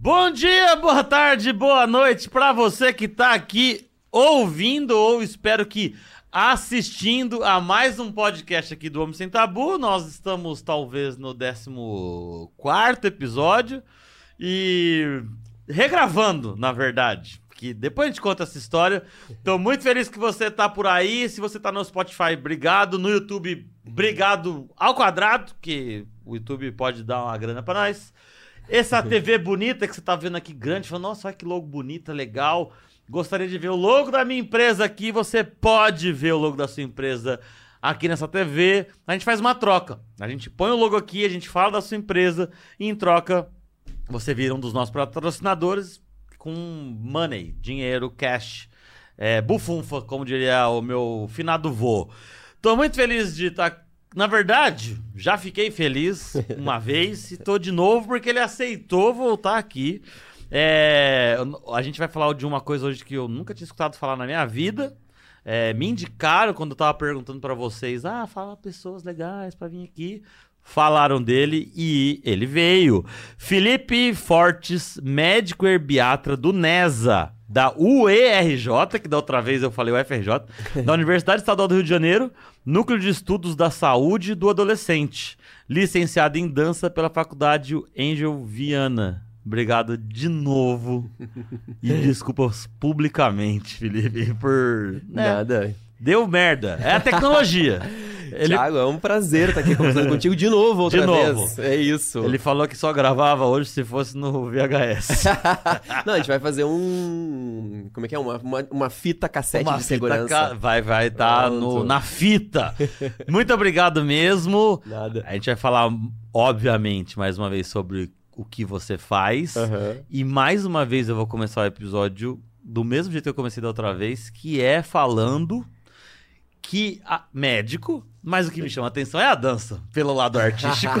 Bom dia, boa tarde, boa noite para você que tá aqui ouvindo ou espero que assistindo a mais um podcast aqui do Homem Sem Tabu. Nós estamos talvez no 14 episódio e regravando, na verdade. Que depois a gente conta essa história. Tô muito feliz que você tá por aí. Se você tá no Spotify, obrigado. No YouTube, obrigado ao quadrado, que o YouTube pode dar uma grana para nós. Essa TV bonita que você tá vendo aqui grande, falando, nossa, olha que logo bonita, legal. Gostaria de ver o logo da minha empresa aqui. Você pode ver o logo da sua empresa aqui nessa TV. A gente faz uma troca. A gente põe o logo aqui, a gente fala da sua empresa e em troca você vira um dos nossos patrocinadores com money, dinheiro, cash, é, bufunfa, como diria o meu finado vô. Tô muito feliz de estar. Na verdade, já fiquei feliz uma vez e tô de novo porque ele aceitou voltar aqui. É, a gente vai falar de uma coisa hoje que eu nunca tinha escutado falar na minha vida. É, me indicaram quando eu tava perguntando para vocês: ah, fala pessoas legais para vir aqui falaram dele e ele veio. Felipe Fortes, médico herbiatra do NESA, da UERJ, que da outra vez eu falei UFRJ, da Universidade Estadual do Rio de Janeiro, Núcleo de Estudos da Saúde do Adolescente, licenciado em dança pela Faculdade Angel Viana. Obrigado de novo. e desculpas publicamente, Felipe, por. Né? Nada. Deu merda. É a tecnologia. Ele... Tiago, é um prazer estar aqui conversando contigo de novo outra de novo. vez. É isso. Ele falou que só gravava hoje se fosse no VHS. Não, a gente vai fazer um... Como é que é? Uma, uma, uma fita cassete uma de fita segurança. Ca... Vai, vai estar tá na fita. Muito obrigado mesmo. Nada. A gente vai falar, obviamente, mais uma vez sobre o que você faz. Uhum. E mais uma vez eu vou começar o episódio do mesmo jeito que eu comecei da outra vez, que é falando que a, médico, mas o que me chama a atenção é a dança, pelo lado artístico.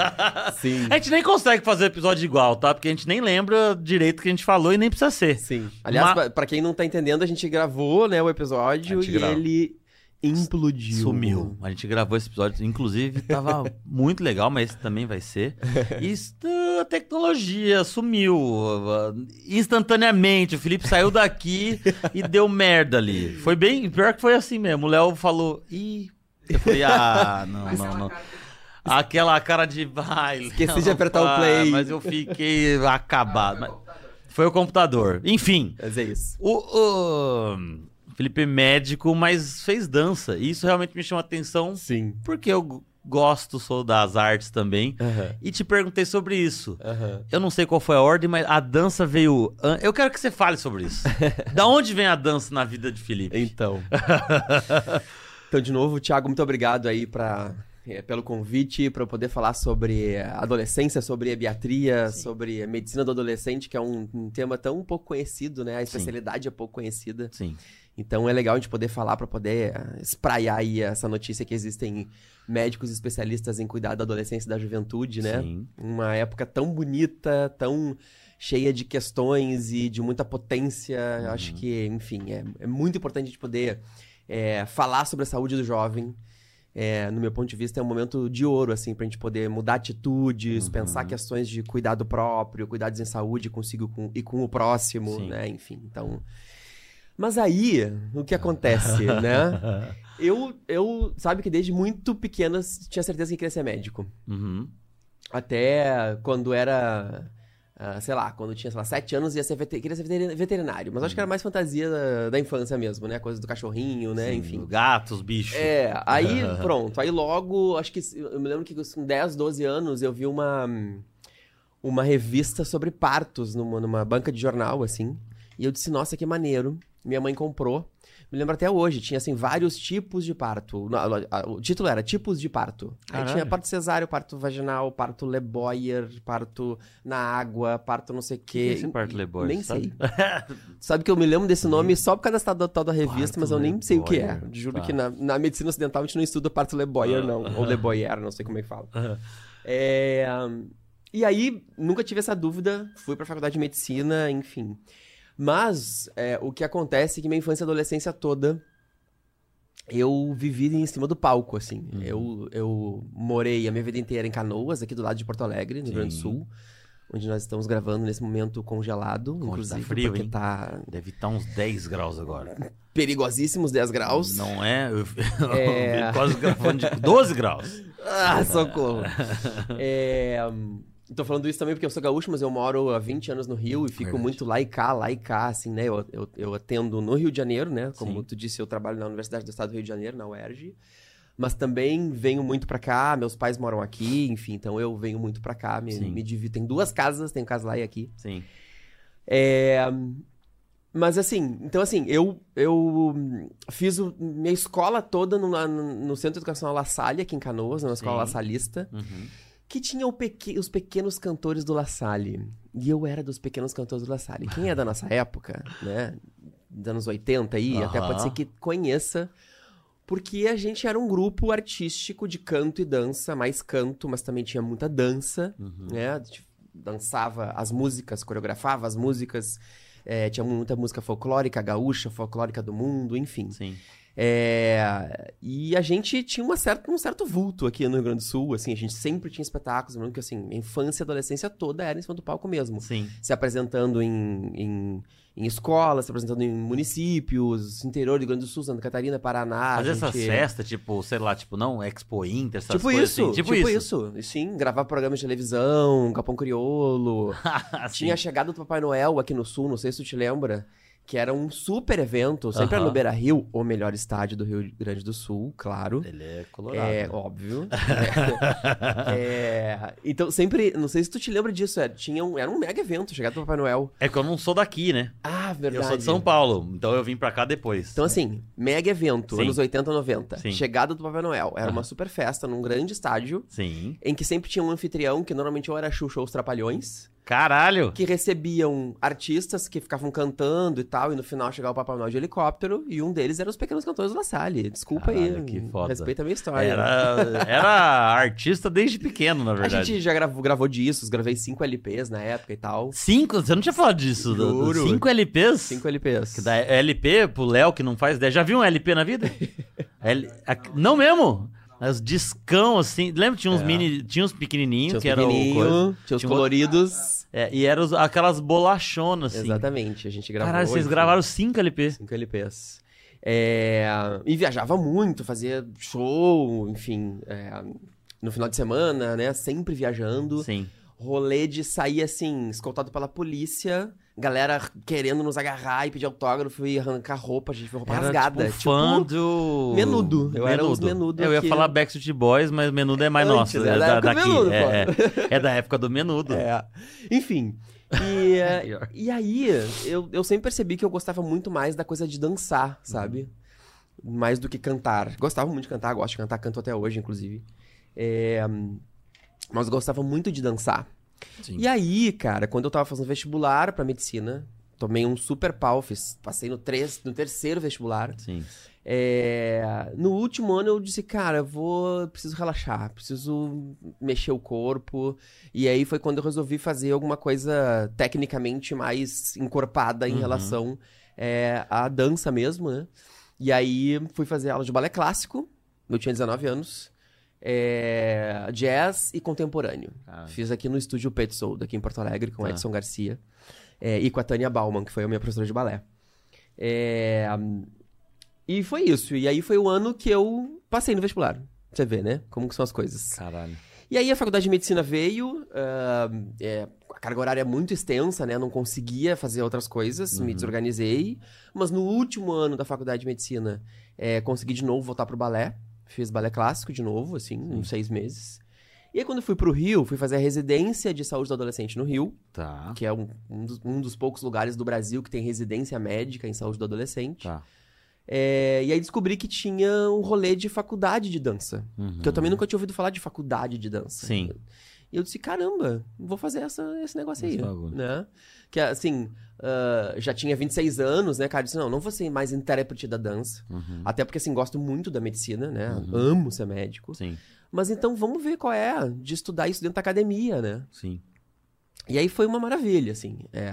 Sim. A gente nem consegue fazer episódio igual, tá? Porque a gente nem lembra direito o que a gente falou e nem precisa ser. Sim. Aliás, Ma... para quem não tá entendendo, a gente gravou, né, o episódio e grava. ele implodiu. Sumiu. A gente gravou esse episódio, inclusive, tava muito legal, mas esse também vai ser. Isso, a tecnologia sumiu instantaneamente. O Felipe saiu daqui e deu merda ali. Foi bem, pior que foi assim mesmo. O Léo falou, ih, eu falei, ah, não, não, não. Aquela cara de baile. Esqueci de apertar o play. Mas eu fiquei acabado. Foi o computador. Enfim. Mas é isso. O, o, Felipe é médico, mas fez dança. E isso realmente me chamou a atenção. Sim. Porque eu gosto, sou das artes também. Uhum. E te perguntei sobre isso. Uhum. Eu não sei qual foi a ordem, mas a dança veio. Eu quero que você fale sobre isso. da onde vem a dança na vida de Felipe? Então. então, de novo, Thiago, muito obrigado aí para é, pelo convite para poder falar sobre adolescência, sobre ebiatria, Sim. sobre medicina do adolescente, que é um, um, tema tão pouco conhecido, né? A especialidade Sim. é pouco conhecida. Sim. Então é legal a gente poder falar para poder eh, espraiar aí essa notícia que existem médicos especialistas em cuidar da adolescência e da juventude, né? Sim. Uma época tão bonita, tão cheia de questões e de muita potência. Uhum. Acho que, enfim, é, é, muito importante a gente poder é, falar sobre a saúde do jovem. É, no meu ponto de vista, é um momento de ouro, assim, pra gente poder mudar atitudes, uhum. pensar questões de cuidado próprio, cuidados em saúde consigo com, e com o próximo, Sim. né? Enfim, então... Mas aí, o que acontece, né? Eu, eu, sabe que desde muito pequena tinha certeza que queria ser médico. Uhum. Até quando era, uh, sei lá, quando tinha, sei lá, sete anos, ia ser queria ser veterinário. Mas acho que era uhum. mais fantasia da, da, infância mesmo, né? Coisa do cachorrinho, né? Sim, Enfim. Gatos, bichos. É, aí pronto. Aí logo, acho que, eu me lembro que com 10, 12 anos, eu vi uma, uma revista sobre partos numa, numa banca de jornal, assim. E eu disse, nossa, que maneiro. Minha mãe comprou. Me lembro até hoje, tinha assim vários tipos de parto. O título era Tipos de Parto. Caralho. Aí tinha parto cesáreo, parto vaginal, parto Le Boyer, parto na água, parto não sei o quê. Que é esse parto Le Boyer? Nem sabe? sei. sabe que eu me lembro desse nome só por causa da tal da revista, parto mas eu nem sei o que é. Juro tá. que na, na, medicina ocidental a gente não estuda parto Le Boyer, não. Ou Le Boyer, não sei como é que fala. É, e aí, nunca tive essa dúvida, fui pra faculdade de medicina, enfim. Mas é, o que acontece é que minha infância e adolescência toda eu vivi em cima do palco, assim. Uhum. Eu, eu morei a minha vida inteira em Canoas, aqui do lado de Porto Alegre, no Rio Grande do Sul. onde nós estamos gravando nesse momento congelado, Onde tá inclusive, frio, porque hein? tá Deve estar uns 10 graus agora. perigosíssimos 10 graus. Não é? Eu, É. quase gravando de 12 graus. Ah, socorro. é, tô falando isso também porque eu sou gaúcho, mas eu moro há 20 anos no Rio e fico Verdade. muito lá e cá, lá e cá, assim, né? Eu, eu, eu atendo no Rio de Janeiro, né? Como Sim. tu disse, eu trabalho na Universidade do Estado do Rio de Janeiro, na UERJ. Mas também venho muito pra cá, meus pais moram aqui, enfim, então eu venho muito pra cá, me, Sim. me divido. Tem duas casas, tem casa lá e aqui. Sim. É, mas assim, então assim, eu, eu fiz o- minha escola toda no, na- no Centro Educacional La Salle, aqui em Canoas, numa escola. La Salista, Uhum. Que tinha os pequenos cantores do La Salle. E eu era dos pequenos cantores do La Salle. Quem é da nossa época, né, dos anos 80 aí, até pode ser que conheça, porque a gente era um grupo artístico de canto e dança, mais canto, mas também tinha muita dança, Uhum. né? A gente dançava as músicas, coreografava as músicas, é, tinha muita música folclórica, gaúcha, folclórica do mundo, enfim. Sim. É, e a gente tinha uma certa, um certo vulto aqui no Rio Grande do Sul, assim, a gente sempre tinha espetáculos, lembro que assim, minha infância e adolescência toda era em cima do palco mesmo. Sim. Se apresentando em, em, em escolas, se apresentando em municípios, interior do Rio Grande do Sul, Santa Catarina, Paraná. Fazer a essas gente- festas, tipo, sei lá, tipo, não, Expo Inter, essas Tipo coisas isso, assim. tipo, isso. E Sim, gravar programas de televisão, Capão Criolo. Assim. Tinha a chegada do Papai Noel aqui no Sul, não sei se tu te lembra, que era um super evento, sempre Aham. no Beira Rio, o melhor estádio do Rio Grande do Sul, claro. Ele é colorado. É, né? óbvio. É, então, sempre, não sei se tu te lembra disso, era, tinha um, era um mega evento, chegada do Papai Noel. É que eu não sou daqui, né? Ah, verdade. Eu sou de São Paulo, então eu vim pra cá depois. Então, assim, mega evento, Sim. anos 80, 90. Sim. Chegada do Papai Noel. Era uma super festa num grande estádio, Sim. em que sempre tinha um anfitrião, que normalmente ou era Xuxa ou os Trapalhões, Caralho! que recebiam artistas que ficavam cantando e tal, e no final chegava o Papai Noel de helicóptero, e um deles era os Pequenos Cantores da Salle. Desculpa Caralho, aí, que foda. respeita a minha história. Era, era artista desde pequeno, na A verdade. gente já gravou, gravou discos, gravei cinco LPs na época e tal. Cinco? Você não tinha falado disso? Juro. Cinco LPs? Cinco LPs. Que dá LP pro Léo que não faz ideia. Já viu um LP na vida? L- a- Não mesmo? Os discão, assim. Lembra? Tinha uns É. mini. Tinha uns pequenininhos Tinha que era o. coisa. tinha os Tinha coloridos. É, e eram aquelas bolachonas, assim. Exatamente, a gente gravou. Caralho, vocês enfim, gravaram cinco LP. Cinco LPs. É, E viajava muito, fazia show, enfim, é, no final de semana, né? Sempre viajando. Sim. Rolê de sair assim, escoltado pela polícia, galera querendo nos agarrar e pedir autógrafo e arrancar roupa, a gente foi roupa Era, rasgada. tipo, fã do... Menudo. Eu era os Menudo Eu ia que- falar Backstreet Boys, mas Menudo é mais nosso. é É, da da, época do daqui. Menudo, é, é, é da época do Menudo. É. Enfim. E, é, e aí, eu, eu sempre percebi que eu gostava muito mais da coisa de dançar, sabe? Mais do que cantar. Gostava muito de cantar, gosto de cantar, canto até hoje, inclusive. É, mas gostava muito de dançar. Sim. E aí, cara, quando eu tava fazendo vestibular pra medicina, tomei um super pau, fiz, passei no, três, no terceiro vestibular. Sim. É, no último ano eu disse, cara, eu vou, preciso relaxar, preciso mexer o corpo. E aí foi quando eu resolvi fazer alguma coisa tecnicamente mais encorpada em Uhum. relação é, à dança mesmo, né? E aí fui fazer aula de balé clássico, eu tinha 19 anos, é, jazz e contemporâneo. Caralho. Fiz aqui no estúdio Pet Soul, aqui em Porto Alegre, com o Tá. Edson Garcia. é, e com a Tânia Bauman, que foi a minha professora de balé. É, e foi isso. E aí foi o ano que eu passei no vestibular. Você vê, né? Como que são as coisas. Caralho. E aí a faculdade de medicina veio, ah, é, a carga horária é muito extensa, né? Não conseguia fazer outras coisas, me Uhum. desorganizei. Mas no último ano da faculdade de medicina, é, consegui de novo voltar pro balé. Fiz balé clássico de novo, assim, uns seis meses. E aí quando eu fui pro Rio, fui fazer a residência de saúde do adolescente no Rio, Tá. que é um, um dos, um dos poucos lugares do Brasil que tem residência médica em saúde do adolescente. Tá. É, e aí descobri que tinha um rolê de faculdade de dança. Uhum. Que eu também nunca tinha ouvido falar de faculdade de dança. Sim. E eu disse, caramba, vou fazer essa, esse negócio aí, Esse bagulho. né? Que, assim, ah, já tinha 26 anos, né, cara? Eu disse, não, não vou ser mais intérprete da dança. Uhum. Até porque, assim, gosto muito da medicina, né? Uhum. Amo ser médico. Sim. Mas então, vamos ver qual é de estudar isso dentro da academia, né? Sim. E aí foi uma maravilha, assim. É,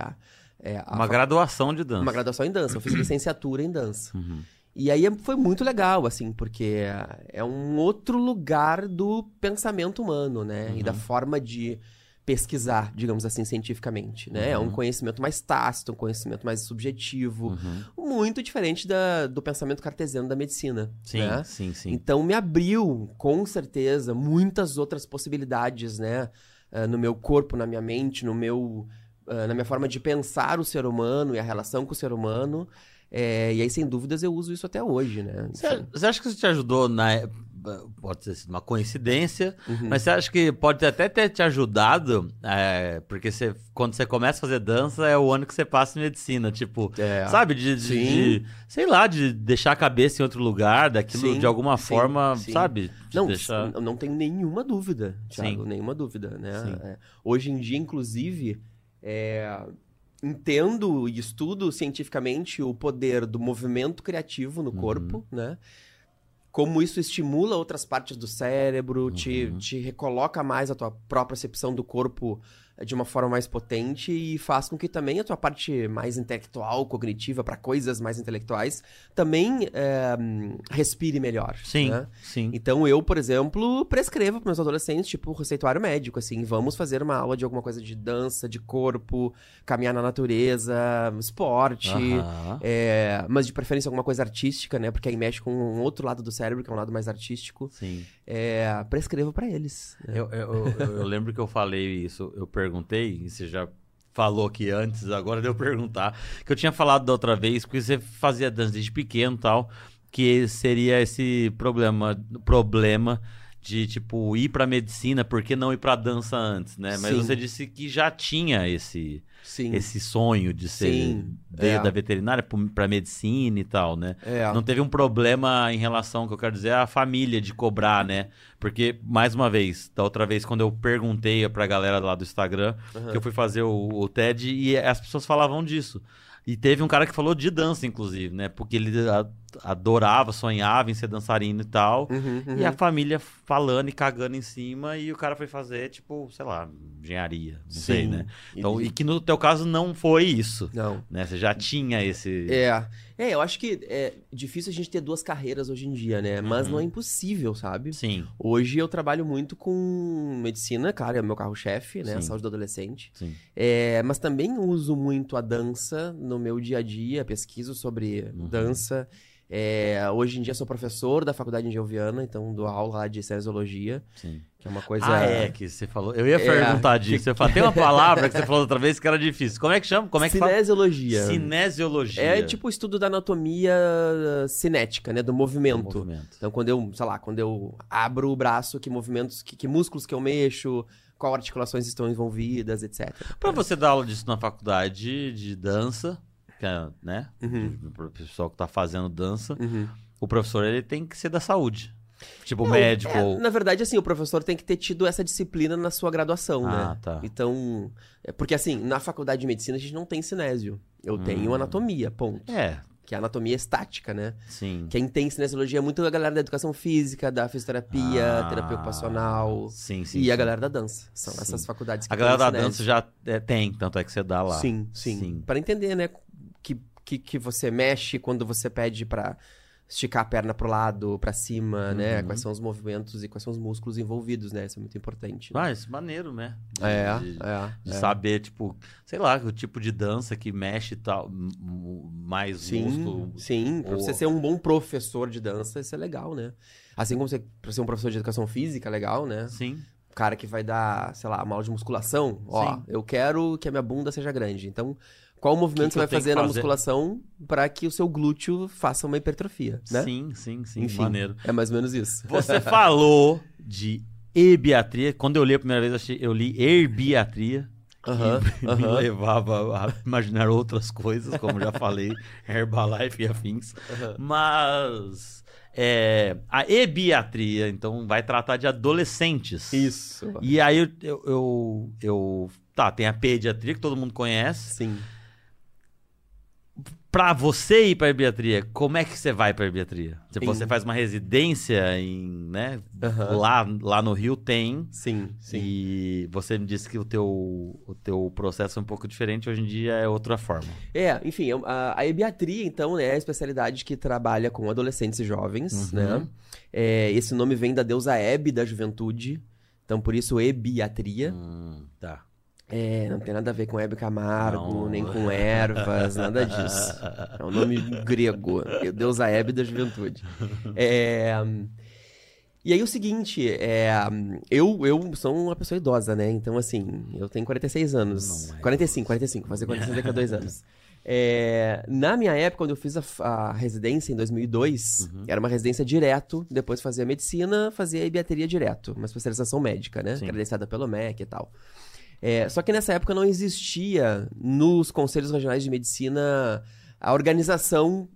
é a Uma graduação de dança. uma graduação em dança. Eu fiz licenciatura em dança. Uhum. E aí foi muito legal, assim, porque é um outro lugar do pensamento humano, né? E da Uhum. forma de pesquisar, digamos assim, cientificamente, né? É um Uhum. conhecimento mais tácito, um conhecimento mais subjetivo, Uhum. muito diferente da- do pensamento cartesiano da medicina, Sim, né? sim, sim. Então me abriu, com certeza, muitas outras possibilidades, né? ah, no meu corpo, na minha mente, no meu, ah, na minha forma de pensar o ser humano e a relação com o ser humano. É, e aí, sem dúvidas, eu uso isso até hoje, né? Você, você acha que isso te ajudou na. Pode ter sido uma coincidência, Uhum. mas você acha que pode até ter te ajudado, é, porque você, quando você começa a fazer dança, é o ano que você passa em medicina, tipo, É. sabe? De, de- de- sei lá, de deixar a cabeça em outro lugar, daquilo Sim, de alguma sim, forma, sim. sabe? De Não, deixar... não tenho nenhuma dúvida, Thiago, Sim. nenhuma dúvida, né? É, hoje em dia, inclusive, é, entendo e estudo cientificamente o poder do movimento criativo no Uhum. corpo, né? Como isso estimula outras partes do cérebro, te, Uhum. te recoloca mais a tua própria percepção do corpo de uma forma mais potente e faz com que também a tua parte mais intelectual, cognitiva, para coisas mais intelectuais, também hum, respire melhor. Sim, né? sim. Então eu, por exemplo, prescrevo para meus adolescentes, tipo, receituário médico, assim, vamos fazer uma aula de alguma coisa de dança, de corpo, caminhar na natureza, esporte, é, mas de preferência alguma coisa artística, né? Porque aí mexe com um outro lado do cérebro, que é um lado mais artístico. Sim. É, prescrevo para eles. né? Eu, eu, eu- eu lembro que eu falei isso, eu perguntei, e você já falou aqui antes, agora deu perguntar, que eu tinha falado da outra vez, porque você fazia dança desde pequeno tal, que seria esse problema, problema de, tipo, ir pra medicina, por que não ir pra dança antes, né? Mas Sim. você disse que já tinha esse, Sim. esse sonho de ser, Sim, veio é. da veterinária pra medicina e tal, né? É. Não teve um problema em relação, que eu quero dizer, à família de cobrar, né? Porque, mais uma vez, da outra vez, quando eu perguntei pra galera lá do Instagram, Aham. que eu fui fazer o, o TED, e as pessoas falavam disso. E teve um cara que falou de dança, inclusive, né? Porque ele a- adorava, sonhava em ser dançarino e tal. Uhum, uhum. E a família falando e cagando em cima, e o cara foi fazer, tipo, sei lá, engenharia, não sei, Sim. né? Então, E- e que no teu caso não foi isso, Não. né? Você já tinha esse... É. É, eu acho que é difícil a gente ter duas carreiras hoje em dia, né? Mas Uhum. não é impossível, sabe? Sim, Hoje eu trabalho muito com medicina, claro, é o meu carro-chefe, né? A Sim. saúde do adolescente. sim. É, mas também uso muito a dança no meu dia a dia, pesquiso sobre Uhum. dança. É, hoje em dia sou professor da faculdade de Viana, então dou aula lá de cinesiologia, Sim. que é uma coisa... Ah, é, que você falou. Eu ia É, perguntar disso. Você falou, tem uma palavra que você falou outra vez que era difícil. Como é que chama? Como é que fala? Cinesiologia. Cinesiologia. É tipo o estudo da anatomia cinética, né? Do movimento. Movimento. Então, quando eu, sei lá, quando eu abro o braço, que movimentos, que, que músculos que eu mexo, qual articulações estão envolvidas, etc. Pra você dar aula disso na faculdade de dança, que é, né? Uhum. Pro pessoal que tá fazendo dança, Uhum. o professor ele tem que ser da saúde. Tipo, Não, médico é, ou. Na verdade, assim, o professor tem que ter tido essa disciplina na sua graduação, Ah, né? tá. Então, é porque assim, na faculdade de medicina a gente não tem cinésio. Eu Hum. tenho anatomia, ponto. É, Que é a anatomia estática, né? sim. Quem tem cinesiologia é muito a galera da educação física, da fisioterapia, Ah, terapia ocupacional Sim, sim. e sim. a galera da dança. São Sim. essas faculdades que A galera da dança já é, tem, tanto é que você dá lá. Sim, sim, Sim. Para entender, né, que, que, você mexe quando você pede pra esticar a perna pro lado, pra cima, né? Uhum. Quais são os movimentos e quais são os músculos envolvidos, né? Isso é muito importante. né? Ah, isso é maneiro, né? De- é, de- é, De é. saber, tipo, sei lá, o tipo de dança que mexe tal, mais Sim, músculo. sim. Pra ou- você ser um bom professor de dança, isso é legal, né? Assim como você pra ser um professor de educação física, é legal, né? Sim. Cara que vai dar, sei lá, aula de musculação, ó, Sim. eu quero que a minha bunda seja grande. Então, qual o movimento Que que você vai que fazer na fazer? musculação pra que o seu glúteo faça uma hipertrofia, né? Sim, sim, sim. Enfim. Maneiro. É mais ou menos isso. Você falou de herbiatria. Quando eu li a primeira vez, eu, achei- eu li herbiatria. que Aham, me aham. levava a imaginar outras coisas, como já falei, Herbalife e afins. Aham. Mas é, a ebiatria, então, vai tratar de adolescentes. Isso. E aí eu, eu, eu, eu- Tá, tem a pediatria que todo mundo conhece. Sim. Pra você ir pra herbiatria, como é que você vai pra herbiatria? Se Em- você faz uma residência em, né? Aham. Lá, lá no Rio tem. Sim, sim. E você me disse que o teu, o teu processo é um pouco diferente, hoje em dia é outra forma. É, enfim, a, a ebiatria, então, né, é a especialidade que trabalha com adolescentes e jovens, Uhum. né? É, esse nome vem da deusa Hebe da juventude. Então, por isso, ebiatria. Hum, tá. É, não tem nada a ver com Hebe Camargo, Não. nem com ervas, nada disso. É um nome grego. Deus, a Hebe da juventude. É, E aí o seguinte, é, eu, eu sou uma pessoa idosa, né? Então, assim, eu tenho 46 anos. Não é 45, 45, fazer 46 daqui a dois anos. É, na minha época, quando eu fiz a, a residência em 2002, Uhum. era uma residência direto, depois fazia medicina, fazia ibiatria direto, uma especialização médica, né? Sim. Credenciada pelo MEC e tal. É, só que nessa época não existia nos conselhos regionais de medicina a organização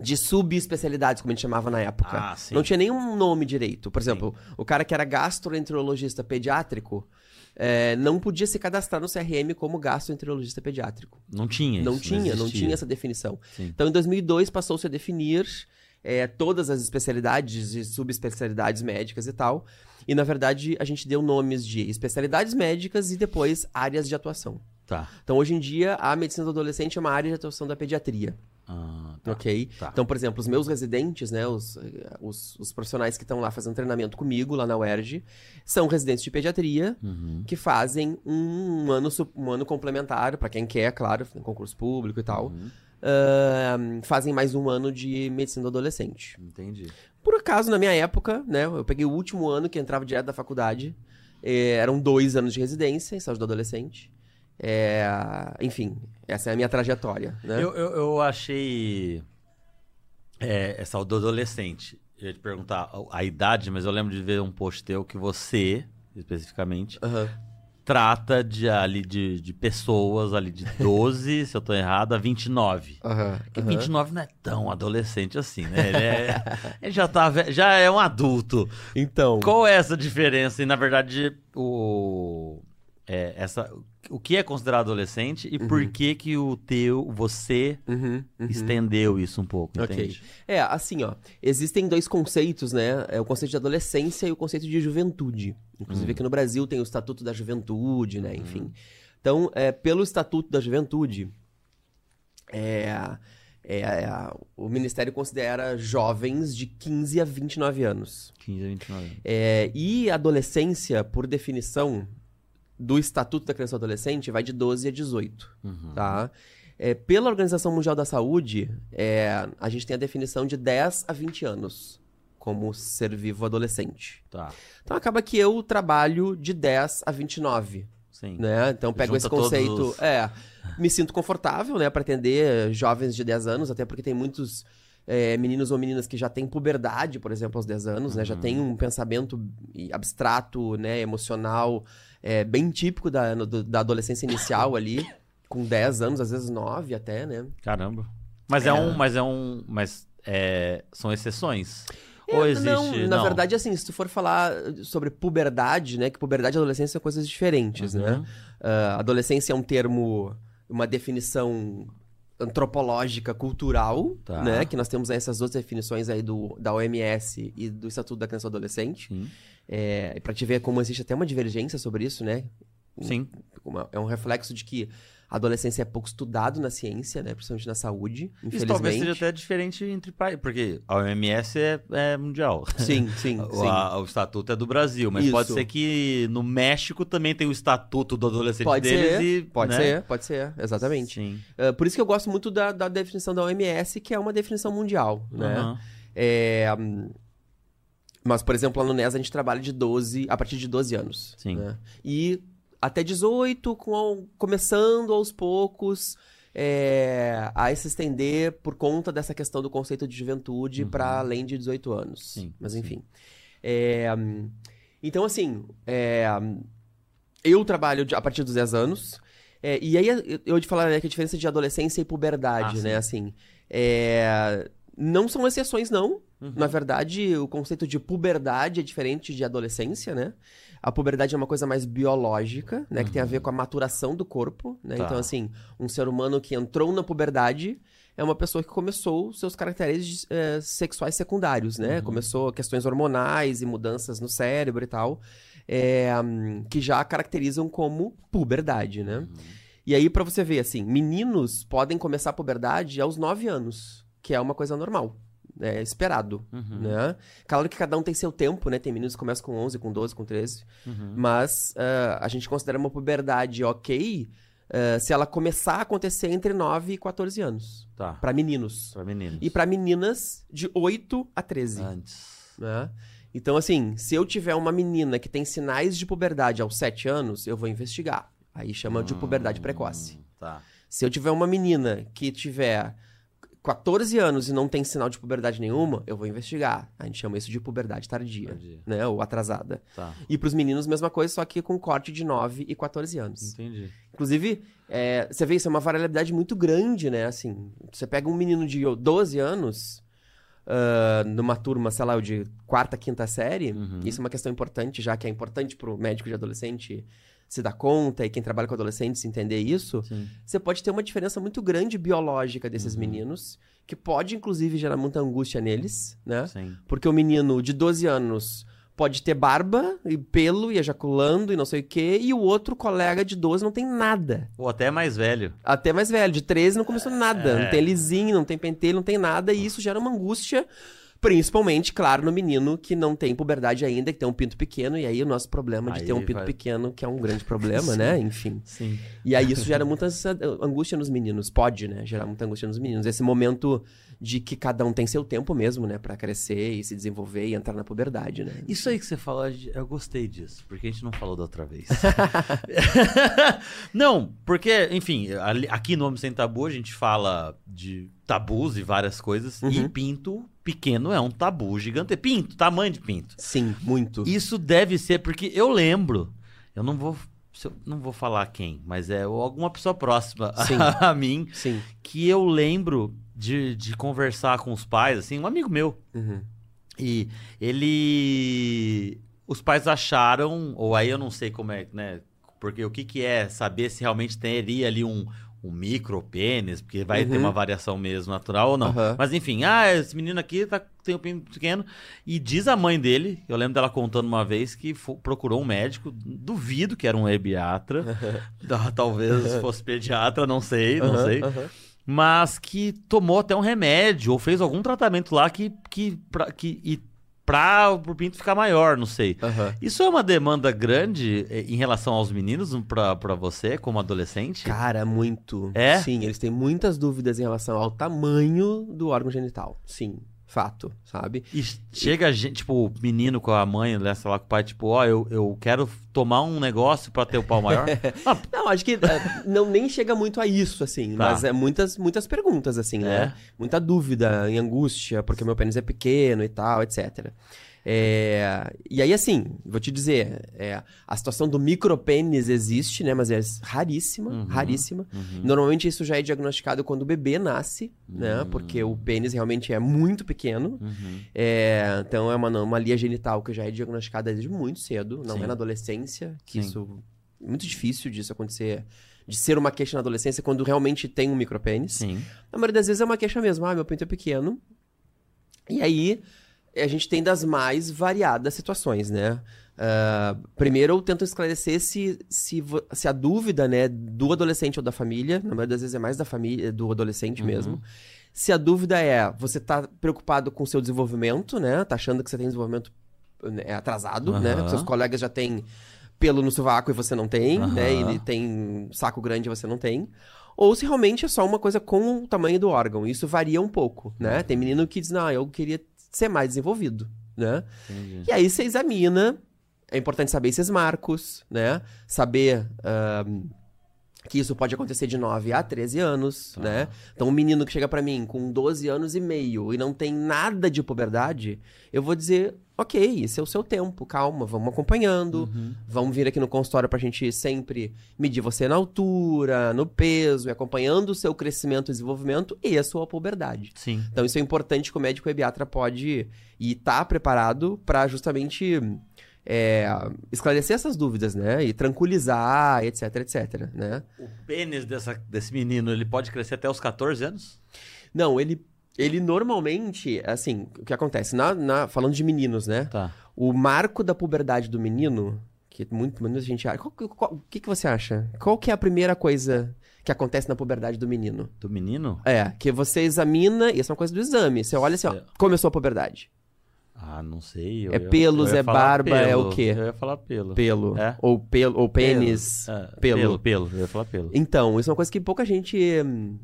de subespecialidades, como a gente chamava na época. Ah, sim. Não tinha nenhum nome direito. Por exemplo, o cara que era gastroenterologista pediátrico é, não podia se cadastrar no CRM como gastroenterologista pediátrico. Não tinha isso. Não tinha, não existia. tinha essa definição. Sim. Então, em 2002, passou-se a definir é, todas as especialidades e subespecialidades médicas e tal. E, na verdade, a gente deu nomes de especialidades médicas e depois áreas de atuação. Tá. Então, hoje em dia, a medicina do adolescente é uma área de atuação da pediatria, Ah, tá. ok? tá. Então, por exemplo, os meus residentes, né, os, eh, os, os profissionais que estão lá fazendo treinamento comigo, lá na UERJ, são residentes de pediatria, Uhum. que fazem um ano, um ano complementar, para quem quer, claro, concurso público e tal. Uhum. Ahn, fazem mais um ano de medicina do adolescente. Entendi. Por acaso, na minha época, né, eu peguei o último ano que entrava direto da faculdade. eh, eram dois anos de residência em saúde do adolescente. É, enfim, essa é a minha trajetória, né? Eu, eu, eu achei é, essa do adolescente. Eu ia te perguntar a, idade, mas eu lembro de ver um post teu que você, especificamente, Aham. Trata de, ali, de, de pessoas ali de 12, se eu tô errado, a 29. Aham. Porque aham. 29 não é tão adolescente assim, né? Ele, é- ele já, tá, já é um adulto. Então. Qual é essa diferença? E, na verdade, o, é, essa, o que é considerado adolescente e por que que o teu, você Uhum, uhum. estendeu isso um pouco, Ok. entende? É, assim, ó. Existem dois conceitos, né? É o conceito de adolescência e o conceito de juventude. Inclusive aqui no Brasil tem o Estatuto da Juventude, né? Enfim. Então, é, pelo Estatuto da Juventude, é, é, é, o Ministério considera jovens de 15 a 29 anos. 15 a 29 anos. É, e a adolescência, por definição do Estatuto da Criança e do Adolescente, vai de 12 a 18 Uhum. tá? É, pela Organização Mundial da Saúde, é, a gente tem a definição de 10 a 20 anos como ser vivo adolescente. Tá, Então acaba que eu trabalho de 10 a 29, sim. né? Então pego esse conceito, os- é, me sinto confortável, né, para atender jovens de 10 anos, até porque tem muitos é, meninos ou meninas que já têm puberdade, por exemplo, aos 10 anos, né? Já tem um pensamento abstrato, né, emocional, é, bem típico da, no- da adolescência inicial ali, com 10 anos, às vezes 9 até, né? Caramba. Mas é, um, mas é um, mas é, são exceções? Ou É, existe, não, na verdade, assim, se tu for falar sobre puberdade, né? Que puberdade e adolescência são coisas diferentes, né? Uhum. Ah, adolescência é um termo, uma definição antropológica, cultural, Tá. né? Que nós temos essas duas definições aí do, da OMS e do Estatuto da Criança e do Adolescente. Sim. É, para te ver como existe até uma divergência sobre isso, né? Sim. Uma- é um reflexo de que a adolescência é pouco estudado na ciência, né? Principalmente na saúde, Isso infelizmente. talvez seja até diferente entre países, porque a OMS é, é mundial. Sim, sim, O, sim. a- o estatuto é do Brasil, mas Isso. pode ser que no México também tem o estatuto do adolescente Pode deles ser, e. pode né? ser, pode ser, exatamente. Sim. Uh, por isso que eu gosto muito da, da definição da OMS, que é uma definição mundial, né? Aham. É, hum, mas, por exemplo, lá no NES a gente trabalha de 12, a partir de 12 anos. Sim. né? E até 18, com, começando aos poucos é, a se estender por conta dessa questão do conceito de juventude para além de 18 anos. Uhum. Sim, mas sim. enfim. É, então, assim, é, eu trabalho a partir dos 10 anos. e aí eu- te falar né, que a diferença de adolescência e puberdade, Ah, né? sim. Assim, é, não são exceções, não. Uhum. Na verdade, o conceito de puberdade é diferente de adolescência, né? A puberdade é uma coisa mais biológica, né? Que tem a ver com a maturação do corpo, né? Uhum. Tá. Então, assim, um ser humano que entrou na puberdade é uma pessoa que começou seus caracteres eh, sexuais secundários, né? Uhum. Começou questões hormonais e mudanças no cérebro e tal, é, que já caracterizam como puberdade, né? Uhum. E aí, pra você ver, assim, meninos podem começar a puberdade aos 9 anos, que é uma coisa normal. é esperado, Uhum. né? Claro que cada um tem seu tempo, né? Tem meninos que começam com 11, com 12, com 13. Uhum. Mas ah, a gente considera uma puberdade ok ah, se ela começar a acontecer entre 9 e 14 anos. Tá. Pra meninos. Pra meninos. E pra meninas, de 8 a 13. Antes. né? Então, assim, se eu tiver uma menina que tem sinais de puberdade aos 7 anos, eu vou investigar. Aí chama de puberdade precoce. Hum, Tá. Se eu tiver uma menina que tiver 14 anos e não tem sinal de puberdade nenhuma, eu vou investigar. A gente chama isso de puberdade tardia, Tardia. né? Ou atrasada. Tá. E pros meninos, mesma coisa, só que com corte de 9 e 14 anos. Entendi. Inclusive, é, você vê isso, é uma variabilidade muito grande, né? Assim, você pega um menino de 12 anos, ah, numa turma, sei lá, de quarta, quinta série, Uhum. isso é uma questão importante, já que é importante pro médico de adolescente se dar conta e quem trabalha com adolescentes entender isso. Sim. Você pode ter uma diferença muito grande biológica desses meninos, que pode, inclusive, gerar muita angústia neles, né? Sim. Porque o menino de 12 anos pode ter barba e pelo e ejaculando e não sei o quê, e o outro colega de 12 não tem nada. Ou até mais velho. Até mais velho, de 13 não começou nada. É. Não tem lisinho, não tem pentelho, não tem nada, e isso gera uma angústia. Principalmente, claro, no menino que não tem puberdade ainda, que tem um pinto pequeno, e aí o nosso problema de Aí ter um pinto vai- pequeno, que é um grande problema, né? Enfim. Sim. E aí isso gera muita angústia nos meninos. Pode, né? Gerar muita angústia nos meninos. Esse momento de que cada um tem seu tempo mesmo, né? Pra crescer e se desenvolver e entrar na puberdade, né? Isso aí que você falou, eu gostei disso, porque a gente não falou da outra vez. não, porque, enfim, aqui no Homem Sem Tabu a gente fala de tabus e várias coisas, e Uhum. pinto pequeno é um tabu gigante. Pinto, tamanho de pinto. Sim, muito. Isso deve ser, porque eu lembro, eu não vou, eu- não vou falar quem, mas é alguma pessoa próxima Sim. a mim, Sim. que eu lembro de, de conversar com os pais, assim, um amigo meu, Uhum. e ele. Os pais acharam, ou aí eu não sei como é, né? Porque o que, que é saber se realmente teria ali um, um micro pênis, porque vai ter Uhum. uma variação mesmo natural ou não. Aham. Mas enfim, ah, esse menino aqui tá, tem um pênis pequeno. E diz a mãe dele, eu lembro dela contando uma vez que procurou um médico, duvido que era um ebiatra, talvez fosse pediatra, não sei, não sei. Mas que tomou até um remédio ou fez algum tratamento lá que, que, pra, que e pra o pinto ficar maior, não sei. Aham. Isso é uma demanda grande eh, em relação aos meninos pra você, como adolescente? Cara, muito. É? Sim, eles têm muitas dúvidas em relação ao tamanho do órgão genital. Sim, fato, sabe? E chega a gente, tipo, o menino com a mãe, né, sei lá, com o pai, tipo, ó, eu, eu quero tomar um negócio pra ter o pau maior. Ah, Não, acho que é, não nem chega muito a isso, assim. Tá. Mas é muitas, muitas perguntas, assim, É? né? Muita dúvida em angústia, porque meu pênis é pequeno e tal, etc. É, e aí, assim, vou te dizer, é, a situação do micropênis existe, né? Mas é raríssima, Uhum, raríssima. uhum. Normalmente isso já é diagnosticado quando o bebê nasce, né? Hum. Porque o pênis realmente é muito pequeno. Uhum. É, então é uma, uma genital que já é diagnosticada desde muito cedo, não Sim. é na adolescência, que Sim. isso é muito difícil disso acontecer, de ser uma queixa na adolescência quando realmente tem um micropênis. Sim. Na maioria das vezes é uma queixa mesmo, ah, meu pinto é pequeno. E aí a gente tem das mais variadas situações, né? Ah, primeiro eu tento esclarecer se, se, se a dúvida, né, do adolescente ou da família, na maioria das vezes é mais da família, do adolescente Uhum. mesmo. Se a dúvida é, você tá preocupado com o seu desenvolvimento, né? Tá achando que você tem desenvolvimento né, atrasado, né? Aham. Seus colegas já têm pelo no sovaco e você não tem, né? Aham. Ele tem saco grande e você não tem. Ou se realmente é só uma coisa com o tamanho do órgão. Isso varia um pouco, né? Tem menino que diz, não, eu queria ser mais desenvolvido, né? Entendi. E aí você examina. É importante saber esses marcos, né? Saber ahn, que isso pode acontecer de 9 a 13 anos, Tá. né? Então, um menino que chega pra mim com 12 anos e meio e não tem nada de puberdade, eu vou dizer, ok, esse é o seu tempo, calma, vamos acompanhando. Uhum. Vamos vir aqui no consultório pra gente sempre medir você na altura, no peso, e acompanhando o seu crescimento e desenvolvimento e a sua puberdade. Sim. Então isso é importante que o médico ebiatra pode e tá preparado pra justamente é, esclarecer essas dúvidas, né? E tranquilizar, etc, etc, né? O pênis dessa, desse menino, ele pode crescer até os 14 anos? Não, ele, ele normalmente, assim, o que acontece? Na, na- falando de meninos, né? Tá. O marco da puberdade do menino, que muito, muita gente acha. qual- qual- o que, que você acha? Qual que é a primeira coisa que acontece na puberdade do menino. Do menino? É, que você examina, e isso é uma coisa do exame. Você olha assim, ó, começou a puberdade. Ah, não sei. É ia- pelos, é barba, é pelo. o quê? Eu ia falar pelo. Pelo. É? Ou pelo, ou pênis. É, pelo. pelo. Pelo, Eu ia falar pelo. Então, isso é uma coisa que pouca gente hum,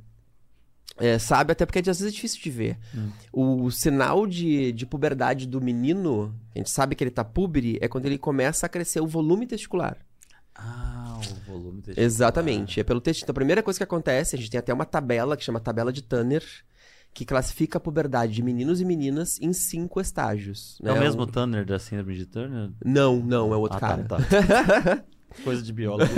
é, sabe, até porque às vezes é difícil de ver. Hum. O sinal de, de puberdade do menino, a gente sabe que ele tá púbere, é quando ele começa a crescer o volume testicular. Ah, o volume testicular. Exatamente. É pelo texto. Então, a primeira coisa que acontece, a gente tem até uma tabela que chama tabela de Tanner, que classifica a puberdade de meninos e meninas em cinco estágios. É né? o mesmo Turner da síndrome de Turner? Não, não, é outro Ah, cara. tá, tá. Coisa de biólogo.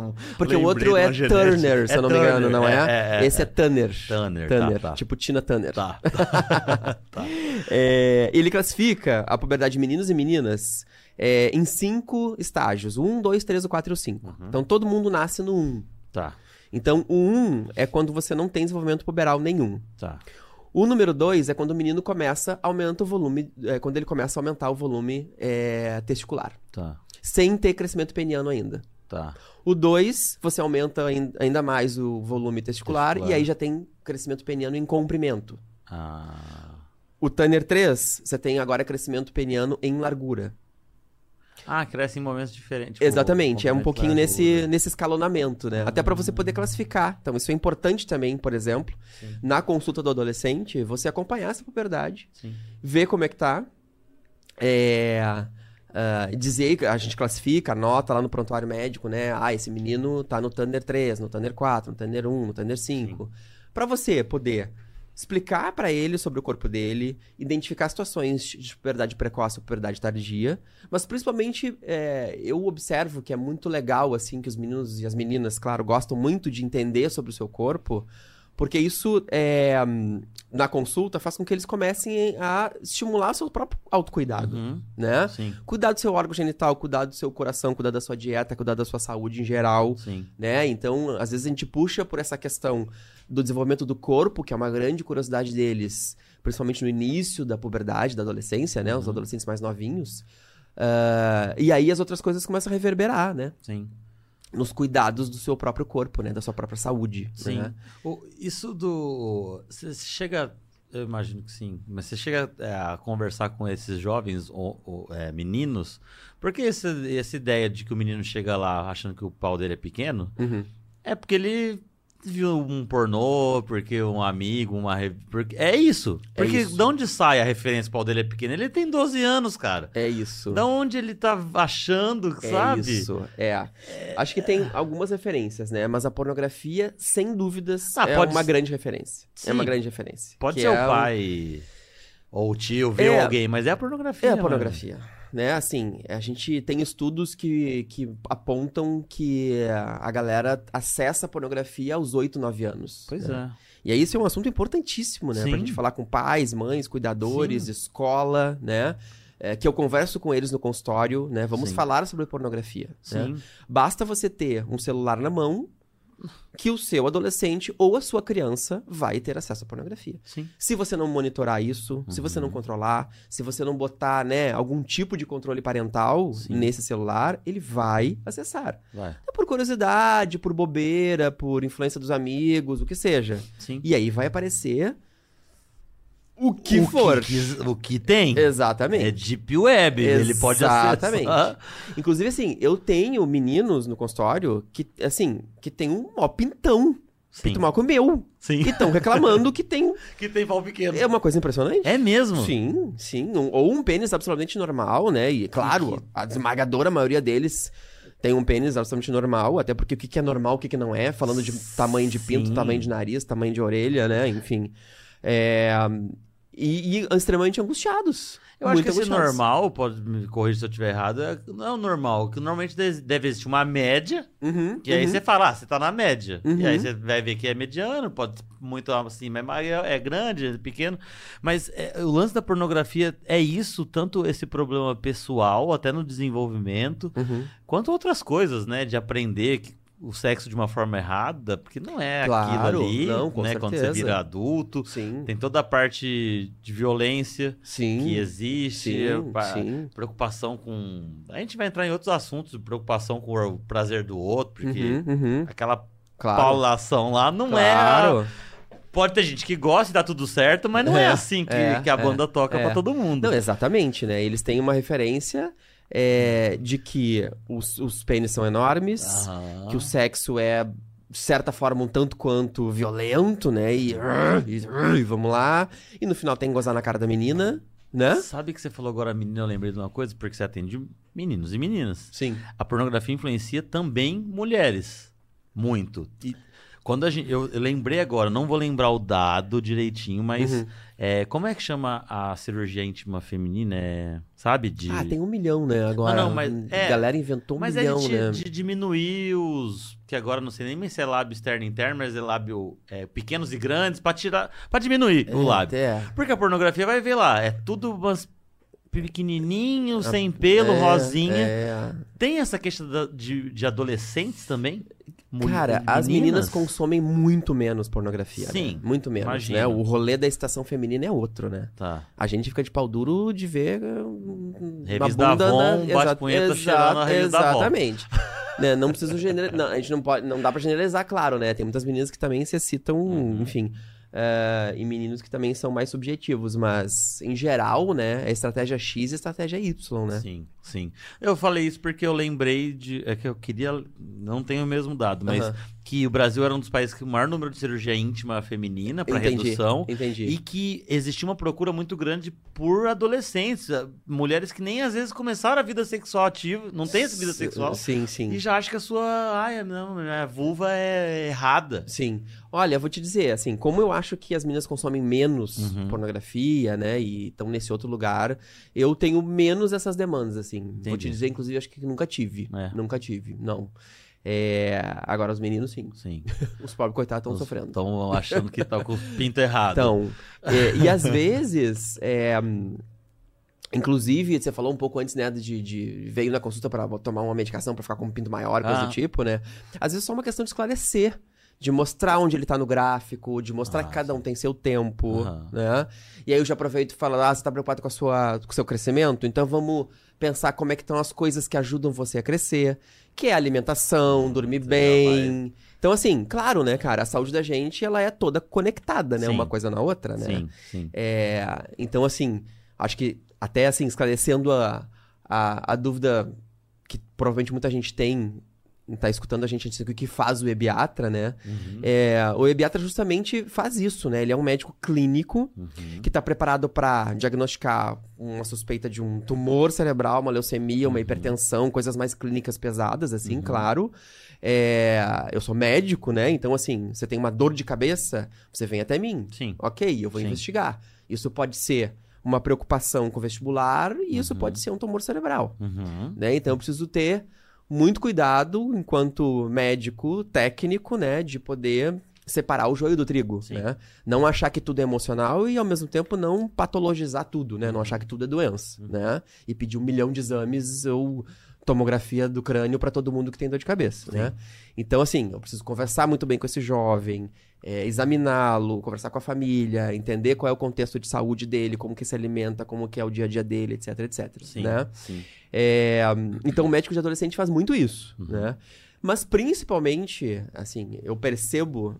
um- Porque o outro é. Turner, se É eu não me engano, Turner, não é? Esse é Tanner. Turner, Tanner, tá, tá. tipo Tina Turner. Tá, tá. tá. É, ele classifica a puberdade de meninos e meninas é, em cinco estágios. Um, dois, três, o quatro e o cinco. Uhum. Então todo mundo nasce no um. Tá, Então o um é quando você não tem desenvolvimento puberal nenhum. tá. O número dois é quando o menino começa, aumenta o volume, é, quando ele começa a aumentar o volume é, testicular. Tá, Sem ter crescimento peniano ainda. tá. O 2, você aumenta ain- ainda mais o volume testicular, Testicular. e aí já tem crescimento peniano em comprimento. Ah. O Tanner 3, você tem agora crescimento peniano em largura. Ah, cresce em momentos diferentes. tipo, Exatamente, é um pouquinho nesse, né? nesse escalonamento, né? Até pra você poder classificar. Então, isso é importante também, por exemplo, Sim. na consulta do adolescente, você acompanhar essa puberdade, Sim. ver como é que tá, é, ah, dizer a gente classifica, anota lá no prontuário médico, né? Ah, esse menino tá no Thunder 3, no Thunder 4, no Thunder 1, no Thunder 5. Pra você poder explicar pra ele sobre o corpo dele, identificar situações de puberdade precoce ou puberdade tardia, mas principalmente é, eu observo que é muito legal, assim, que os meninos e as meninas, claro, gostam muito de entender sobre o seu corpo, porque isso, é, na consulta, faz com que eles comecem a estimular o seu próprio autocuidado, Uhum. né? Sim, Cuidar do seu órgão genital, cuidar do seu coração, cuidar da sua dieta, cuidar da sua saúde em geral, sim. né? Então, às vezes a gente puxa por essa questão do desenvolvimento do corpo, que é uma grande curiosidade deles, principalmente no início da puberdade, da adolescência, né? Os Uhum. adolescentes mais novinhos. Ah, e aí as outras coisas começam a reverberar, né? Sim. Nos cuidados do seu próprio corpo, né? Da sua própria saúde. Sim. né? O- isso do. Você chega. Eu imagino que sim. Mas você chega é, a conversar com esses jovens ou, ou, é, meninos. Porque esse, essa ideia de que o menino chega lá achando que o pau dele é pequeno Uhum. é porque ele viu um pornô, porque um amigo, uma. Porque... É isso. É Porque isso. de onde sai a referência o pau dele é pequeno? Ele tem 12 anos, cara. É isso. Da onde ele tá achando, É sabe? isso, é. Acho que tem algumas referências, né? Mas a pornografia, sem dúvidas, Ah, é pode uma grande referência. Sim. É uma grande referência. Pode Que ser é o pai ou o tio, viu É. alguém, mas é a pornografia. É a mano. Né, assim, a gente tem estudos que, que apontam que a galera acessa a pornografia aos 8, 9 anos. Pois né? é. E aí isso é um assunto importantíssimo, né? Sim. Pra gente falar com pais, mães, cuidadores, Sim. escola, né? É, que eu converso com eles no consultório, né? Vamos Sim. falar sobre pornografia. né? Sim. Basta você ter um celular na mão que o seu adolescente ou a sua criança vai ter acesso à pornografia. Sim. Se você não monitorar isso, se você não Uhum. controlar, se você não botar, né, algum tipo de controle parental Sim. nesse celular, ele vai acessar. Vai. É por curiosidade, por bobeira, por influência dos amigos, o que seja. Sim. E aí vai aparecer o que o for. Que, quis- o que tem Exatamente. é Deep Web. Ele pode Exatamente. acessar. Inclusive, assim, eu tenho meninos no consultório que, assim, que tem um ó pintão. Sim. Pinto mal comeu. Sim. E estão reclamando que tem. que tem pau pequeno. É uma coisa impressionante. É mesmo? Sim, sim. Um- ou um pênis absolutamente normal, né? E, claro, a esmagadora maioria deles tem um pênis absolutamente normal, até porque o que que é normal, o que que não é, falando de tamanho de pinto, Sim. tamanho de nariz, tamanho de orelha, né? Enfim. É, E, e extremamente angustiados. Eu acho Muito que esse normal, pode me corrigir se eu estiver errado, é, não é o normal. Que normalmente deve existir uma média, Uhum, e aí uhum. você fala, ah, você tá na média. Uhum. E aí você vai ver que é mediano, pode ser muito assim, mas é, é grande, é pequeno. Mas é, o lance da pornografia é isso, tanto esse problema pessoal, até no desenvolvimento, Uhum. quanto outras coisas, né? De aprender que- o sexo de uma forma errada, porque não é Claro, aquilo ali, não, com né? Quando você certeza. vira adulto. Sim. Tem toda a parte de violência Sim. que existe, sim, pa- sim. preocupação com. A gente vai entrar em outros assuntos, preocupação com o prazer do outro, porque Uhum, uhum. aquela Claro. paulação lá, não claro. é. Pode ter gente que gosta e dá tudo certo, mas não é, É, assim que, é, que a é, banda toca é. pra todo mundo. Não, exatamente, né? Eles têm uma referência é, de que os, os pênis são enormes, Aham. que o sexo é, de certa forma, um tanto quanto violento, né? E, e, e vamos lá. E no final tem que gozar na cara da menina, né? Sabe que você falou agora, menina, eu lembrei de uma coisa, porque você atende meninos e meninas. Sim. A pornografia influencia também mulheres. Muito. E quando a gente. Eu, eu lembrei agora, não vou lembrar o dado direitinho, mas. Uhum. É, como é que chama a cirurgia íntima feminina? É, sabe? De... Ah, tem um milhão, né? Agora. Não, não, mas- a é, galera inventou um Mas milhão, é de, né? de diminuir os. Que agora não sei nem se é lábio externo e interno, mas é lábio é, pequenos e grandes, pra tirar. para diminuir o lábio. É, Porque a pornografia vai ver lá, é tudo umas pequenininho, sem pelo, é, rosinha. é. Tem essa questão de, de adolescentes também? Cara, as meninas consomem muito menos pornografia. Sim, né? Muito menos, imagino. né? O rolê da estação feminina é outro, né? Tá. A gente fica de pau duro de ver uh, Revista uma bunda Avon, na... bate punheta cheirando a revista Avon. Exatamente. né? Não preciso generalizar. A gente não pode. Não dá pra generalizar, claro, né? Tem muitas meninas que também se excitam, Uhum. enfim. Eh, e meninos que também são mais subjetivos, mas em geral, né, é estratégia X e estratégia Y, né? Sim, sim. Eu falei isso porque eu lembrei de. É que eu queria. Não tenho o mesmo dado, mas. Que o Brasil era um dos países com o maior número de cirurgia íntima feminina para Entendi, redução. Entendi. E que existia uma procura muito grande por adolescentes, mulheres que nem às vezes começaram a vida sexual ativa, não tem essa vida S- sexual, Sim, sim. e já acha que a sua. Ai, não, a vulva é errada. Sim. Olha, eu vou te dizer, assim, como eu acho que as meninas consomem menos Uhum. pornografia, né, e estão nesse outro lugar, eu tenho menos essas demandas, assim. Vou te Entendi. dizer, inclusive, acho que nunca tive. É. Nunca tive, não. É, Agora, os meninos, sim. Sim. Os pobres coitados estão sofrendo. Estão achando que tá com o pinto errado. Então, é, e às vezes, é, inclusive, você falou um pouco antes, né, de, de veio na consulta pra tomar uma medicação pra ficar com um pinto maior, coisa Ah. do tipo, né? Às vezes é só uma questão de esclarecer, de mostrar onde ele tá no gráfico, de mostrar Ah, que cada um tem seu tempo, né? E aí eu já aproveito e falo, ah, você tá preocupado com, a sua, com o seu crescimento? Então vamos pensar como é que estão as coisas que ajudam você a crescer, que é alimentação, dormir bem... Então, assim, claro, né, cara, a saúde da gente, ela é toda conectada, né? Sim. Uma coisa na outra, né? Sim, sim. É, então, assim, acho que até assim, esclarecendo a, a, a dúvida que provavelmente muita gente tem, tá escutando a gente, antes, o que faz o ebiatra, né? Uhum, É, o ebiatra justamente faz isso, né? Ele é um médico clínico uhum. que está preparado para diagnosticar uma suspeita de um tumor cerebral, uma leucemia, uma hipertensão, coisas mais clínicas pesadas, assim, Uhum. claro. É, eu sou médico, né? Então, assim, você tem uma dor de cabeça, você vem até mim. Sim. Ok, eu vou Sim. investigar. Isso pode ser uma preocupação com o vestibular e isso Uhum. pode ser um tumor cerebral. Uhum. Né? Então eu preciso ter muito cuidado enquanto médico, técnico, né? De poder separar o joio do trigo, Sim. né? Não achar que tudo é emocional e ao mesmo tempo não patologizar tudo, né? Não achar que tudo é doença, Uhum. né? E pedir um milhão de exames ou tomografia do crânio para todo mundo que tem dor de cabeça, Sim. né? Então, assim, eu preciso conversar muito bem com esse jovem, é, examiná-lo, conversar com a família, entender qual é o contexto de saúde dele, como que se alimenta, como que é o dia a dia dele, etc, etc, Sim. né? Sim. É, então, o médico de adolescente faz muito isso, Uhum. né? Mas, principalmente, assim, eu percebo,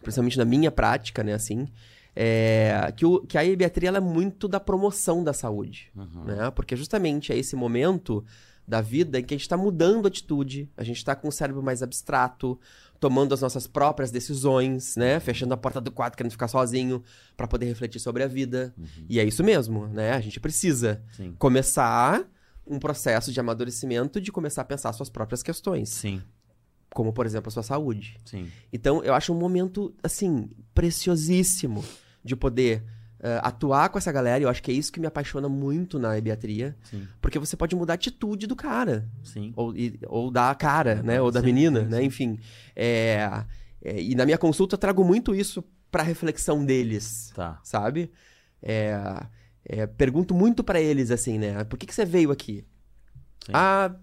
principalmente na minha prática, né, assim, é, que, o, que a ebiatria é muito da promoção da saúde, Uhum. né? Porque justamente é esse momento da vida em que a gente está mudando a atitude, a gente está com o cérebro mais abstrato, tomando as nossas próprias decisões, né? Fechando a porta do quarto, querendo ficar sozinho, para poder refletir sobre a vida. Uhum. E é isso mesmo, né? A gente precisa Sim. começar um processo de amadurecimento de começar a pensar suas próprias questões, Sim. como por exemplo a sua saúde. Sim. Então, eu acho um momento assim preciosíssimo de poder eh, atuar com essa galera. e Eu acho que é isso que me apaixona muito na ebiatria, Sim. porque você pode mudar a atitude do cara Sim. ou, e- ou da cara, né, ou da Sim, menina, né, enfim. É, é, e na minha consulta eu trago muito isso para reflexão deles Tá. sabe? É, é, pergunto muito pra eles assim, né? Por que, que você veio aqui? Ah,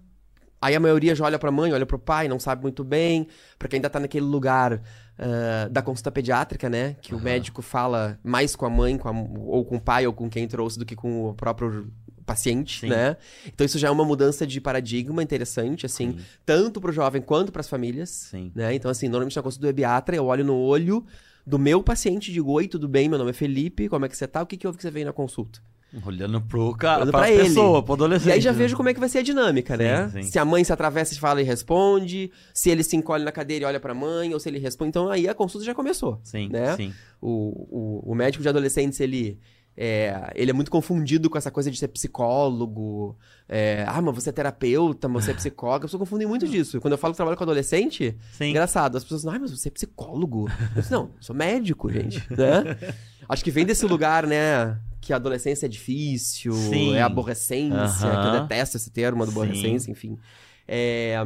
aí a maioria já olha pra mãe, olha pro pai, não sabe muito bem, porque ainda tá naquele lugar ah, da consulta pediátrica, né? Que o Aham. médico fala mais com a mãe, com a- ou com o pai, ou com quem trouxe, do que com o próprio paciente, Sim. né? Então isso já é uma mudança de paradigma interessante, assim, Sim. tanto pro jovem quanto pras famílias, Sim. né? Então, assim, normalmente na consulta do ebiatra, eu olho no olho do meu paciente digo, oi, tudo bem? Meu nome é Felipe, como é que você tá? O que que houve que você veio na consulta? Olhando pro cara, Olhando pra, pra ele. pessoa, pro adolescente. E aí já né? vejo como é que vai ser a dinâmica, né? Sim, sim. Se a mãe se atravessa e fala e responde, se ele se encolhe na cadeira e olha pra mãe, ou se ele responde. Então aí a consulta já começou. Sim, né? sim. O, o, o médico de adolescentes, ele é, ele é muito confundido com essa coisa de ser psicólogo. é, ah, mas você é terapeuta, mas você é psicólogo. As pessoas confundem muito disso. Quando eu falo que trabalho com adolescente, Sim. engraçado. As pessoas dizem, ah, mas você é psicólogo. Eu disse, não, sou médico, gente. né? Acho que vem desse lugar, né? Que a adolescência é difícil, Sim. é aborrecência, que eu detesto esse termo, aborrecência, enfim. É,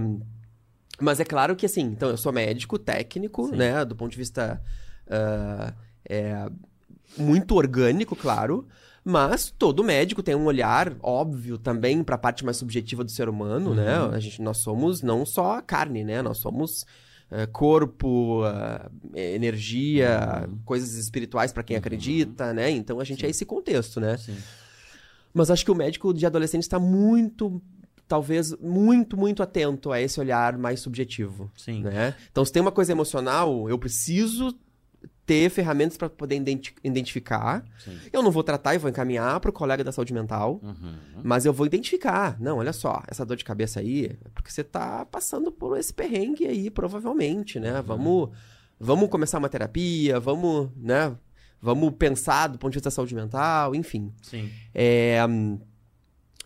mas é claro que, assim, então eu sou médico, técnico, Sim. né? Do ponto de vista ah, é, muito orgânico, claro. Mas todo médico tem um olhar óbvio também para a parte mais subjetiva do ser humano, né? Uhum. A gente, nós somos não só a carne, né? Nós somos eh, corpo, ah, energia, Uhum. coisas espirituais para quem acredita, né? Então a gente é esse contexto, né? Sim. Mas acho que o médico de adolescente está muito, talvez, muito, muito atento a esse olhar mais subjetivo, Sim. né? Então, se tem uma coisa emocional, eu preciso ter ferramentas para poder identi- identificar. Sim. Eu não vou tratar e vou encaminhar para o colega da saúde mental, Uhum. mas eu vou identificar. Não, olha só, essa dor de cabeça aí é porque você tá passando por esse perrengue aí, provavelmente, né? Vamos, vamos começar uma terapia, vamos, né? Vamos pensar do ponto de vista da saúde mental, enfim. Sim. É,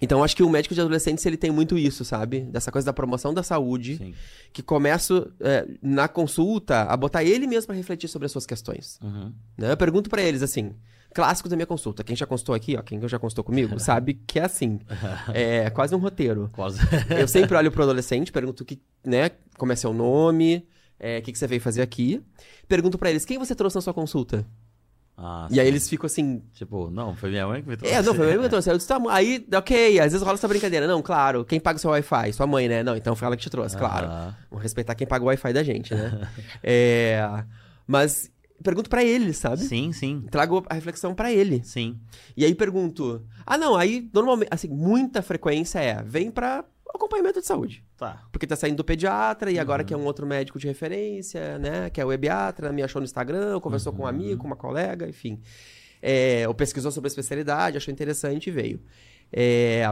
então, acho que o médico de adolescentes, ele tem muito isso, sabe? Dessa coisa da promoção da saúde, Sim. que começo, é, na consulta, a botar ele mesmo para refletir sobre as suas questões. Uhum. né? Eu pergunto para eles, assim, clássico da minha consulta. Quem já consultou aqui, ó, quem já consultou comigo, sabe que é assim. É quase um roteiro. Quase. Eu sempre olho pro adolescente, pergunto que, né, como é seu nome, é, o que, que você veio fazer aqui. Pergunto para eles, quem você trouxe na sua consulta? Ah, E aí eles ficam assim, Tipo, não, foi minha mãe que me trouxe. É, não, foi mesmo que eu trouxe. Eu disse, tá, aí, ok, às vezes rola essa brincadeira. Não, claro, quem paga o seu Wi-Fi? Sua mãe, né? Não, então foi ela que te trouxe, claro. Aham. Vamos respeitar quem paga o Wi-Fi da gente, né? é, mas pergunto pra ele, sabe? Sim, sim. Trago a reflexão pra ele. Sim. E aí pergunto, ah, não, aí normalmente, assim, muita frequência é, vem pra acompanhamento de saúde. Tá. Porque tá saindo do pediatra e agora Uhum. que é um outro médico de referência, né? Que é o ebiatra, me achou no Instagram, conversou com um Uhum. amigo, com uma colega, enfim. É, ou pesquisou sobre a especialidade, achou interessante e veio. É,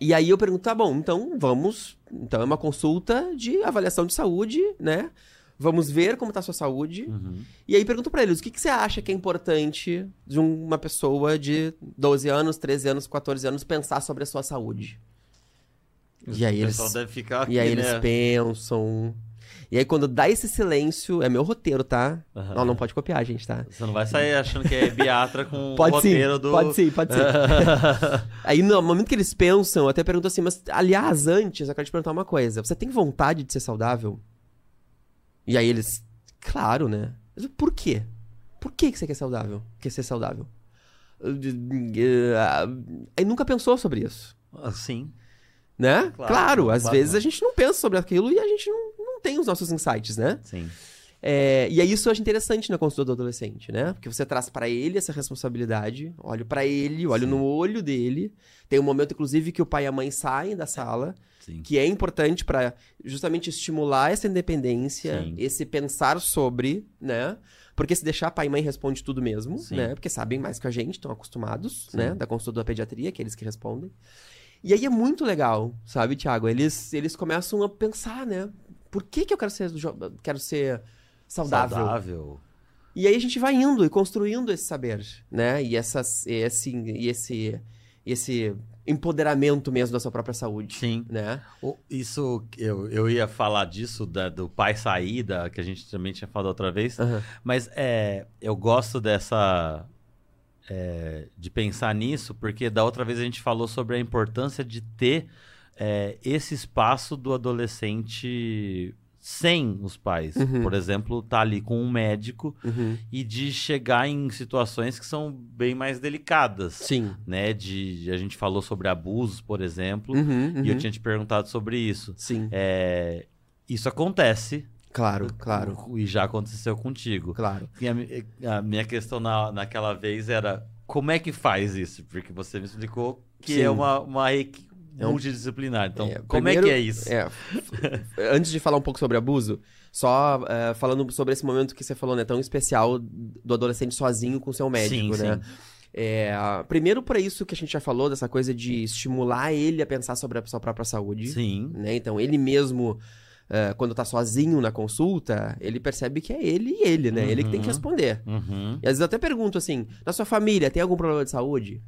e aí eu pergunto, tá bom, então vamos. Então é uma consulta de avaliação de saúde, né? Vamos ver como tá a sua saúde. Uhum. E aí pergunto pra eles, o que, que você acha que é importante de uma pessoa de 12 anos, 13 anos, 14 anos pensar sobre a sua saúde? E aí eles- pessoal deve ficar aqui, E aí eles né? pensam. E aí quando dá esse silêncio, é meu roteiro, tá? Aham. Não, não pode copiar, gente, tá? Você não vai sair achando que é biatra com Pode o sim, roteiro do... pode sim, pode sim. Aí no momento que eles pensam, eu até pergunto assim, mas aliás, antes, eu quero te perguntar uma coisa. Você tem vontade de ser saudável? E aí eles, claro, né? Mas por quê? Por que que você quer saudável? Quer ser saudável? Aí nunca pensou sobre isso. Sim. Né? Claro, Claro, às claro. vezes a gente não pensa sobre aquilo e a gente não, não tem os nossos insights, né? Sim. É, e aí isso eu acho interessante na consulta do adolescente, né? Porque você traz pra ele essa responsabilidade, olho pra ele, olho Sim. no olho dele. Tem um momento, inclusive, que o pai e a mãe saem da sala, Sim. que é importante pra justamente estimular essa independência, Sim. esse pensar sobre, né? Porque se deixar pai e mãe responde tudo mesmo, né? Porque sabem mais que a gente, estão acostumados, né? Da consulta da pediatria, que é eles que respondem. E aí é muito legal, sabe, Thiago? Eles, eles começam a pensar, né? Por que, que eu quero ser, quero ser saudável? Saudável. E aí a gente vai indo e construindo esse saber, né? E, essas, esse, e esse, esse empoderamento mesmo da sua própria saúde, Sim. né? Isso, eu, eu ia falar disso, da- do pai sair, da, que a gente também tinha falado outra vez. Aham. Mas é, eu gosto dessa. É, de pensar nisso, porque da outra vez a gente falou sobre a importância de ter é, esse espaço do adolescente sem os pais. Uhum. Por exemplo, tá ali com um médico Uhum. e de chegar em situações que são bem mais delicadas. Sim. Né? De, a gente falou sobre abusos, por exemplo, Uhum, e eu uhum. tinha te perguntado sobre isso. Sim. É, isso acontece. Claro, claro, E já aconteceu contigo. claro. E a, a minha questão na, naquela vez era como é que faz isso? Porque você me explicou que Sim. é uma, uma equi- É um- multidisciplinar. Então, É, como primeiro- é que é isso? É, antes de falar um pouco sobre abuso, só é, falando sobre esse momento que você falou, né? Tão especial do adolescente sozinho com seu médico, Sim, né? sim. É, primeiro, por isso que a gente já falou, dessa coisa de estimular ele a pensar sobre a sua própria saúde. Sim. né? Então, ele mesmo, é, quando tá sozinho na consulta, ele percebe que é ele e ele, né? Ele que tem que Uhum. responder. Uhum. E às vezes eu até pergunto assim: na sua família tem algum problema de saúde?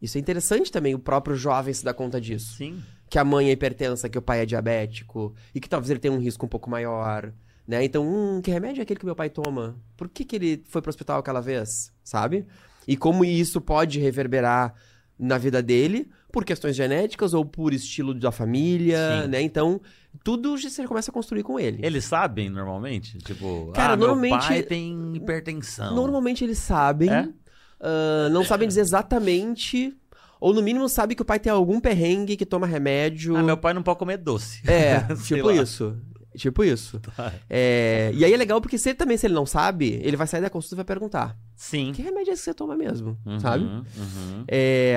Isso é interessante também, o próprio jovem se dar conta disso. Sim. Que a mãe é hipertensa, que o pai é diabético, e que talvez ele tenha um risco um pouco maior. Né? Então, hum, que remédio é aquele que meu pai toma? Por que, que ele foi pro hospital aquela vez? Sabe? E como isso pode reverberar na vida dele por questões genéticas ou por estilo da família, Sim. né? Então, tudo você começa a construir com ele. Eles sabem normalmente? Tipo, Cara, ah, meu normalmente- pai tem hipertensão. Normalmente eles sabem, É? ah, não sabem dizer exatamente, ou no mínimo sabe que o pai tem algum perrengue que toma remédio. Ah, meu pai não pode comer doce. É, tipo lá. isso. Tipo isso. Tá. É, e aí é legal porque se ele também, se ele não sabe, ele vai sair da consulta e vai perguntar: Sim. que remédio é esse que você toma mesmo? Uhum, Sabe? Uhum. É,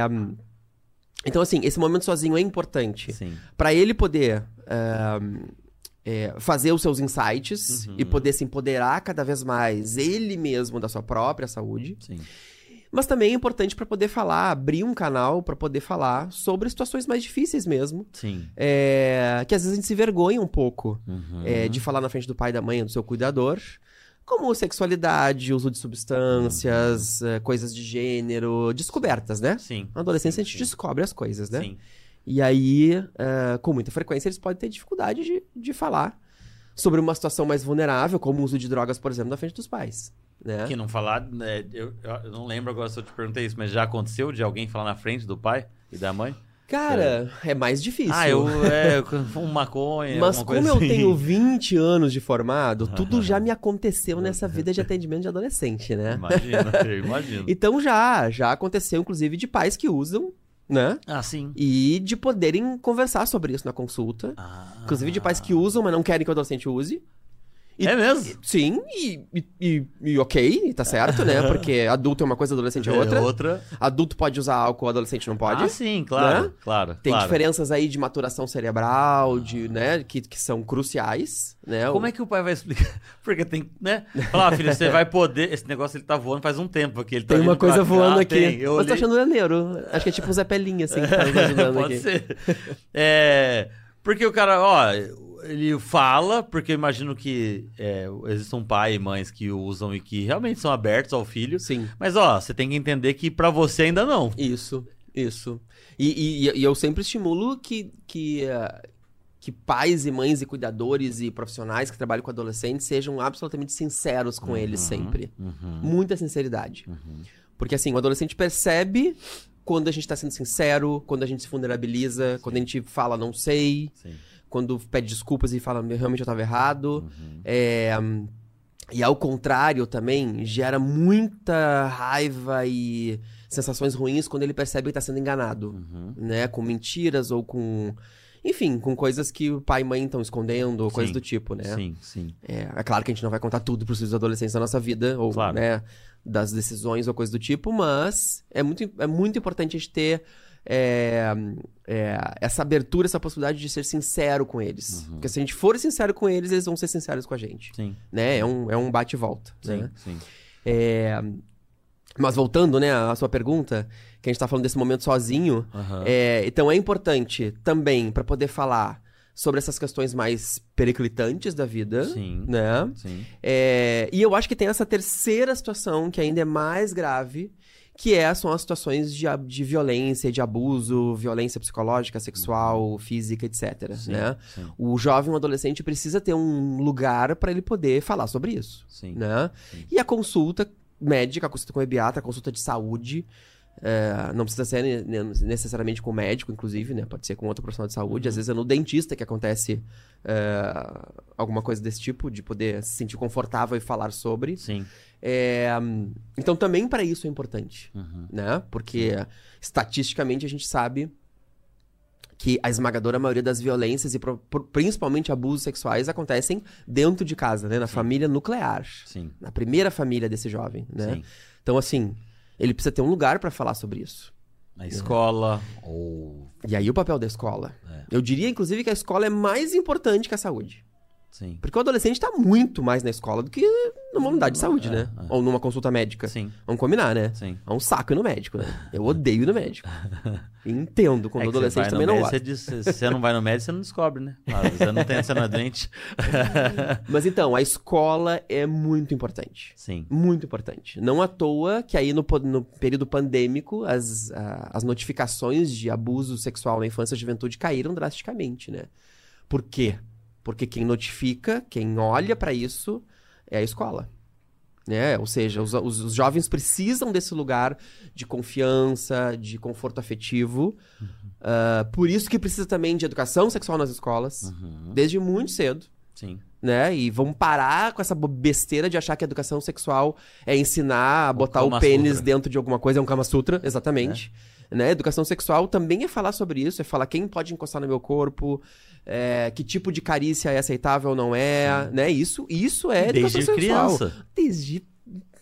então, assim, esse momento sozinho é importante. Sim. Pra ele poder ah, é, fazer os seus insights Uhum. e poder se empoderar cada vez mais ele mesmo da sua própria saúde. Sim. Mas também é importante pra poder falar, abrir um canal pra poder falar sobre situações mais difíceis mesmo. Sim. é, que às vezes a gente se vergonha um pouco Uhum. é, de falar na frente do pai da mãe, do seu cuidador. Como sexualidade, uso de substâncias, é, coisas de gênero, descobertas, né? Sim. Na adolescência a gente Sim. descobre as coisas, né? Sim. E aí, é, com muita frequência, eles podem ter dificuldade de, de falar sobre uma situação mais vulnerável, como o uso de drogas, por exemplo, na frente dos pais. Né? Que não falar, né, eu, eu não lembro agora se eu te perguntei isso, mas já aconteceu de alguém falar na frente do pai e da mãe? Cara, é mais difícil. Ah, eu é, fumo maconha, Mas como eu assim. tenho 20 anos de formado, tudo já me aconteceu nessa vida de atendimento de adolescente, né? Imagina, eu imagino. Então já, já aconteceu, inclusive, de pais que usam, né? Ah, sim. E de poderem conversar sobre isso na consulta. Ah. Inclusive de pais que usam, mas não querem que o adolescente use. E- É mesmo? Sim, e, e, e- e ok, tá certo, né? Porque adulto é uma coisa, adolescente é outra. outra. Adulto pode usar álcool, adolescente não pode. Ah, sim, claro, Né? claro. Tem claro. diferenças aí de maturação cerebral, de, né, que, que são cruciais, né? Como é que o pai vai explicar? Porque tem, né? Falar, ah, filho, você vai poder. Esse negócio ele tá voando faz um tempo aqui. Ele tá Tem uma pra coisa voando aqui. Tem. Eu Mas tô olhei- achando maneiro. Acho que é tipo um Zé Pelinha, assim, que tá nos ajudando Pode aqui. ser. É, porque o cara, ó, ele fala, porque eu imagino que é, existem pai e mães que usam e que realmente são abertos ao filho. Sim, Mas, ó, você tem que entender que pra você ainda não. isso, isso. E, e- e eu sempre estimulo que, que, eh, que pais e mães e cuidadores e profissionais que trabalham com adolescentes sejam absolutamente sinceros com eles sempre. Uhum, Muita sinceridade. uhum. Porque assim, o adolescente percebe quando a gente tá sendo sincero, quando a gente se vulnerabiliza, quando a gente fala não sei, Sim. Quando pede desculpas e fala realmente eu tava errado. Uhum. É, e ao contrário também, gera muita raiva e sensações ruins quando ele percebe que tá sendo enganado, Uhum. né? Com mentiras ou com... Enfim, com coisas que o pai e mãe estão escondendo, ou coisas Sim. do tipo, né? Sim, sim. É, é claro que a gente não vai contar tudo pros filhos dos adolescentes da nossa vida, ou, Claro. né, das decisões ou coisas do tipo, mas é muito, é muito importante a gente ter é, é, essa abertura, essa possibilidade de ser sincero com eles. Uhum. Porque se a gente for sincero com eles, eles vão ser sinceros com a gente. Sim, Né? É um, é um bate e volta. sim, Né? sim. É, mas voltando, né, à sua pergunta, que a gente tá falando desse momento sozinho, Aham. é, então é importante também para poder falar sobre essas questões mais periclitantes da vida, Sim, né? sim. É, e eu acho que tem essa terceira situação que ainda é mais grave, que é, são as situações de, de violência, de abuso, violência psicológica, sexual, física, etc. Uhum. Sim, Né? sim, O jovem, o adolescente precisa ter um lugar para ele poder falar sobre isso. sim. Né? E a consulta médica, a consulta com o ebiatra, a consulta de saúde, é, não precisa ser ne- ne- necessariamente com o médico, inclusive, né? Pode ser com outro profissional de saúde. Uhum. Às vezes é no dentista que acontece é, alguma coisa desse tipo, de poder se sentir confortável e falar sobre. Sim. É, então também para isso é importante, Uhum. né? Porque estatisticamente a gente sabe que a esmagadora maioria das violências e pro- principalmente abusos sexuais acontecem dentro de casa, né? Na família nuclear Sim. na primeira família desse jovem, né? Sim. Então, assim, ele precisa ter um lugar para falar sobre isso. Na escola ou. E aí o papel da escola. É. Eu diria, inclusive, que a escola é mais importante que a saúde. Sim. Porque o adolescente tá muito mais na escola do que numa unidade de saúde, É, né? é. Ou numa consulta médica. Sim. Vamos combinar, né? Sim. É um saco ir no médico, né? Eu odeio ir no médico. Entendo quando É o adolescente também não gosta. Você, você não vai no médico, você não descobre, né? Claro, você não tem, você não é doente. Mas então, a escola é muito importante. Sim. Muito importante. Não à toa que aí no, no período pandêmico as, a- as notificações de abuso sexual na infância e juventude caíram drasticamente, né? Por quê? Porque quem notifica, quem olha pra isso é a escola. Né? Ou seja, os, os- os jovens precisam desse lugar de confiança, de conforto afetivo. Ah, por isso que precisa também de educação sexual nas escolas, Uhum. desde muito cedo Sim. né? E vamos parar com essa besteira de achar que a educação sexual é ensinar a botar o, Kama pênis Sutra. dentro de alguma coisa, é um Kama Sutra, exatamente. Né? Educação sexual também é falar sobre isso, é falar quem pode encostar no meu corpo, é, que tipo de carícia é aceitável ou não é, né? Isso, isso é educação Desde sexual. criança. Desde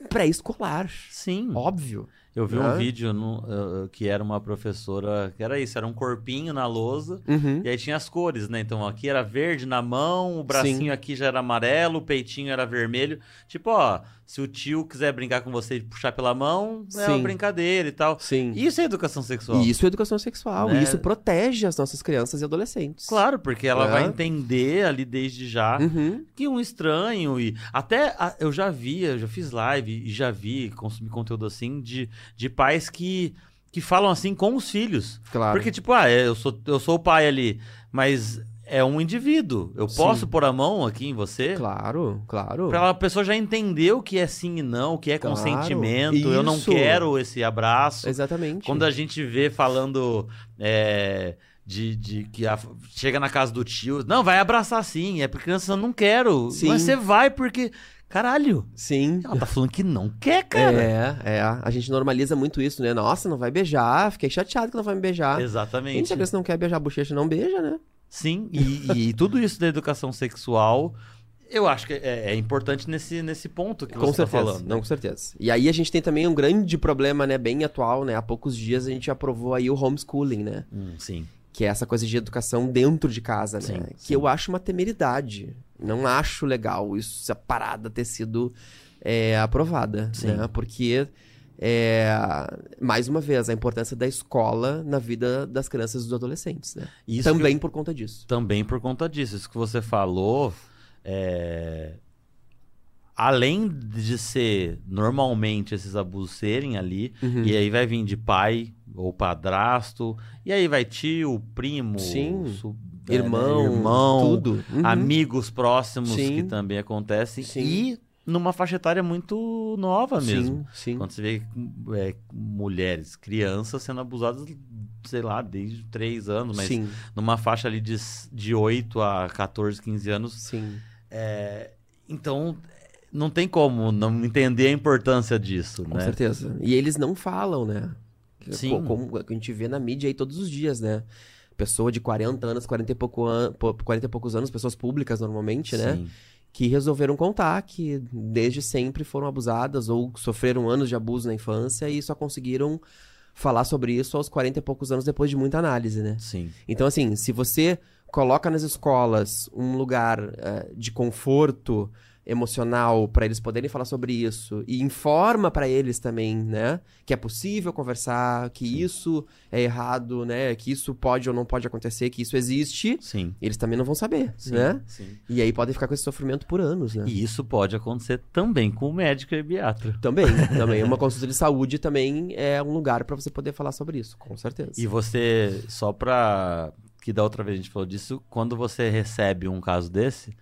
pré-escolar, Sim. óbvio. Eu vi um vídeo no- uh, que era uma professora, que era isso, era um corpinho na lousa, Uhum. e aí tinha as cores, né? Então aqui era verde na mão, o bracinho Sim. aqui já era amarelo, o peitinho era vermelho. Tipo, ó, se o tio quiser brincar com você e puxar pela mão, é uma Sim. brincadeira e tal. Sim. Isso é educação sexual. E isso é educação sexual. Né? E isso protege as nossas crianças e adolescentes. Claro, porque ela É. vai entender ali desde já Uhum. que um estranho e até a- eu já vi, eu já fiz live e já vi, consumi conteúdo assim de, de pais que que falam assim com os filhos. Claro. Porque tipo, ah, eu sou eu sou o pai ali, mas é um indivíduo. Eu Sim. posso pôr a mão aqui em você? Claro, claro. Pra a pessoa já entender o que é sim e não, o que é Claro. consentimento. Eu não Isso. quero esse abraço. Exatamente. Quando a gente vê falando é, de, de que a- chega na casa do tio, não, vai abraçar sim, é porque criança eu não quero. Sim. Mas você vai porque, caralho, Sim. ela tá falando que não quer, cara. É, é. A gente normaliza muito isso, né? Nossa, não vai beijar. Fiquei chateado que não vai me beijar. Gente, Exatamente. se a criança não quer beijar a bochecha, não beija, né? Sim, e, e tudo isso da educação sexual, eu acho que é, é importante nesse, nesse ponto que com você certeza. tá falando. Não, com certeza. E aí a gente tem também um grande problema, né? Bem atual, né? Há poucos dias a gente aprovou aí o homeschooling, né? Hum, sim. Que é essa coisa de educação dentro de casa, né? Sim, que sim. eu acho uma temeridade. Não acho legal isso, essa parada ter sido é, aprovada, Sim. né? Porque, é, mais uma vez, a importância da escola na vida das crianças e dos adolescentes, né? Isso Também por conta disso. Também por conta disso. Isso que você falou, é, além de ser normalmente esses abusos serem ali, Uhum. e aí vai vir de pai ou padrasto, e aí vai tio, primo, Sim. su- é, Irmão, né, irmão tudo. Uhum. amigos próximos Sim. que também acontecem, Sim. e numa faixa etária muito nova mesmo. Sim, sim. Quando você vê é, mulheres, crianças sendo abusadas, sei lá, desde 3 anos, mas Sim, numa faixa ali de, de 8 a 14, 15 anos. sim. Então, não tem como não entender a importância disso, Com né? certeza. E eles não falam, né? Sim. Co- Como a gente vê na mídia aí todos os dias, né? Pessoa de 40 anos, 40 e, pouco an... pô, 40 e poucos anos, pessoas públicas normalmente, né? Sim. Que resolveram contar que desde sempre foram abusadas ou sofreram anos de abuso na infância e só conseguiram falar sobre isso aos 40 e poucos anos depois de muita análise, né? Sim. Então, assim, se você coloca nas escolas um lugar eh, de conforto emocional para eles poderem falar sobre isso e informa para eles também, né, que é possível conversar, que isso é errado, né, que isso pode ou não pode acontecer, que isso existe, Sim. eles também não vão saber, Sim. né? Sim. E aí podem ficar com esse sofrimento por anos, né? E isso pode acontecer também com o médico e biatra. Também, também. Uma consulta de saúde também é um lugar para você poder falar sobre isso, com certeza. E você, só pra. Que da outra vez a gente falou disso, quando você recebe um caso desse,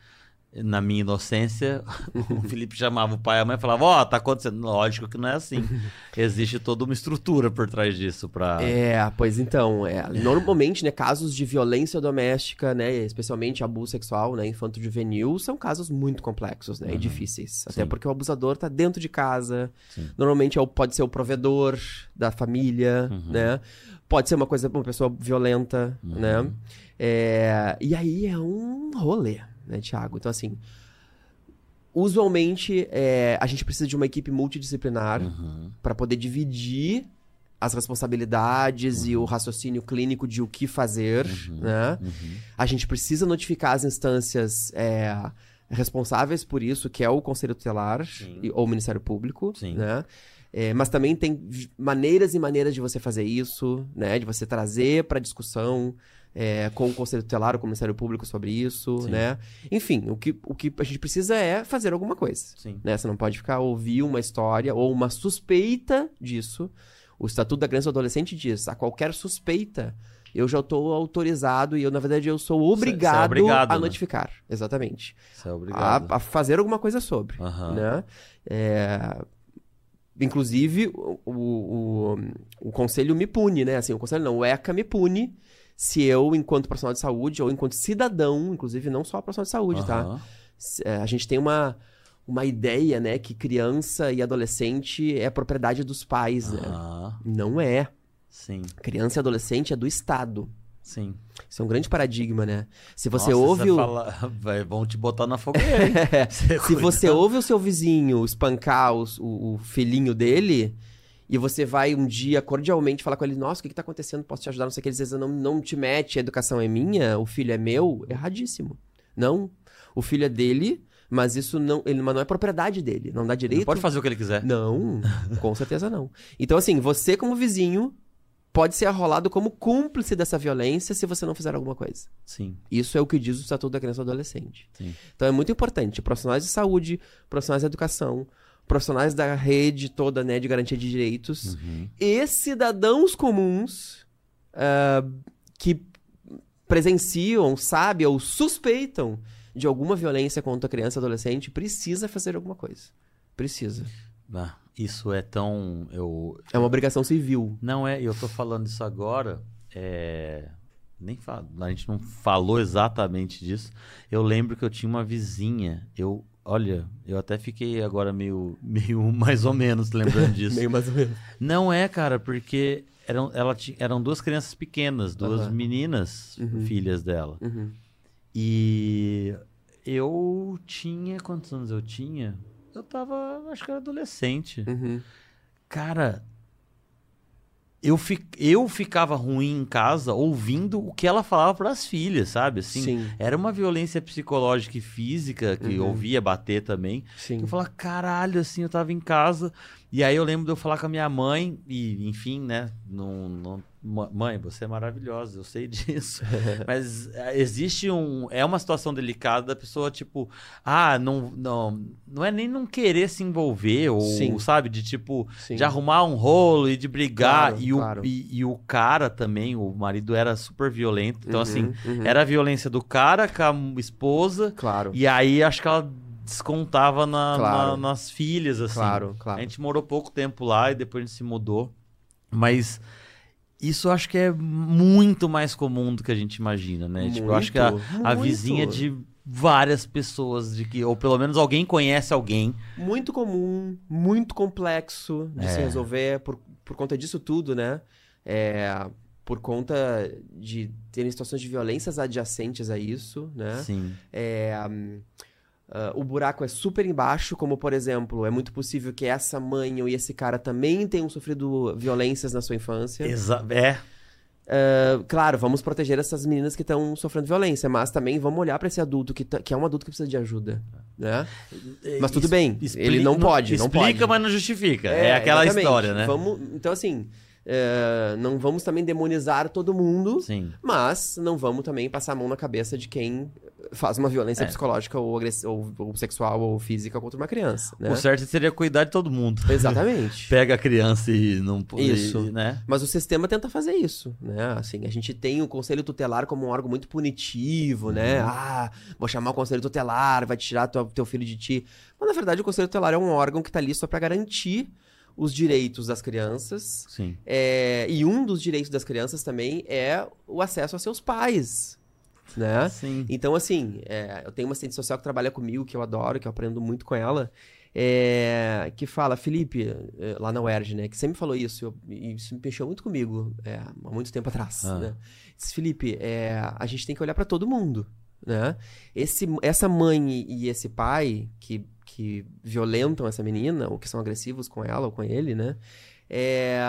na minha inocência, o Felipe chamava o pai e a mãe e falava: Ó, tá acontecendo. Lógico que não é assim. Existe toda uma estrutura por trás disso pra. É, pois então, é, normalmente, né, casos de violência doméstica, né, especialmente abuso sexual, né, infanto-juvenil, são casos muito complexos, né, e difíceis. Até Sim. porque o abusador tá dentro de casa, Sim. normalmente é o- pode ser o provedor da família, Uhum. né, pode ser uma coisa, uma pessoa violenta, Uhum. né, é, e aí é um rolê, né, Thiago? Então, assim, usualmente, é, a gente precisa de uma equipe multidisciplinar Uhum. para poder dividir as responsabilidades Uhum. e o raciocínio clínico de o que fazer, né? Uhum. A gente precisa notificar as instâncias é, responsáveis por isso, que é o Conselho Tutelar Sim. ou o Ministério Público, Sim. né? É, mas também tem maneiras e maneiras de você fazer isso, né? De você trazer para discussão é, com o Conselho Tutelar o Ministério Público sobre isso, Sim. né? Enfim, o que, o que a gente precisa é fazer alguma coisa Sim. né? Você não pode ficar ouvir uma história ou uma suspeita disso. O Estatuto da Criança e do Adolescente diz, a qualquer suspeita, eu já estou autorizado e eu, na verdade, eu sou obrigado, obrigado, a né? notificar. Exatamente. Você é A, obrigado. a fazer alguma coisa sobre, Aham. né? É, Inclusive, o, o, o, o conselho me pune, né? Assim, o conselho não, o ECA me pune se eu, enquanto profissional de saúde, ou enquanto cidadão, inclusive não só profissional de saúde, tá? Aham. S- é, a gente tem uma, uma ideia, né, que criança e adolescente é propriedade dos pais, né? Não é. Sim, Criança e adolescente é do Estado. sim. Isso é um grande paradigma, né? Se você Nossa, ouve o... fala- Vai, vão te botar na fogueira? Você Se você cuida. ouve o seu vizinho espancar os- o, o filhinho dele e você vai um dia cordialmente falar com ele, nossa, o que, que tá acontecendo? Posso te ajudar? Não sei o que, ele diz, não, não te mete, a educação é minha, o filho é meu, erradíssimo. Não, o filho é dele, mas isso não, ele, mas não é propriedade dele, não dá Ele direito. pode fazer o que ele quiser. Não, com certeza não. Então, assim, você como vizinho pode ser arrolado como cúmplice dessa violência se você não fizer alguma coisa. Sim, Isso é o que diz o Estatuto da Criança e do Adolescente. sim. Então é muito importante. Profissionais de saúde, profissionais de educação, profissionais da rede toda né, de garantia de direitos Uhum. e cidadãos comuns ah, que presenciam, sabem ou suspeitam de alguma violência contra criança e adolescente precisa fazer alguma coisa. Precisa. Ah, isso é tão. Eu, É uma obrigação civil. Não é, eu tô falando isso agora, é, nem falo, a gente não falou exatamente disso. Eu lembro que eu tinha uma vizinha, eu, olha, eu até fiquei agora meio, meio mais ou menos lembrando disso. Meio mais ou menos. Não é, cara, porque eram, ela eram duas crianças pequenas, duas Aham. meninas, Uhum. filhas dela. Uhum. E eu tinha, quantos anos eu tinha? Eu tava, acho que era adolescente. Uhum. Cara, eu, fi, eu ficava ruim em casa ouvindo o que ela falava para as filhas, sabe? Assim, Sim, Era uma violência psicológica e física que eu Uhum. ouvia bater também. sim. Eu falava, caralho, assim, eu tava em casa. E aí eu lembro de eu falar com a minha mãe, e enfim, né? Não, não- mãe, você é maravilhosa, eu sei disso. Mas é, existe um. É uma situação delicada da pessoa, tipo, ah, não, não, não é nem não querer se envolver, ou, Sim. sabe, de tipo, Sim. de arrumar um rolo e de brigar. Claro, e, o, claro. e, e o cara também, o marido era super violento. Então, Uhum, assim, uhum. era a violência do cara com a esposa. Claro, E aí acho que ela descontava na- Claro. na- nas filhas, assim. claro, claro. A gente morou pouco tempo lá e depois a gente se mudou. Mas isso eu acho que é muito mais comum do que a gente imagina, né? tipo, eu acho que a, Muito, a muito. vizinha de várias pessoas, de que, ou pelo menos alguém conhece alguém. muito comum, muito complexo de se É. resolver por, por conta disso tudo, né? É, por conta de terem situações de violências adjacentes a isso, né? Sim. É, ah, o buraco é super embaixo, como por exemplo, é muito possível que essa mãe ou esse cara também tenham sofrido violências na sua infância. Exa é. Ah, claro, vamos proteger essas meninas que estão sofrendo violência, mas também vamos olhar para esse adulto que, tá- que é um adulto que precisa de ajuda, né? Mas tudo bem, ele não pode, não Explica, pode. mas não justifica. É, aquela exatamente. história, né? Vamos, então, assim, é, não vamos também demonizar todo mundo, Sim. mas não vamos também passar a mão na cabeça de quem faz uma violência É. psicológica ou, ou- ou sexual ou física contra uma criança, né? O certo seria cuidar de todo mundo. Exatamente. Pega a criança e não... Isso. e- né? Mas o sistema tenta fazer isso, né? Assim, a gente tem o conselho tutelar como um órgão muito punitivo, né? Uhum. Ah, vou chamar o conselho tutelar, vai tirar tua- teu filho de ti. Mas na verdade o conselho tutelar é um órgão que tá ali só pra garantir os direitos das crianças. Sim. É, e um dos direitos das crianças também é o acesso a seus pais, né? Sim. Então, assim, é, eu tenho uma assistente social que trabalha comigo, que eu adoro, que eu aprendo muito com ela, é, que fala, Felipe, lá na UERJ, né, que sempre falou isso, eu- e isso me mexeu muito comigo, é, há muito tempo atrás, Ah. né? Diz, Felipe, é, a gente tem que olhar pra todo mundo, né? Esse, essa mãe e esse pai que, que violentam essa menina, ou que são agressivos com ela ou com ele, né? É,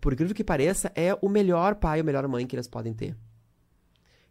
por incrível que pareça, é o melhor pai, a melhor mãe que eles podem ter.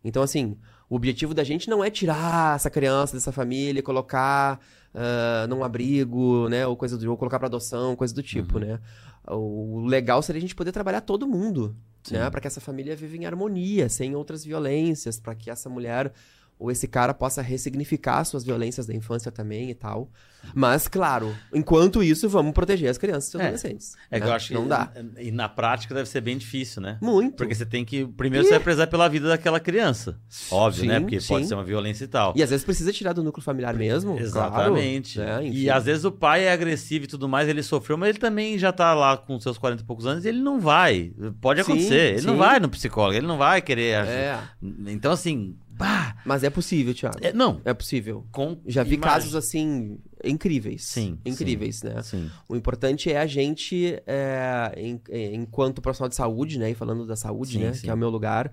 Então, assim, o objetivo da gente não é tirar essa criança dessa família, colocar uh, num abrigo, né? Ou coisa do ou colocar para adoção, coisa do tipo, uhum. né? O legal seria a gente poder trabalhar todo mundo, Sim. né? Para que essa família viva em harmonia, sem outras violências, para que essa mulher ou esse cara possa ressignificar suas violências da infância também e tal. Mas, claro, enquanto isso, vamos proteger as crianças e os é. adolescentes. É né? que eu acho não que dá. E na prática deve ser bem difícil, né? Muito. Porque você tem que. Primeiro e... você vai prezar pela vida daquela criança. Óbvio, sim, né? Porque sim. pode ser uma violência e tal. E às vezes precisa tirar do núcleo familiar mesmo. Exatamente. Claro, né? E às vezes o pai é agressivo e tudo mais, ele sofreu, mas ele também já tá lá com seus 40 e poucos anos e ele não vai. Pode acontecer. Sim, ele não vai no psicólogo, ele não vai querer. É. Então, assim, Bah! Mas é possível, Thiago. É, não. É possível. Com Já vi imagem. casos assim incríveis. Sim. Incríveis, sim, né? Sim. O importante é a gente, é, em, enquanto profissional de saúde, né? E falando da saúde, sim, né? Sim. Que é o meu lugar.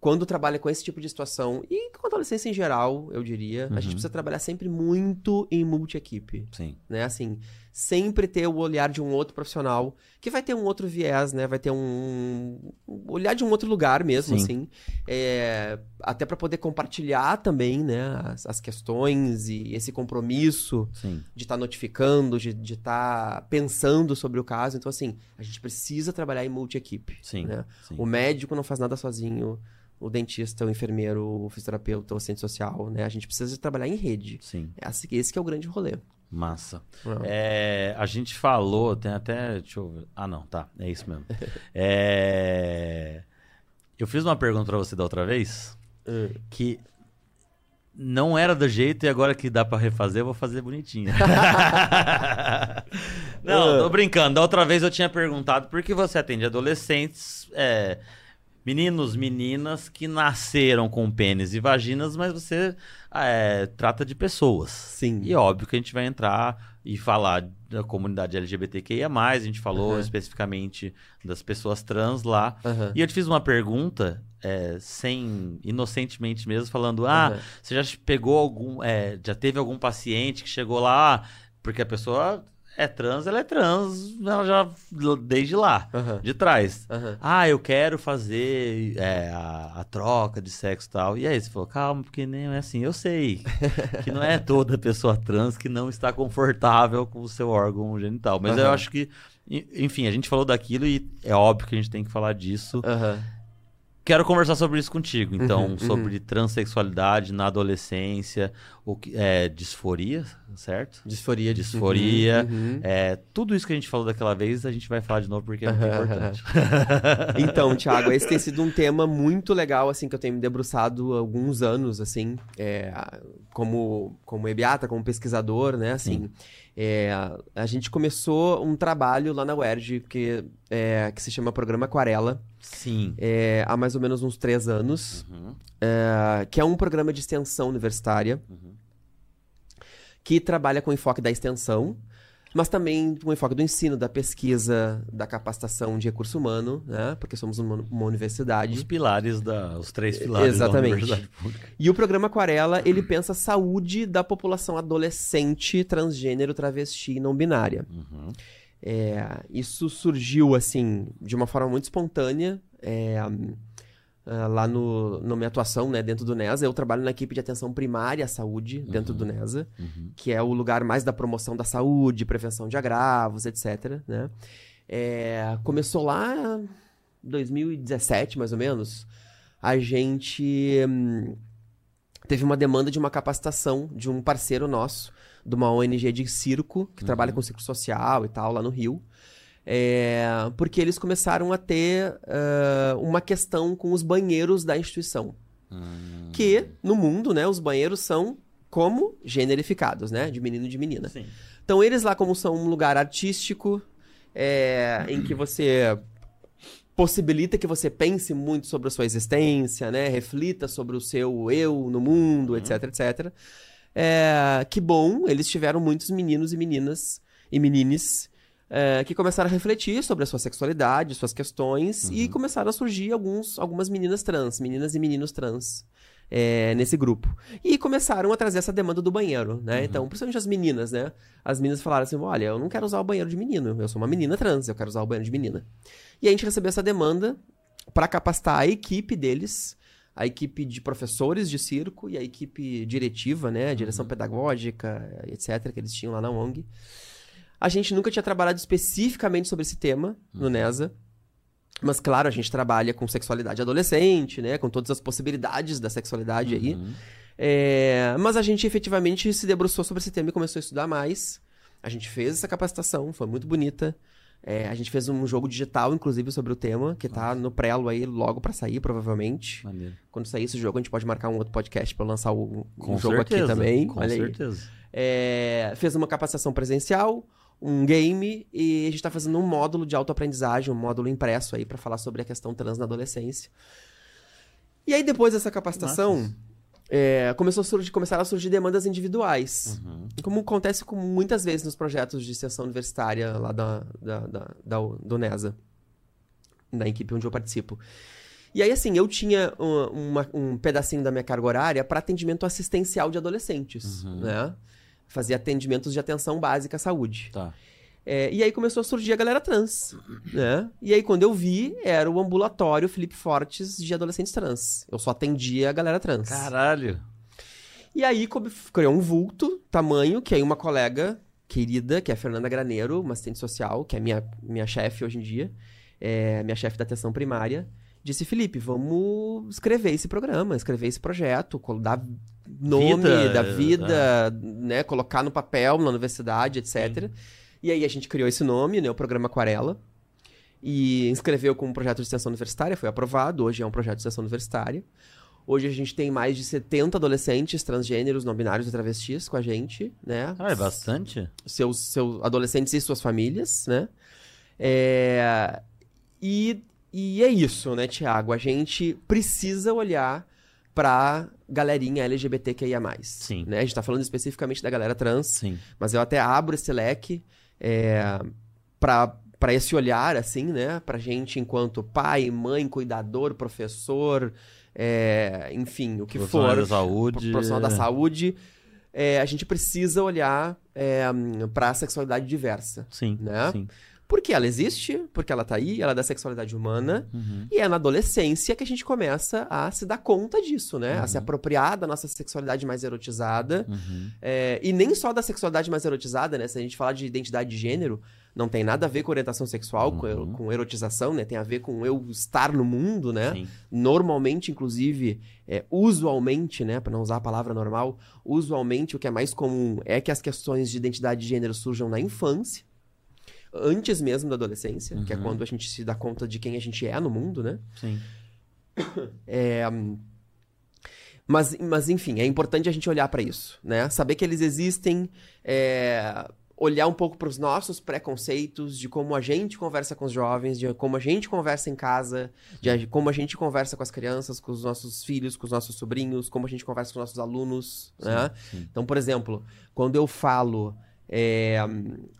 Quando trabalha com esse tipo de situação, e com a adolescência em geral, eu diria, uhum. a gente precisa trabalhar sempre muito em multi-equipe. Sim. Né? Assim, sempre ter o olhar de um outro profissional, que vai ter um outro viés, né? Vai ter um, um olhar de um outro lugar mesmo, Sim. assim. É, até para poder compartilhar também, né? As, as questões e esse compromisso Sim. de estar tá notificando, de estar tá pensando sobre o caso. Então, assim, a gente precisa trabalhar em multi-equipe. Sim. Né? O médico não faz nada sozinho o dentista, o enfermeiro, o fisioterapeuta, o assistente social, né? A gente precisa trabalhar em rede. Sim. Esse, esse é o grande rolê. Massa. Uhum. É, a gente falou, tem até. Deixa eu ver. Ah, não, tá. É isso mesmo. é, eu fiz uma pergunta pra você da outra vez Uhum. que não era do jeito e agora que dá pra refazer, eu vou fazer bonitinho. não, tô brincando. Da outra vez eu tinha perguntado por que você atende adolescentes. É, meninos, meninas que nasceram com pênis e vaginas, mas você é, trata de pessoas. Sim. E óbvio que a gente vai entrar e falar da comunidade LGBTQIA+, a gente falou Uhum. especificamente das pessoas trans lá. Uhum. E eu te fiz uma pergunta, é, sem, inocentemente mesmo, falando, ah, Uhum. você já pegou algum, é, já teve algum paciente que chegou lá, porque a pessoa é trans, ela é trans, ela já desde lá, Uhum. de trás. Uhum. Ah, eu quero fazer é, a, a troca de sexo e tal. E aí você falou, calma, porque nem é assim. Eu sei que não é toda pessoa trans que não está confortável com o seu órgão genital. Mas eu Aham. acho que, en- enfim, a gente falou daquilo e é óbvio que a gente tem que falar disso. Aham. Quero conversar sobre isso contigo. Então, Uhum, sobre transexualidade na adolescência, o que, é, disforia, certo? Disforia. Disforia. Uhum, uhum. É, tudo isso que a gente falou daquela vez, a gente vai falar de novo porque é muito importante. Então, Thiago, esse tem sido um tema muito legal, assim, que eu tenho me debruçado há alguns anos, assim, é, como, como ebiata, como pesquisador, né, assim. É, a gente começou um trabalho lá na UERJ que, é, que se chama Programa Aquarela, Sim. é, há mais ou menos uns três anos, Uhum, é, que é um programa de extensão universitária uhum. que trabalha com enfoque da extensão, mas também com enfoque do ensino, da pesquisa, da capacitação de recurso humano, né? Porque somos uma, uma universidade. Os pilares da. Os três pilares Exatamente. da universidade pública. E o programa Aquarela, ele pensa a saúde da população adolescente, transgênero, travesti e não binária. Uhum. É, isso surgiu, assim, de uma forma muito espontânea. é, ah, lá no, na minha atuação, né, dentro do NESA, eu trabalho na equipe de atenção primária à saúde, dentro do NESA, Uhum. que é o lugar mais da promoção da saúde, prevenção de agravos, etc, né? É, começou lá em 2017, mais ou menos, a gente hum, teve uma demanda de uma capacitação de um parceiro nosso, de uma ONG de circo, que trabalha com circo social e tal, lá no Rio. É, porque eles começaram a ter ah, uma questão com os banheiros da instituição. Hum. Que, no mundo, né, os banheiros são como generificados, né? De menino e de menina. Sim. Então, eles lá, como são um lugar artístico, é, em que você possibilita que você pense muito sobre a sua existência, né? Reflita sobre o seu eu no mundo, etc, etc. É, que bom, eles tiveram muitos meninos e meninas e menines é, que começaram a refletir sobre a sua sexualidade, suas questões, e começaram a surgir alguns, algumas meninas trans, meninas e meninos trans. é, nesse grupo. E começaram a trazer essa demanda do banheiro, né? Então, principalmente as meninas, né? As meninas falaram assim: olha, eu não quero usar o banheiro de menino, eu sou uma menina trans, eu quero usar o banheiro de menina. E a gente recebeu essa demanda para capacitar a equipe deles, a equipe de professores de circo e a equipe diretiva, né? Direção pedagógica, etc., que eles tinham lá na ONG. A gente nunca tinha trabalhado especificamente sobre esse tema no NESA. Mas, claro, a gente trabalha com sexualidade adolescente, né? Com todas as possibilidades da sexualidade aí. Uhum. É, mas a gente efetivamente se debruçou sobre esse tema e começou a estudar mais. A gente fez essa capacitação, foi muito bonita. É, a gente fez um jogo digital, inclusive, sobre o tema, que tá no prelo aí logo pra sair, provavelmente. Maneiro. Quando sair esse jogo, a gente pode marcar um outro podcast pra lançar o, um jogo certeza, aqui também. Com Olha aí. certeza. É, fez uma capacitação presencial, um game e a gente tá fazendo um módulo de autoaprendizagem, um módulo impresso aí pra falar sobre a questão trans na adolescência. E aí depois dessa capacitação, é, começou a surgir, começaram a surgir demandas individuais. Uhum. Como acontece com muitas vezes nos projetos de extensão universitária lá da, da, da, da- do NESA, da equipe onde eu participo. E aí, assim, eu tinha uma- uma- um pedacinho da minha carga horária para atendimento assistencial de adolescentes, Uhum. né? Fazia atendimentos de atenção básica à saúde. Tá. É, e aí começou a surgir a galera trans, né? E aí quando eu vi, era o ambulatório Felipe Fortes de adolescentes trans. Eu só atendia a galera trans. Caralho. E aí criou um vulto, tamanho, que aí uma colega querida, que é a Fernanda Graneiro, uma assistente social, que é minha, minha chefe hoje em dia, é minha chefe da atenção primária, disse, Felipe, vamos escrever esse programa, escrever esse projeto, dar nome, Vida, dar vida, né, colocar no papel na universidade, etc. E aí a gente criou esse nome, né, o programa Aquarela, e inscreveu como um projeto de extensão universitária, foi aprovado, hoje é um projeto de extensão universitária. Hoje a gente tem mais de 70 adolescentes transgêneros, não binários e travestis com a gente, né? Ah, é bastante? Seus, seus adolescentes e suas famílias, né? É, E, e é isso, né, Tiago? A gente precisa olhar pra galerinha LGBTQIA+. Sim. Né? A gente tá falando especificamente da galera trans, Sim. mas eu até abro esse leque é, para para esse olhar, assim, né? Pra gente enquanto pai, mãe, cuidador, professor, é, enfim, o que Profissional for, da saúde. pro- profissional da saúde, é, a gente precisa olhar é, para a sexualidade diversa. Sim. Né? Sim. Porque ela existe, porque ela tá aí, ela é da sexualidade humana, Uhum. e é na adolescência que a gente começa a se dar conta disso, né? A se apropriar da nossa sexualidade mais erotizada. Uhum. É, e nem só da sexualidade mais erotizada, né? Se a gente falar de identidade de gênero, não tem nada a ver com orientação sexual, com, Uhum. com erotização, né? Tem a ver com eu estar no mundo, né? Sim. Normalmente, inclusive, é, usualmente, né? Pra não usar a palavra normal, usualmente o que é mais comum é que as questões de identidade de gênero surjam na infância. Antes mesmo da adolescência, que é Uhum. quando a gente se dá conta de quem a gente é no mundo, né? Sim. É, mas, mas, enfim, é importante a gente olhar pra isso, né? Saber que eles existem, é, olhar um pouco para os nossos preconceitos, de como a gente conversa com os jovens, de como a gente conversa em casa, de como a gente conversa com as crianças, com os nossos filhos, com os nossos sobrinhos, como a gente conversa com os nossos alunos, né? sim. Então, por exemplo, quando eu falo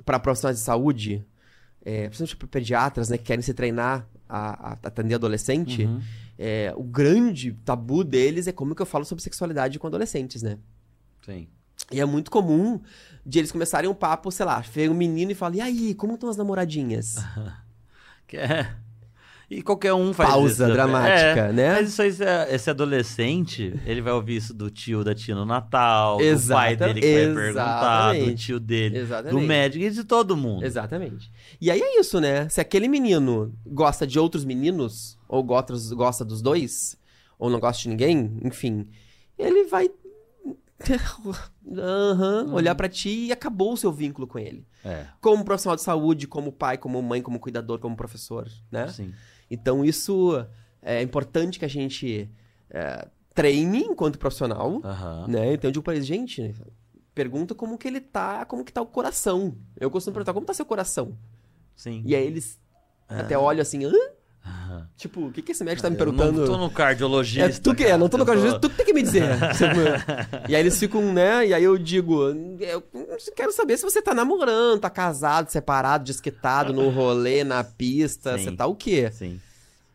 para profissionais de saúde, é, principalmente para pediatras, né, que querem se treinar a, a atender adolescente, Uhum. é, o grande tabu deles é como que eu falo sobre sexualidade com adolescentes, né? Sim. E é muito comum de eles começarem um papo, sei lá, vem um menino e fala, e aí, como estão as namoradinhas? Que é- E qualquer um faz Pausa isso. também. dramática, É, né? Mas isso aí, esse- esse adolescente, ele vai ouvir isso do tio da tia no Natal, do pai dele que vai perguntar, do tio dele, do Exatamente. médico e de todo mundo. Exatamente. E aí é isso, né? Se aquele menino gosta de outros meninos, ou gosta, dos dois, ou não gosta de ninguém, enfim, ele vai Aham, olhar pra ti e acabou o seu vínculo com ele. É, Como profissional de saúde, como pai, como mãe, como cuidador, como professor, né? sim. Então isso é importante que a gente é, treine enquanto profissional, Aham. né? Então eu digo eles, gente, pergunta como que ele tá, como que tá o coração. Eu costumo perguntar, como tá seu coração? Sim. E aí eles É. até olham assim, hã? Aham. Tipo, o que que esse médico tá me Eu perguntando? não tô no cardiologista. É, tu que é, não tô no eu cardiologista, tu que tem que me dizer. E aí eles ficam, né? E aí eu digo, eu quero saber se você tá namorando, tá casado, separado, desquitado, no rolê, na pista, Sim. você tá o quê? Sim.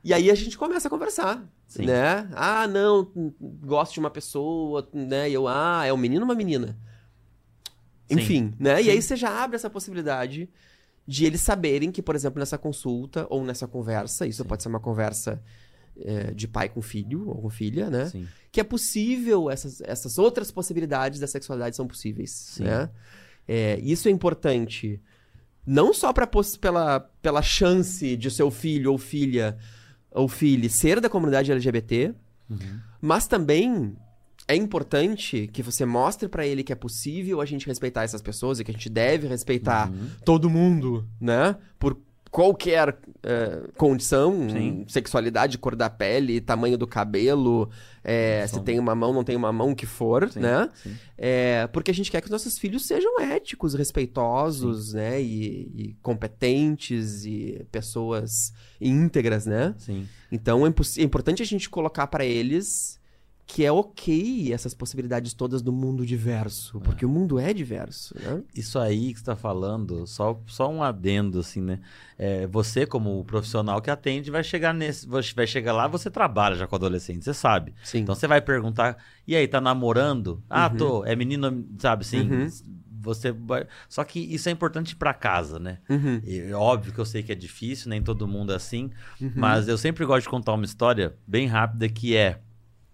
E aí a gente começa a conversar, Sim. né? Ah, não, gosto de uma pessoa, né? E eu, ah, é um menino ou uma menina? Sim. Enfim, né? E aí você já abre essa possibilidade de eles saberem que, por exemplo, nessa consulta ou nessa conversa, isso Sim. pode ser uma conversa é, de pai com filho ou com filha, né? Sim. que é possível, essas, essas outras possibilidades da sexualidade são possíveis, Sim. né? É, isso é importante não só pra, pela, pela chance de seu filho ou filha ou filho ser da comunidade LGBT, Uhum. mas também é importante que você mostre pra ele que é possível a gente respeitar essas pessoas e que a gente deve respeitar Uhum. todo mundo, né? Por qualquer eh, condição, Sim. sexualidade, cor da pele, tamanho do cabelo, eh, se tem uma mão, não tem uma mão, o que for, Sim, né? sim. É, porque a gente quer que os nossos filhos sejam éticos, respeitosos, né? E, e competentes e pessoas íntegras, né? Então é, é importante a gente colocar pra eles que é ok essas possibilidades todas do mundo diverso, porque o mundo é diverso, né? Isso aí que você tá falando, só, só um adendo, assim, né? É, você, como profissional que atende, vai chegar nesse. Vai chegar lá, você trabalha já com adolescente, você sabe. Sim. Então você vai perguntar, e aí, tá namorando? Ah, Uhum. tô. É menino, sabe assim? Uhum. Você vai... Só que isso é importante pra casa, né? Uhum, E, é óbvio que eu sei que é difícil, nem todo mundo é assim, uhum. mas eu sempre gosto de contar uma história bem rápida que é.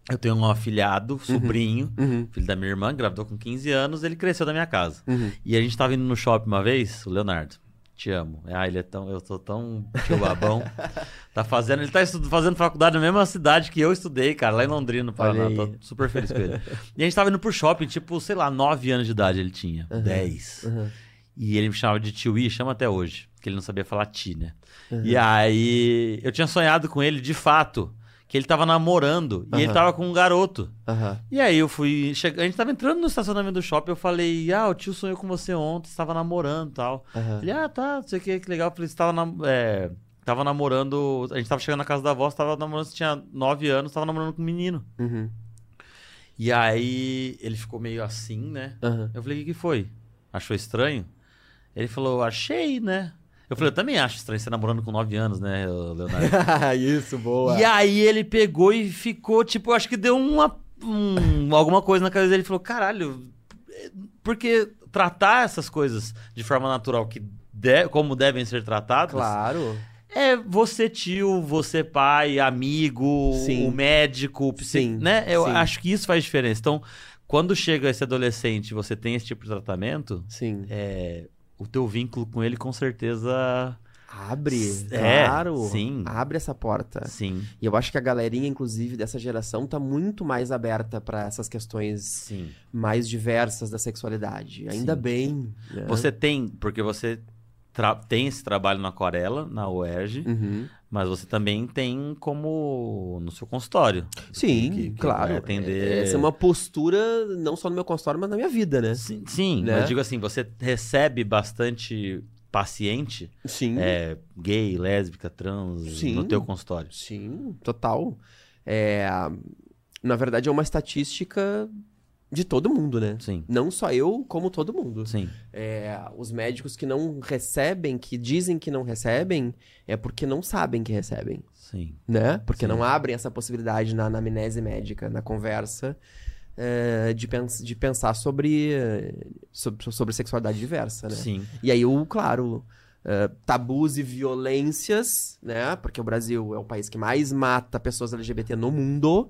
Eu tenho um afilhado, sobrinho, Uhum, filho da minha irmã, engravidou com 15 anos, ele cresceu da minha casa. uhum. E a gente tava indo no shopping uma vez, o Leonardo. Te amo. Ah, ele é tão. Eu tô tão tio babão. tá fazendo. Ele tá estu- fazendo faculdade na mesma cidade que eu estudei, cara, lá em Londrina, no Paraná. Tô super feliz com ele. E a gente tava indo pro shopping, tipo, sei lá, 9 anos de idade ele tinha. Uhum. 10. Uhum. E ele me chamava de tio I, chama até hoje. Porque ele não sabia falar ti, né? Uhum. E aí. Eu tinha sonhado com ele, de fato, que ele tava namorando. E ele tava com um garoto. Aham. E aí eu fui. Che... A gente tava entrando no estacionamento do shopping, eu falei, ah, o tio sonhou com você ontem, estava namorando e tal. Aham. Ele, ah, tá, não sei o que, que legal. Eu falei, você tava, nam- é, tava namorando. A gente tava chegando na casa da avó, você tava namorando, você tinha 9 anos, tava namorando com um menino. Uhum. E aí ele ficou meio assim, né? Eu falei, o que, que foi? Achou estranho? Ele falou, achei, né? Eu falei, eu também acho estranho você namorando com 9 anos, né, Leonardo? Isso, boa. E aí ele pegou e ficou, tipo, eu acho que deu uma, um- alguma coisa na cabeça dele. Ele falou, caralho, porque tratar essas coisas de forma natural, que de- como devem ser tratadas, Claro. é você tio, você pai, amigo, Sim. o médico, o né? Eu sim. acho que isso faz diferença. Então, quando chega esse adolescente e você tem esse tipo de tratamento, Sim. é, o teu vínculo com ele com certeza... Abre, É, claro. sim. Abre essa porta. Sim, E eu acho que a galerinha, inclusive, dessa geração tá muito mais aberta pra essas questões sim. mais diversas da sexualidade. Ainda Sim. bem. né? Você tem, porque você tem esse trabalho na aquarela, na UERJ, Uhum. Mas você também tem como no seu consultório. Sim, Que- que claro. atender- Essa é uma postura não só no meu consultório, mas na minha vida, né? Sim, sim Né? mas digo assim, você recebe bastante paciente Sim. é, gay, lésbica, trans Sim. no teu consultório. Sim, total. É, na verdade, é uma estatística de todo mundo, né? Sim, Não só eu, como todo mundo. sim, É, os médicos que não recebem, que dizem que não recebem, é porque não sabem que recebem, sim. né? Porque Sim. não abrem essa possibilidade na anamnese médica, na conversa, é, de, pens de pensar sobre, eh, sobre, sobre sexualidade diversa, né? Sim, E aí, o, claro, eh, tabus e violências, né? Porque o Brasil é o país que mais mata pessoas LGBT no mundo.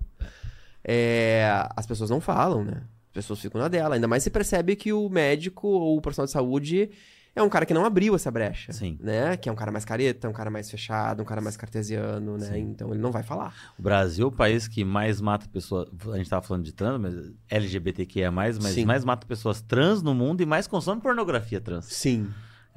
É, as pessoas não falam, né? As pessoas ficam na dela. Ainda mais se percebe que o médico ou o profissional de saúde é um cara que não abriu essa brecha. Sim. Né? Que é um cara mais careta, um cara mais fechado, um cara mais cartesiano, né? Sim. Então ele não vai falar. O Brasil é o país que mais mata pessoas. A gente tava falando de trans, mas LGBTQIA, mas Sim. mais mata pessoas trans no mundo e mais consome pornografia trans. Sim.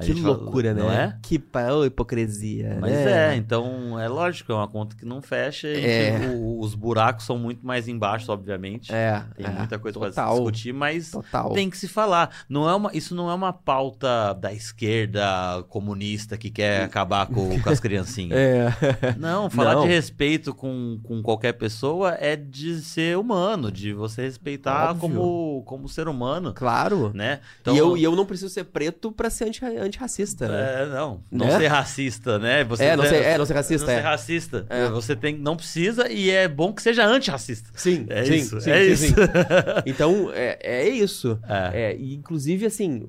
A que gente fala- loucura, né? não é? Que pa- ô, hipocrisia. Mas né? é, então é lógico, é uma conta que não fecha e É. os buracos são muito mais embaixo, obviamente. É, Tem é, muita coisa para se discutir, mas Total. tem que se falar. Não é uma, isso não é uma pauta da esquerda comunista que quer acabar com, com as criancinhas. É. Não, falar Não. de respeito com, com qualquer pessoa é de ser humano, de você respeitar Óbvio. como, como ser humano, Claro. né? Então, e, eu, e eu não preciso ser preto pra ser anti- antirracista, né? É, não. Não Né? ser racista, né? Você É, não ser- é, não ser racista, Não é. ser racista. É. Você tem, não precisa e é bom que seja antirracista. Sim, É sim, isso, sim, é sim, isso. sim. Então, é, é isso. É. É, e, inclusive, assim,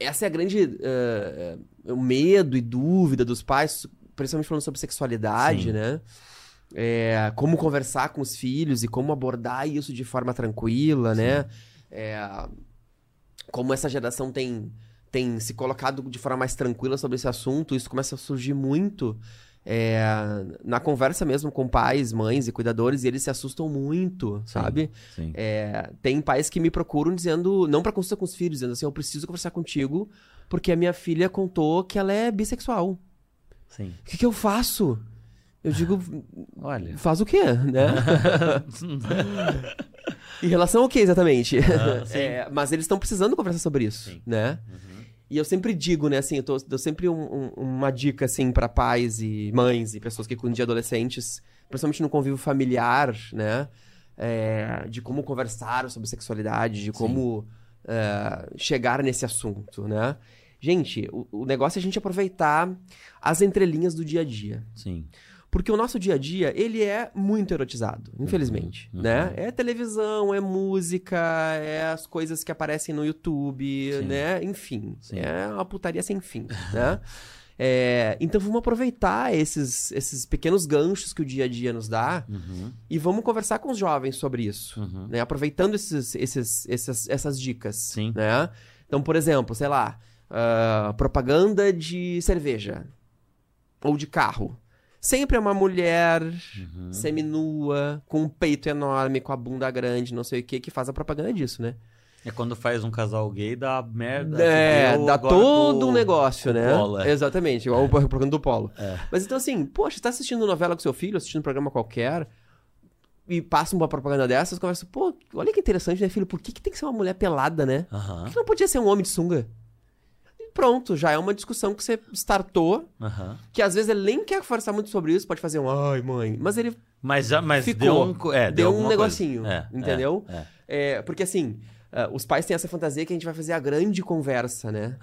essa é a grande. o medo e dúvida dos pais, principalmente falando sobre sexualidade, Sim. né? É, como conversar com os filhos e como abordar isso de forma tranquila, né? É, como essa geração tem, tem se colocado de forma mais tranquila sobre esse assunto, isso começa a surgir muito é, na conversa mesmo com pais, mães e cuidadores, e eles se assustam muito, sabe? Sim. É, tem pais que me procuram dizendo, não pra consulta com os filhos, dizendo assim, eu preciso conversar contigo porque a minha filha contou que ela é bissexual. Sim. O que, que eu faço? Eu digo, Olha. faz o quê, né? em relação ao que exatamente? Ah, sim. É, mas eles estão precisando conversar sobre isso, Sim. né? Uhum. E eu sempre digo, né, assim, eu tô- dou sempre um- um- uma dica, assim, pra pais e mães e pessoas que cuidam de adolescentes, principalmente no convívio familiar, né? É, de como conversar sobre sexualidade, de como é, chegar nesse assunto, né? Gente, o, o negócio é a gente aproveitar as entrelinhas do dia a dia. Sim. Porque o nosso dia a dia, ele é muito erotizado, infelizmente, uhum. né? É televisão, é música, é as coisas que aparecem no YouTube, Sim. né? Enfim, Sim. é uma putaria sem fim, né? É, então vamos aproveitar esses, esses pequenos ganchos que o dia a dia nos dá Uhum. e vamos conversar com os jovens sobre isso, Uhum. né? Aproveitando esses, esses, essas, essas dicas, Sim. né? Então, por exemplo, sei lá, ah, propaganda de cerveja ou de carro. Sempre é uma mulher Uhum. seminua, com um peito enorme, com a bunda grande, não sei o que, que faz a propaganda disso, né? É quando faz um casal gay, dá merda. É, dá todo com- um negócio, né? Polo, é. Exatamente, igual o propaganda do Polo. É. Mas então assim, poxa, você tá assistindo novela com seu filho, assistindo um programa qualquer, e passa uma propaganda dessas, conversa, pô, olha que interessante, né, filho? Por que, que tem que ser uma mulher pelada, né? Por Aham. que não podia ser um homem de sunga? Pronto, já é uma discussão que você startou, Aham. que às vezes ele nem quer conversar muito sobre isso, pode fazer um ai, mãe, mas ele Mas, mas Ficou. deu um. É, deu um alguma negocinho, coisa. É, entendeu? É, é. É, porque assim, ah, os pais têm essa fantasia que a gente vai fazer a grande conversa, né?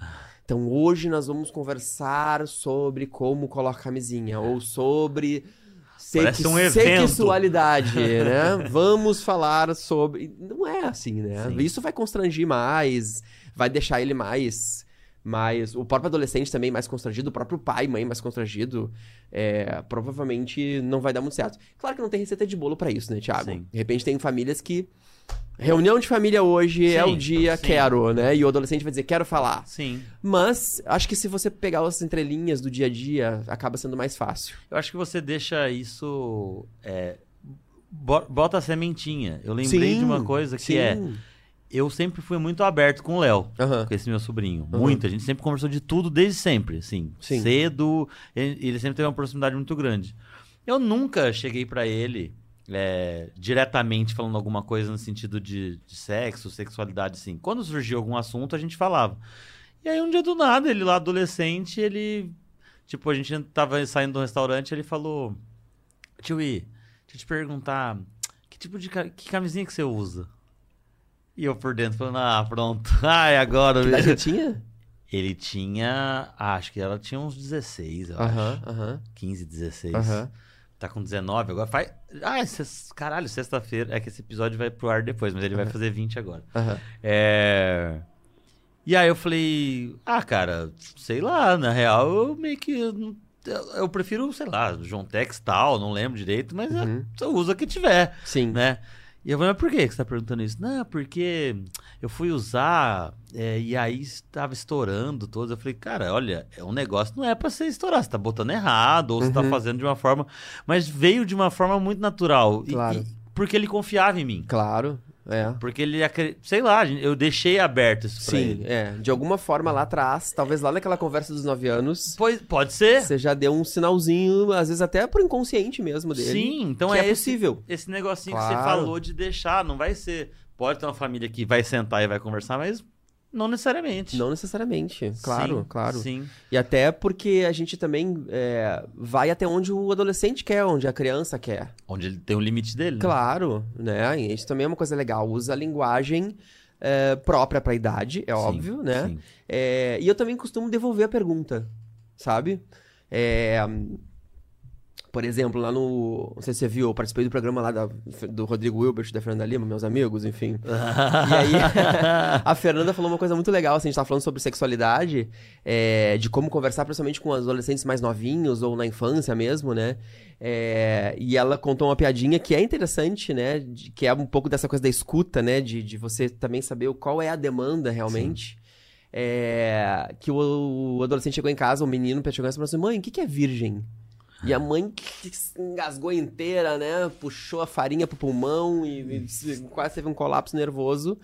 Então hoje nós vamos conversar sobre como coloca camisinha, ou sobre Parece um evento. sexualidade, né? Vamos falar sobre. Não é assim, né? Sim. Isso vai constrangir mais, vai deixar ele mais. Mais o próprio adolescente também mais constrangido, o próprio pai e mãe mais constrangido. é, provavelmente não vai dar muito certo. Claro que não tem receita de bolo pra isso, né, Thiago? Sim. De repente tem famílias que. Reunião de família hoje é Sim, o dia sim. quero, né? E o adolescente vai dizer quero falar. Sim. Mas acho que se você pegar as entrelinhas do dia a dia, acaba sendo mais fácil. Eu acho que você deixa isso. é, bo- bota a sementinha. Eu lembrei de uma coisa que é. Eu sempre fui muito aberto com o Léo. Aham. com esse meu sobrinho. Uhum. Muito. A gente sempre conversou de tudo desde sempre, assim. Sim. Cedo. Ele, ele sempre teve uma proximidade muito grande. Eu nunca cheguei pra ele é, diretamente falando alguma coisa no sentido de, de sexo, sexualidade, assim. Quando surgiu algum assunto, a gente falava. E aí, um dia do nada, ele lá adolescente, ele. Tipo, a gente tava saindo do restaurante, ele falou: Tio I, deixa eu te perguntar, que tipo de que camisinha que você usa? E eu por dentro falando, ah, pronto. Ai, agora. Que idade tinha? Ele tinha. ah, acho que ela tinha uns 16, eu Aham, acho. aham, 15, 16. aham. Tá com 19 agora. Faz. Ah, cês- caralho, sexta-feira. É que esse episódio vai pro ar depois, mas ele vai fazer 20 agora. É. E aí eu falei, ah, cara, sei lá, na real, eu meio que. eu- Eu prefiro, sei lá, João Tex tal, não lembro direito, mas Uhum. eu uso o que tiver Sim. né? E eu falei, mas por que você tá perguntando isso? Não, porque eu fui usar é, e aí estava estourando todos. Eu falei, cara, olha, é um negócio, não é pra você estourar, você tá botando errado, ou você tá Uhum. fazendo de uma forma. Mas veio de uma forma muito natural. E- Claro. e- porque ele confiava em mim. Claro, é. Porque ele, sei lá, eu deixei aberto isso pra Sim, ele. é. De alguma forma lá atrás, talvez lá naquela conversa dos nove anos, Pois, pode ser. você já deu um sinalzinho, às vezes até por inconsciente mesmo dele. Sim, então que é, é esse, possível. esse negocinho que você Claro. falou de deixar, não vai ser. Pode ter uma família que vai sentar e vai conversar, mas não necessariamente. Não necessariamente, claro, Sim, claro. Sim. E até porque a gente também é, vai até onde o adolescente quer, onde a criança quer. Onde ele tem o limite dele. né? Claro, né? E isso também é uma coisa legal. Usa a linguagem é, própria pra idade, é Sim, óbvio, né? sim. É, e eu também costumo devolver a pergunta, sabe? É, por exemplo, lá no. Não sei se você viu, eu participei do programa lá da- do Rodrigo Wilbert, da Fernanda Lima, meus amigos, enfim. E aí, a Fernanda falou uma coisa muito legal, assim, a gente tava falando sobre sexualidade, é, de como conversar, principalmente com adolescentes mais novinhos, ou na infância mesmo, né? É, e ela contou uma piadinha que é interessante, né? de- que é um pouco dessa coisa da escuta, né? De, de você também saber qual é a demanda realmente. É, que o, o adolescente chegou em casa, o menino chegou em casa e falou assim: mãe, o que, que é virgem? E a mãe que se engasgou inteira, né? Puxou a farinha pro pulmão e, e quase teve um colapso nervoso.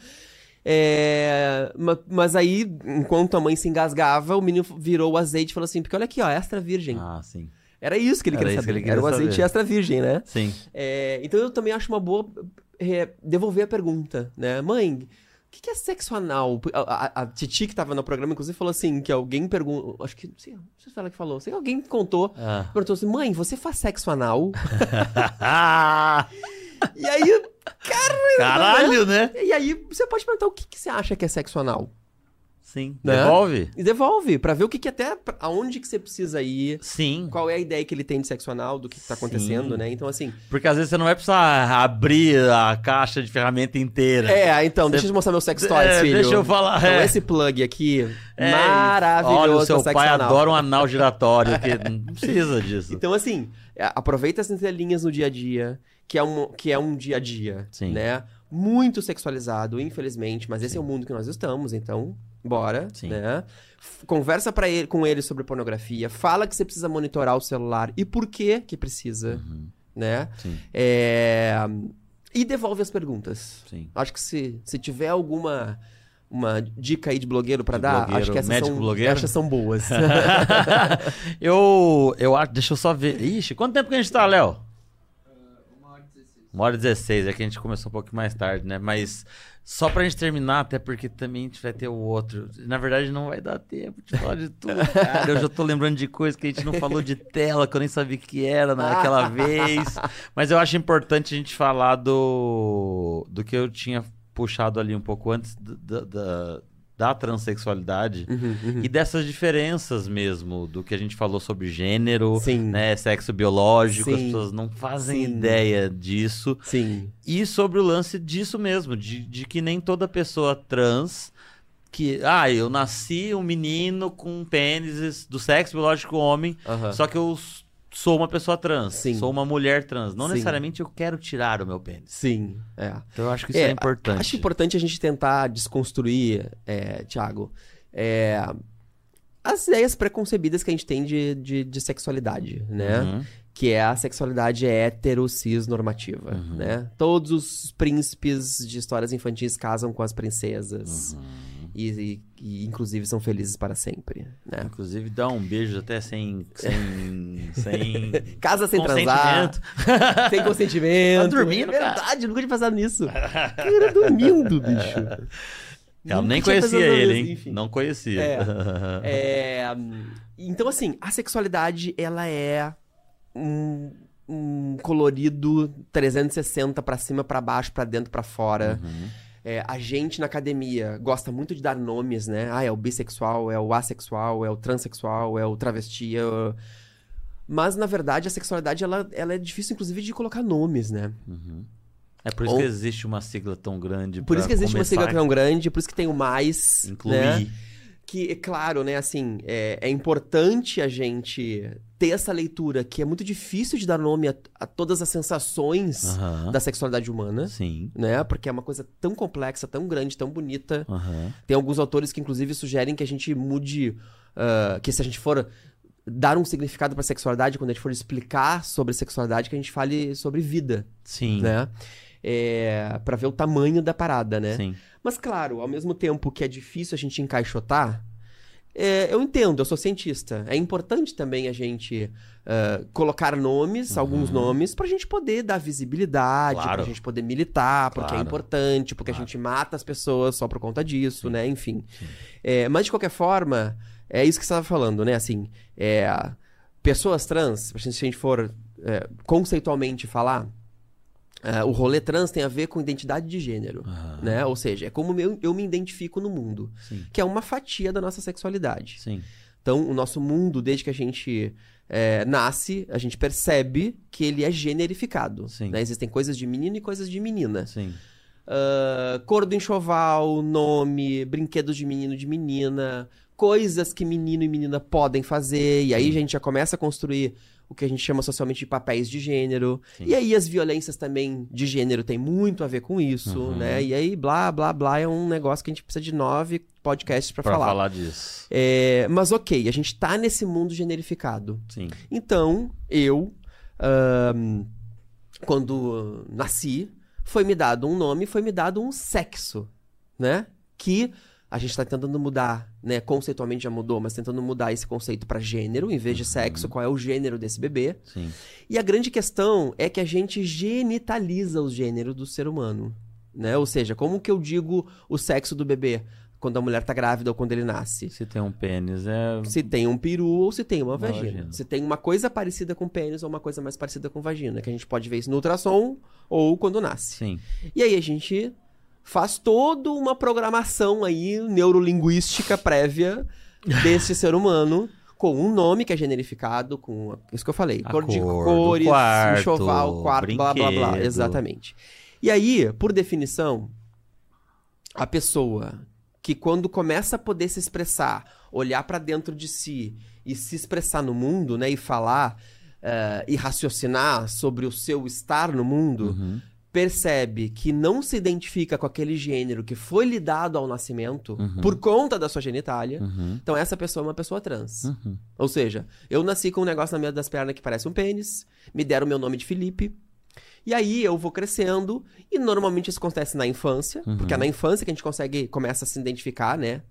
É, ma- mas aí, enquanto a mãe se engasgava, o menino virou o azeite e falou assim: porque olha aqui, ó, extra virgem. Ah, sim. Era isso que ele Era queria isso que saber. ele queria Era o azeite saber. extra virgem, né? Sim. É, então eu também acho uma boa é, devolver a pergunta, né? Mãe, que, que é sexo anal? A, a- a Titi, que tava no programa, inclusive, falou assim: que alguém perguntou. Acho que. Não sei, não sei se foi ela que falou. Sei que alguém contou. Ah. Perguntou assim: mãe, você faz sexo anal? E aí. Caralho, né? E aí, você pode perguntar o que, que você acha que é sexo anal? Sim. Né? Devolve? E devolve, pra ver o que, que até. aonde que você precisa ir. Sim. Qual é a ideia que ele tem de sexo anal, do que, que tá Sim. acontecendo, né? Então, assim. Porque às vezes você não vai precisar abrir a caixa de ferramenta inteira. É, então, deixa eu te mostrar meu sex toys, É, filho. deixa eu falar, Então, é. esse plug aqui, É, maravilhoso. Olha, o seu pai anal. adora um anal giratório, que não precisa disso. Então, assim, é, aproveita as entrelinhas no dia a dia, que é um, que é um dia a dia, Sim. né? Muito sexualizado, infelizmente, mas esse é o mundo que nós estamos, então, bora, Sim. né? Conversa pra ele, com ele sobre pornografia, fala que você precisa monitorar o celular e por que que precisa, Uhum, né? É, E devolve as perguntas. sim. Acho que se, se tiver alguma uma dica aí de blogueiro pra De dar, blogueiro, acho que essas são, blogueiro? essas são boas. eu, eu acho, deixa eu só ver. Ixi, quanto tempo que a gente tá, Léo? Uma hora e 16, é que a gente começou um pouco mais tarde, né? Mas só pra gente terminar, até porque também a gente vai ter o outro. Na verdade, não vai dar tempo de falar de tudo, cara. Eu já tô lembrando de coisas que a gente não falou de tela, que eu nem sabia que era naquela vez. Mas eu acho importante a gente falar do, do que eu tinha puxado ali um pouco antes da, da, da transexualidade. Uhum, uhum. E dessas diferenças mesmo, do que a gente falou sobre gênero, Sim. né, sexo biológico, as Sim. pessoas não fazem Sim. ideia disso. Sim. E sobre o lance disso mesmo, de, de que nem toda pessoa trans que, ah, eu nasci um menino com pênis do sexo biológico homem, aham. só que eu sou uma pessoa trans, Sim. sou uma mulher trans. Não Sim. necessariamente eu quero tirar o meu pênis. Sim, é. Então eu acho que isso é, importante. Acho importante a gente tentar desconstruir, é, Thiago, é, as ideias preconcebidas que a gente tem de, de, de sexualidade, né? Uhum. Que é a sexualidade hétero cis normativa, Uhum. né? Todos os príncipes de histórias infantis casam com as princesas. Uhum. E, e- inclusive, são felizes para sempre, né? Inclusive, dá um beijo até sem. sem, sem Casa sem transar, sem consentimento. Tá dormindo, É verdade, nunca tinha pensado nisso. Cara, dormindo, bicho. Eu Nunca nem conhecia ele, hein? enfim. Não conhecia. É, hum, então, assim, a sexualidade, ela é um, um colorido 360 pra cima, pra baixo, pra dentro, pra fora. Uhum. É, a gente na academia gosta muito de dar nomes, né? Ah, é o bissexual, é o assexual, é o transexual, é o travesti. é o- Mas, na verdade, a sexualidade, ela, ela é difícil, inclusive, de colocar nomes, né? Uhum. É por isso Ou- que existe uma sigla tão grande. Por isso que existe uma começar sigla tão grande, por isso que tem o mais, Incluir. né? Que, é claro, né, assim, é, é importante a gente ter essa leitura, que é muito difícil de dar nome a, a todas as sensações Aham. da sexualidade humana, Sim. né? Porque é uma coisa tão complexa, tão grande, tão bonita. Aham. Tem alguns autores que, inclusive, sugerem que a gente mude, ah, que se a gente for dar um significado pra sexualidade, quando a gente for explicar sobre sexualidade, que a gente fale sobre vida, Sim. né? É, para ver o tamanho da parada, né? Sim. Mas, claro, ao mesmo tempo que é difícil a gente encaixotar, é, eu entendo, eu sou cientista. É importante também a gente ah, colocar nomes, alguns nomes, pra gente poder dar visibilidade, Uhum. Claro. pra gente poder militar, porque é Claro. importante, porque Claro. a gente mata as pessoas só por conta disso, né? Enfim. É, mas, de qualquer forma, é isso que você estava falando, né? Assim, é, pessoas trans, se a gente for é, conceitualmente falar, Ah, o rolê trans tem a ver com identidade de gênero, Aham. né? Ou seja, é como eu, eu me identifico no mundo, Sim. que é uma fatia da nossa sexualidade. Sim. Então, o nosso mundo, desde que a gente é, nasce, a gente percebe que ele é generificado. Né? Existem coisas de menino e coisas de menina. Sim. Ah, cor do enxoval, nome, brinquedos de menino e de menina, coisas que menino e menina podem fazer. E aí a gente já começa a construir o que a gente chama socialmente de papéis de gênero. Sim. E aí as violências também de gênero tem muito a ver com isso, Uhum. né? E aí blá, blá, blá é um negócio que a gente precisa de nove podcasts pra Pra falar. falar disso. É, mas ok, a gente tá nesse mundo generificado. Sim. Então, eu, ahn, quando nasci, foi me dado um nome, foi me dado um sexo, né? Que a gente tá tentando mudar, né? Conceitualmente já mudou, mas tentando mudar esse conceito pra gênero, em vez de sexo, qual é o gênero desse bebê. Sim. E a grande questão é que a gente genitaliza o gênero do ser humano, né? Ou seja, como que eu digo o sexo do bebê quando a mulher tá grávida ou quando ele nasce? Se tem um pênis, é. Se tem um peru ou se tem uma, Uma vagina. vagina. Se tem uma coisa parecida com pênis ou uma coisa mais parecida com vagina. Que a gente pode ver isso no ultrassom ou quando nasce. Sim. E aí a gente faz toda uma programação aí neurolinguística prévia desse ser humano com um nome que é generificado, com isso que eu falei, A cor de cor cores, quarto, enxoval, quarto, blá blá blá, exatamente. E aí, por definição, a pessoa que quando começa a poder se expressar, olhar pra dentro de si e se expressar no mundo, né, e falar eh, e raciocinar sobre o seu estar no mundo, Uhum. Percebe que não se identifica com aquele gênero que foi lhe dado ao nascimento Uhum. por conta da sua genitália, Uhum. então essa pessoa é uma pessoa trans. Uhum. Ou seja, eu nasci com um negócio na minha das pernas que parece um pênis, me deram meu nome de Felipe. E aí eu vou crescendo, e normalmente isso acontece na infância, Uhum. porque é na infância que a gente consegue, começa a se identificar, né?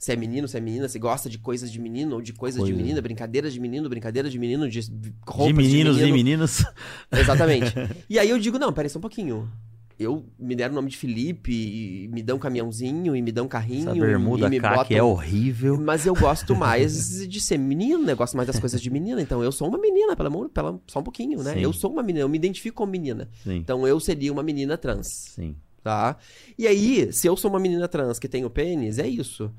Se é menino, se é menina, se gosta de coisas de menino ou de coisas de Coisa. menina, brincadeiras de menino, brincadeiras de menino, de roupas De meninos de e menino. meninas. Exatamente. e aí eu digo, não, peraí só um pouquinho. Eu me deram o nome de Felipe, e me dão caminhãozinho, e me dão carrinho, Essa e- bermuda e me cá que botam é horrível. mas eu gosto mais de ser menino, eu gosto mais das coisas de menina. Então eu sou uma menina, pelo amor, pela, só um pouquinho, né? Sim. Eu sou uma menina, eu me identifico como menina. Sim. Então eu seria uma menina trans, Sim. tá? E aí, se eu sou uma menina trans que tem o pênis, é isso.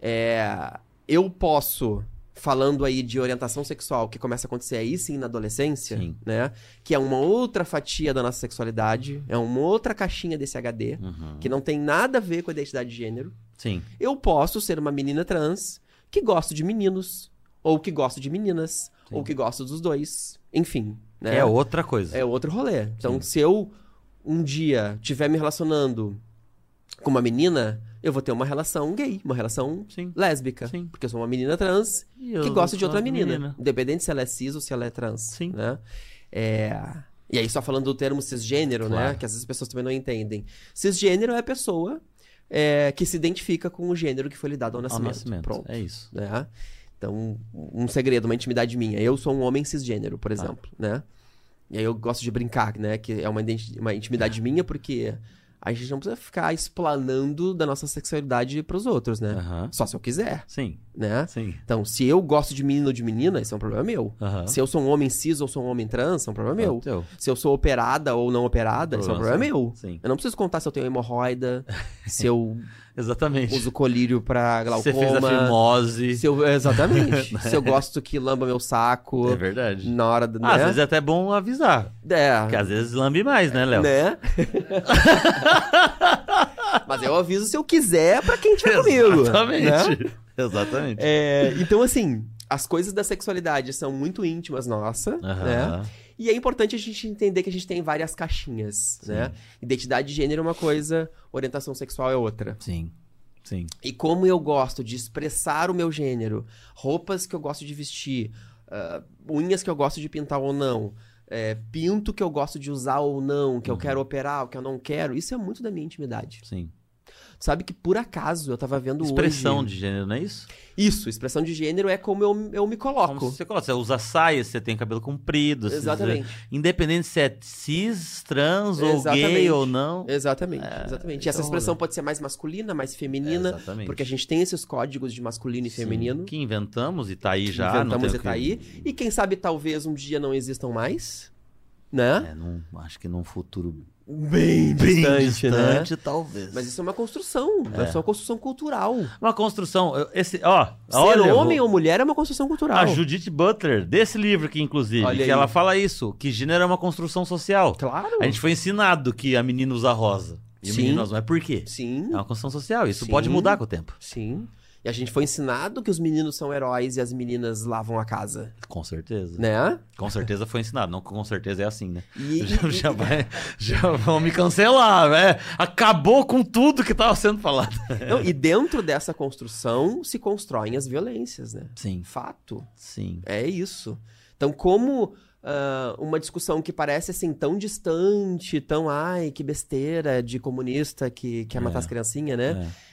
É, eu posso, falando aí de orientação sexual, que começa a acontecer aí sim na adolescência, Sim. né? Que é uma outra fatia da nossa sexualidade, é uma outra caixinha desse HD, Uhum. que não tem nada a ver com a identidade de gênero Sim. eu posso ser uma menina trans que gosto de meninos, ou que gosto de meninas, Sim. ou que gosto dos dois. Enfim, né? É outra coisa. É outro rolê. Então, se eu um dia estiver me relacionando com uma menina, eu vou ter uma relação gay, uma relação Sim. lésbica. Sim. Porque eu sou uma menina trans E que gosta de outra uma menina, Independente se ela é cis ou se ela é trans. Sim. Né? É... E aí, só falando do termo cisgênero, né? Claro. Que às vezes as pessoas também não entendem. Cisgênero é a pessoa é, que se identifica com o gênero que foi lhe dado ao Ao nascimento. nascimento. Pronto. É isso. Né? Então, um segredo, uma intimidade minha. Eu sou um homem cisgênero, por exemplo, né? E aí eu gosto de brincar, né? Que é uma, uma intimidade minha, porque a gente não precisa ficar explanando da nossa sexualidade pros outros, né? Só se eu quiser, Sim. né? Sim. Então, se eu gosto de menino ou de menina, isso é um problema meu. Se eu sou um homem cis ou sou um homem trans, isso é um problema É meu. teu. Se eu sou operada ou não operada, isso é um Problema problema meu. Sim. Eu não preciso contar se eu tenho hemorroida, se eu Exatamente. uso colírio pra Você glaucoma. fez a fimose. Se eu, exatamente. se eu gosto que lamba meu saco É verdade. na hora do. Ah, Às né? vezes é até bom avisar. É. Porque às vezes lambe mais, né, Léo? Né? Mas eu aviso se eu quiser pra quem tiver comigo. né? Exatamente. Exatamente. É, então, assim, as coisas da sexualidade são muito íntimas nossa, né? E é importante a gente entender que a gente tem várias caixinhas, né? Identidade de gênero é uma coisa, orientação sexual é outra. Sim. Sim. E como eu gosto de expressar o meu gênero, roupas que eu gosto de vestir, ah, unhas que eu gosto de pintar ou não, é, pinto que eu gosto de usar ou não, que eu quero operar, ou que eu não quero, isso é muito da minha intimidade. Sim. Sabe que por acaso eu tava vendo Expressão hoje... de gênero, não é isso? Isso, expressão de gênero é como eu, eu me coloco. Como você coloca. Você usa saia, você tem cabelo comprido. você- Exatamente. Independente se é cis, trans ou gay Exatamente. ou não. Exatamente, É, exatamente. E essa é o expressão rolê. pode ser mais masculina, mais feminina, Exatamente. porque a gente tem esses códigos de masculino e Sim, feminino. Que inventamos e tá aí já. não inventamos e tá que- aí. E quem sabe talvez um dia não existam mais. né? É, num- acho que num futuro Bem bem distante, distante, né? talvez. Mas isso é uma construção, é. uma construção cultural. Uma construção. Esse, ó, Ser olha, homem vou- ou mulher é uma construção cultural. A Judith Butler, desse livro aqui, inclusive, Olha que aí. ela fala isso, que gênero é uma construção social. Claro. A gente foi ensinado que a menina usa rosa. E o Sim. menino usa. Mas por quê? Sim, É uma construção social. Isso Sim. pode mudar com o tempo. sim. E a gente foi ensinado que os meninos são heróis e as meninas lavam a casa, Com certeza. né? Com certeza foi ensinado. Não com certeza é assim, né? E, Já, já vai, já vão me cancelar, né? Acabou com tudo que tava sendo falado. Não, e dentro dessa construção se constroem as violências, né? Sim, Fato. sim. É isso. Então, como ah, uma discussão que parece assim tão distante, tão ai, que besteira de comunista que quer matar É. as criancinhas, né? É,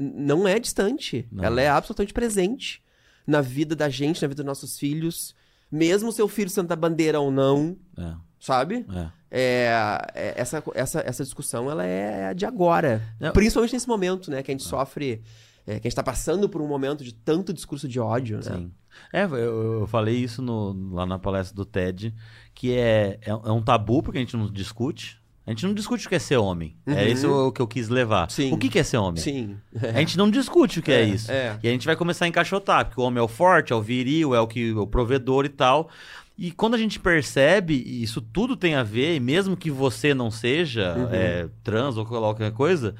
não é distante. Não. Ela é absolutamente presente na vida da gente, na vida dos nossos filhos. Mesmo seu filho sendo da bandeira ou não, É, sabe? é. É, é, essa, essa, essa discussão ela é de agora. Não. Principalmente nesse momento, né? Que a gente sofre. é, que a gente tá passando por um momento de tanto discurso de ódio, né? Sim. É, eu, eu falei isso no- lá na palestra do TED, que é, é, é um tabu porque a gente não discute. A gente não discute o que é ser homem. É Uhum. isso o que eu quis levar. Sim. O que, é ser homem? Sim. A gente não discute o que é, isso. É. E a gente vai começar a encaixotar, porque o homem é o forte, é o viril, é o que o provedor e tal. E quando a gente percebe, e isso tudo tem a ver, e mesmo que você não seja Uhum. é, trans ou qualquer coisa,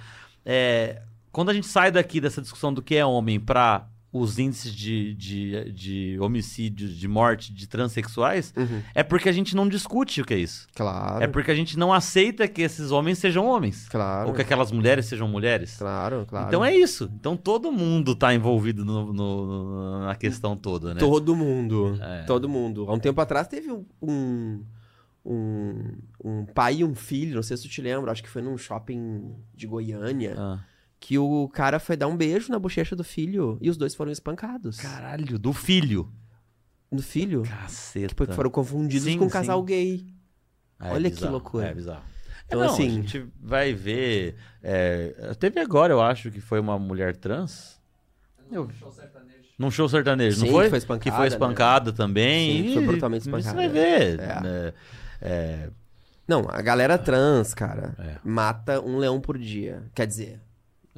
é, quando a gente sai daqui dessa discussão do que é homem para os índices de, de, de homicídios, de morte de transexuais, Uhum. é porque a gente não discute o que é isso. Claro. É porque a gente não aceita que esses homens sejam homens. Claro. Ou que aquelas mulheres sejam mulheres. Claro, claro. Então é isso. Então todo mundo tá envolvido no- no- na questão toda, né? Todo mundo. É. Todo mundo. Há um tempo atrás teve um, um, um pai e um filho, não sei se tu te lembra, acho que foi num shopping de Goiânia, Ah. Que o cara foi dar um beijo na bochecha do filho e os dois foram espancados. Caralho, do filho. No filho? Caceta. Porque foram confundidos Sim, com um casal sim. gay. É olha que bizarro, loucura. É bizarro. Então, É, não, assim- A gente vai ver. é, teve agora, eu acho, que foi uma mulher trans. Eu- Num show sertanejo, Sim, não foi? que foi espancada, Que foi né? espancada também. Sim, foi brutalmente Você espancada. vai ver. É. né? É, Não, a galera trans, cara, É. mata um leão por dia. Quer dizer,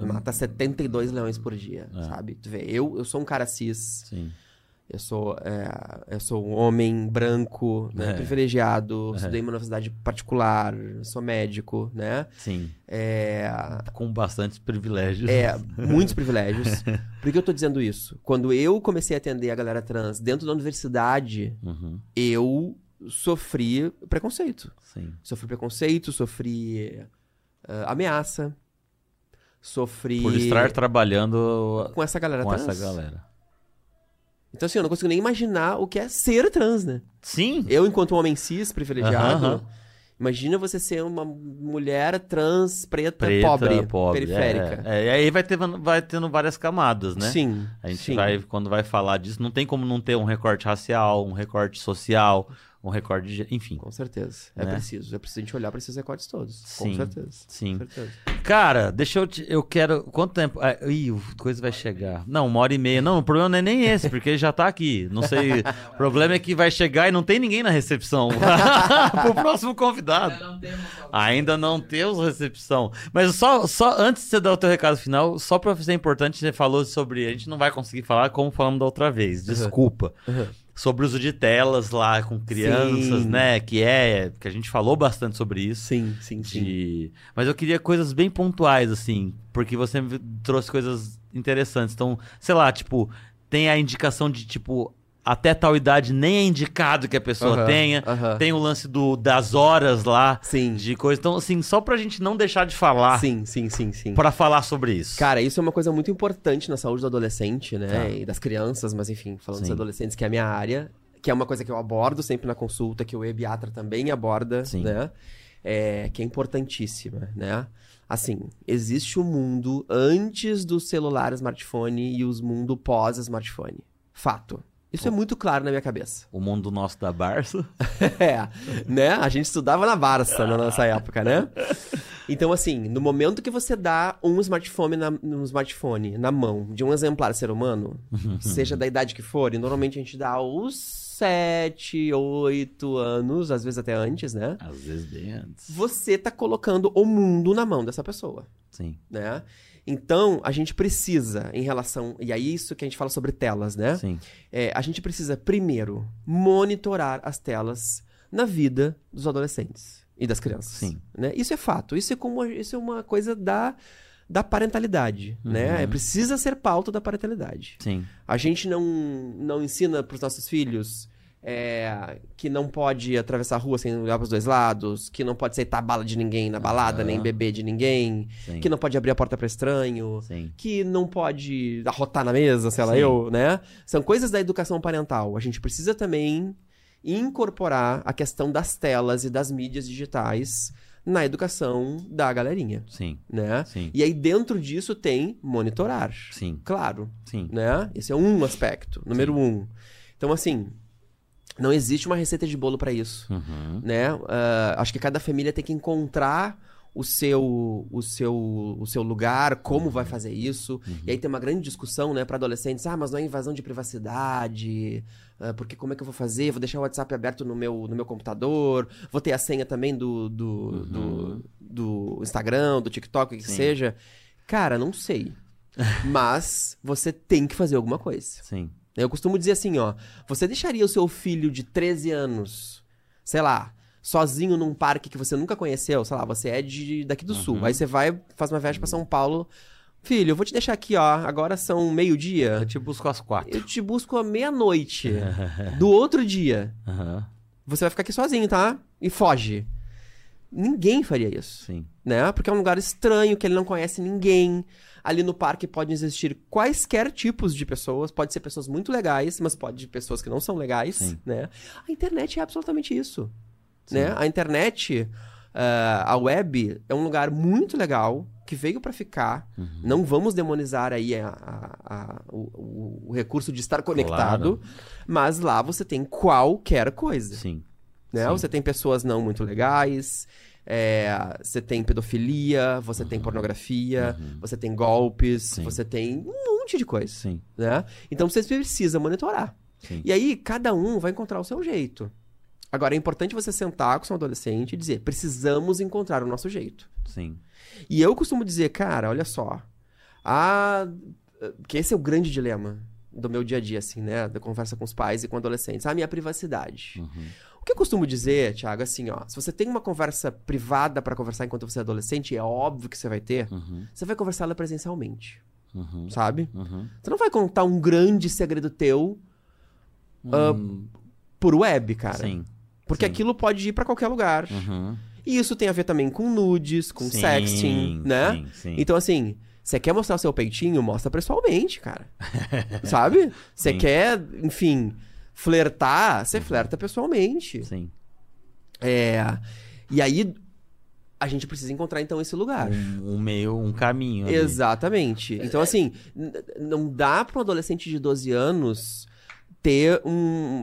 mata 72 leões por dia, É. sabe? Tu vê, eu, eu sou um cara cis, sim. eu sou, é, eu sou um homem branco, né, É. privilegiado, É. estudei em uma universidade particular, sou médico, né? Sim. É, Com bastantes privilégios. é, muitos privilégios. Por que eu tô dizendo isso? Quando eu comecei a atender a galera trans dentro da universidade, Uhum, eu sofri preconceito. sim. Sofri preconceito, sofri ah, ameaça, sofri Por estar trabalhando com essa galera com trans. essa galera. Então, assim, eu não consigo nem imaginar o que é ser trans, né? Sim. Eu, enquanto um homem cis, privilegiado, Aham. imagina você ser uma mulher trans, preta, Preta, pobre, pobre, periférica. É, é, e aí vai, ter, vai tendo várias camadas, né? Sim, A gente sim. vai, quando vai falar disso, não tem como não ter um recorte racial, um recorte social, um recorte de. Enfim. Com certeza. É Né? preciso. É preciso a gente olhar para esses recortes todos. Sim, Com certeza. sim. Com certeza. Cara, deixa eu te. Eu quero. Quanto tempo. Ah, ih, o coisa vai chegar. Não, uma hora e meia. Não, o problema não é nem esse, porque ele já tá aqui. Não sei. o problema é que vai chegar e não tem ninguém na recepção. Pro próximo convidado. Ainda não temos recepção. Mas só, só antes de você dar o teu recado final, só pra ser importante, você falou sobre. A gente não vai conseguir falar como falamos da outra vez. Desculpa. Uhum. Sobre o uso de telas lá com crianças, Sim. né? Que é. Que a gente falou bastante sobre isso. Sim, sim, sim. De... Mas eu queria coisas bem pontuais, assim, porque você me trouxe coisas interessantes. Então, sei lá, tipo, tem a indicação de, tipo, até tal idade nem é indicado que a pessoa Aham, tenha. aham. Tem o lance do, das horas lá, Sim. de coisa. Então, assim, só pra gente não deixar de falar, Sim, sim, sim, sim. pra falar sobre isso. Cara, isso é uma coisa muito importante na saúde do adolescente, né? Tá. E das crianças, mas enfim, falando dos Sim. adolescentes, que é a minha área, que é uma coisa que eu abordo sempre na consulta, que o ebiatra também aborda, Sim. né? É, que é importantíssima, né? Assim, existe o mundo antes do celular smartphone e os mundo pós-smartphone. Fato. Isso é muito claro na minha cabeça. O mundo nosso da Barça. É, né? A gente estudava na Barça na nossa época, né? Então, assim, no momento que você dá um smartphone na, um smartphone na mão de um exemplar ser humano, seja da idade que for, e normalmente a gente dá aos sete, oito anos, às vezes até antes, né? Às vezes bem antes. Você tá colocando o mundo na mão dessa pessoa, Sim. né? Então, a gente precisa, em relação. E aí, isso que a gente fala sobre telas, né? Sim. É, a gente precisa, primeiro, monitorar as telas na vida dos adolescentes e das crianças. Sim. Né? Isso é fato. Isso é, como, isso é uma coisa da, da parentalidade. Né? Uhum. É, precisa ser pauta da parentalidade. Sim. A gente não, não ensina para os nossos filhos é, que não pode atravessar a rua sem olhar para os dois lados, que não pode aceitar bala de ninguém na balada, nem beber de ninguém, Sim. que não pode abrir a porta para estranho, Sim. que não pode arrotar na mesa, sei lá, Sim. eu, né? São coisas da educação parental. A gente precisa também incorporar a questão das telas e das mídias digitais na educação da galerinha, Sim. né? Sim. E aí dentro disso tem monitorar, Sim. claro, Sim. né? Esse é um aspecto, número um. Então assim, não existe uma receita de bolo para isso Uhum. né? Ah, acho que cada família tem que encontrar o seu, o seu, o seu lugar, como vai fazer isso. E aí tem uma grande discussão, né, para adolescentes. Ah, mas não é invasão de privacidade? Ah, porque como é que eu vou fazer? Vou deixar o WhatsApp aberto no meu, no meu computador? Vou ter a senha também do, do, do, do Instagram, do TikTok, o que Sim. seja? Cara, não sei. Mas você tem que fazer alguma coisa. Sim. Eu costumo dizer assim, ó. Você deixaria o seu filho de 13 anos, sei lá, sozinho num parque que você nunca conheceu? Sei lá, você é de daqui do sul. Aí você vai, faz uma viagem pra São Paulo. Filho, eu vou te deixar aqui, ó. Agora são meio-dia. Eu te busco às quatro. Eu te busco à meia-noite do outro dia. Aham. Você vai ficar aqui sozinho, tá? E foge. Ninguém faria isso Sim. né? Porque é um lugar estranho, que ele não conhece ninguém. Ali no parque podem existir quaisquer tipos de pessoas. Pode ser pessoas muito legais, mas pode ser pessoas que não são legais, Sim. né? A internet é absolutamente isso, Sim. né? A internet, ah, a web, é um lugar muito legal que veio pra ficar. Uhum. Não vamos demonizar aí a- a- a- o, o- o recurso de estar conectado, mas lá você tem qualquer coisa Sim. Né? Você tem pessoas não muito legais, é, você tem pedofilia, você tem pornografia, você tem golpes, Uhum. Sim. você tem um monte de coisa, Sim. né? Então você precisa monitorar. Sim. E aí cada um vai encontrar o seu jeito. Agora é importante você sentar com seu adolescente e dizer: precisamos encontrar o nosso jeito. Sim. E eu costumo dizer, cara, olha só. Ah, que esse é o grande dilema do meu dia a dia, assim, né? Da conversa com os pais e com adolescentes. A minha privacidade. Uhum. Que eu costumo dizer, Thiago, assim, ó. Se você tem uma conversa privada pra conversar enquanto você é adolescente, é óbvio que você vai ter, Uhum. você vai conversar ela presencialmente, Uhum. sabe? Uhum. Você não vai contar um grande segredo teu Hum, por web, cara. Sim. Porque sim. aquilo pode ir pra qualquer lugar. Uhum. E isso tem a ver também com nudes, com Sim, sexting, né? Sim, sim. Então, assim, você quer mostrar o seu peitinho? Mostra pessoalmente, cara. Sabe? Você quer, enfim, flertar? Você flerta pessoalmente. Sim. É. E aí, a gente precisa encontrar, então, esse lugar. Um, um meio, um caminho. ali. Exatamente. Então, assim, n- não dá para um adolescente de 12 anos ter um,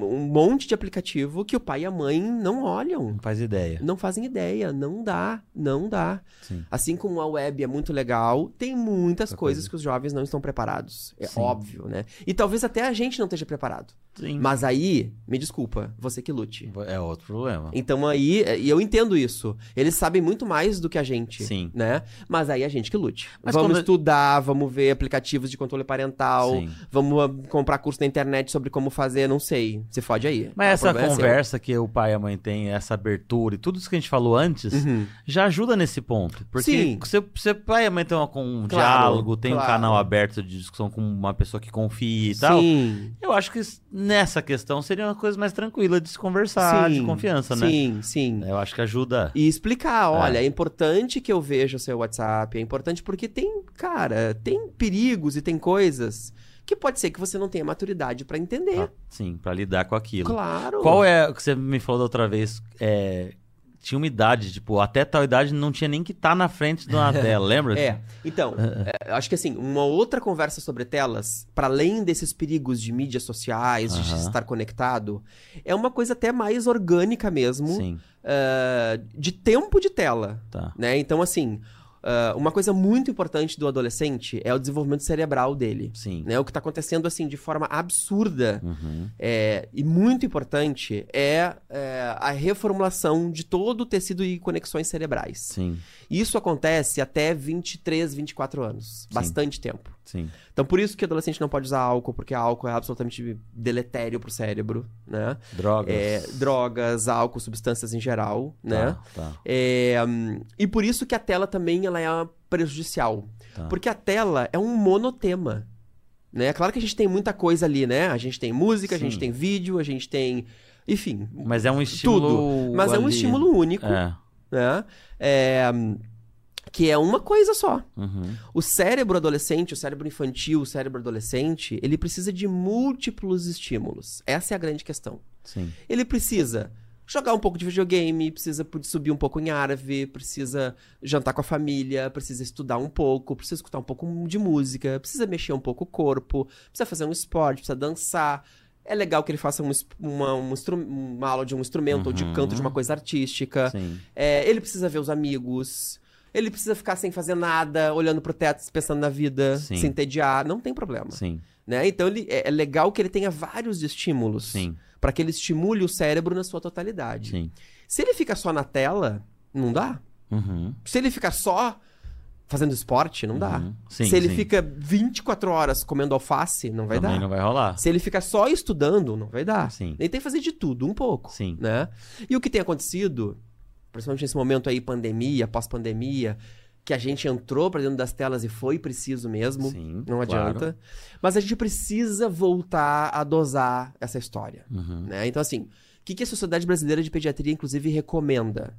um monte de aplicativo que o pai e a mãe não olham. Não faz ideia. Não fazem ideia. Não dá. Não dá. Sim. Assim como a web é muito legal, tem muitas Muita coisas coisa. que os jovens não estão preparados. É Sim. óbvio, né? E talvez até a gente não esteja preparado. Sim. Mas aí, me desculpa, você que lute. É outro problema. Então aí, e eu entendo isso. Eles sabem muito mais do que a gente, Sim. né? Mas aí a gente que lute. Mas vamos quando- estudar, vamos ver aplicativos de controle parental, Sim. vamos ah, comprar curso na internet sobre como fazer, não sei. Se fode aí. Mas O essa é conversa que o pai e a mãe têm, essa abertura e tudo isso que a gente falou antes, Uhum. já ajuda nesse ponto. Porque Sim. se você pai e a mãe uma- com um Claro, diálogo, tem um claro. canal aberto de discussão com uma pessoa que confia e tal, Sim. eu acho que nessa questão seria uma coisa mais tranquila de se conversar, de sim, confiança, né? Sim, sim. Eu acho que ajuda. E explicar, olha, é. importante que eu veja o seu WhatsApp, é importante porque tem, cara, tem perigos e tem coisas que pode ser que você não tenha maturidade pra entender. pra- sim, pra lidar com aquilo. Claro. Qual é o que você me falou da outra vez? É, tinha uma idade, tipo, até tal idade não tinha nem que estar na frente de uma tela, lembra? É, então, é, acho que assim, uma outra conversa sobre telas, para além desses perigos de mídias sociais, de Aham. estar conectado, é uma coisa até mais orgânica mesmo, Sim, ah, de tempo de tela, tá. né? Então, assim, ah, uma coisa muito importante do adolescente é o desenvolvimento cerebral dele. Sim. Né? O que está acontecendo assim de forma absurda Uhum. é, e muito importante é, é, a reformulação de todo o tecido e conexões cerebrais. Sim, Isso acontece até 23, 24 anos. Bastante tempo. Sim. Então, por isso que adolescente não pode usar álcool, porque álcool é absolutamente deletério pro cérebro, né? Drogas. É, drogas, álcool, substâncias em geral, né? Tá, tá. É, e por isso que a tela também ela é prejudicial. Tá. Porque a tela é um monotema. Né? Claro que a gente tem muita coisa ali, né? A gente tem música, a gente Sim. tem vídeo, a gente tem. Enfim. Mas é um estímulo. Tudo. Mas é um ali. estímulo único, É. né? É, que é uma coisa só. Uhum. O cérebro adolescente, o cérebro infantil, o cérebro adolescente, ele precisa de múltiplos estímulos. Essa é a grande questão. Sim. Ele precisa jogar um pouco de videogame, precisa subir um pouco em árvore, precisa jantar com a família, precisa estudar um pouco, precisa escutar um pouco de música, precisa mexer um pouco o corpo, precisa fazer um esporte, precisa dançar. É legal que ele faça um uma, um uma aula de um instrumento ou de Uhum. canto de uma coisa artística. É, ele precisa ver os amigos. Ele precisa ficar sem fazer nada, olhando pro teto, pensando na vida, Sim. sem entediar. Não tem problema. Sim. Né? Então ele, é, é legal que ele tenha vários estímulos Sim. para que ele estimule o cérebro na sua totalidade. Sim. Se ele fica só na tela, não dá. Uhum. Se ele fica só fazendo esporte, não dá. Uhum. Sim, Se ele sim. fica 24 horas comendo alface, não vai Também dar. não vai rolar. Se ele fica só estudando, não vai dar. Sim. Ele tem que fazer de tudo, um pouco. Sim. Né? E o que tem acontecido, principalmente nesse momento aí, pandemia, pós-pandemia, que a gente entrou pra dentro das telas e foi preciso mesmo. Sim. Não claro. adianta. Mas a gente precisa voltar a dosar essa história. Uhum. né? Então, assim, o que, que a Sociedade Brasileira de Pediatria, inclusive, recomenda?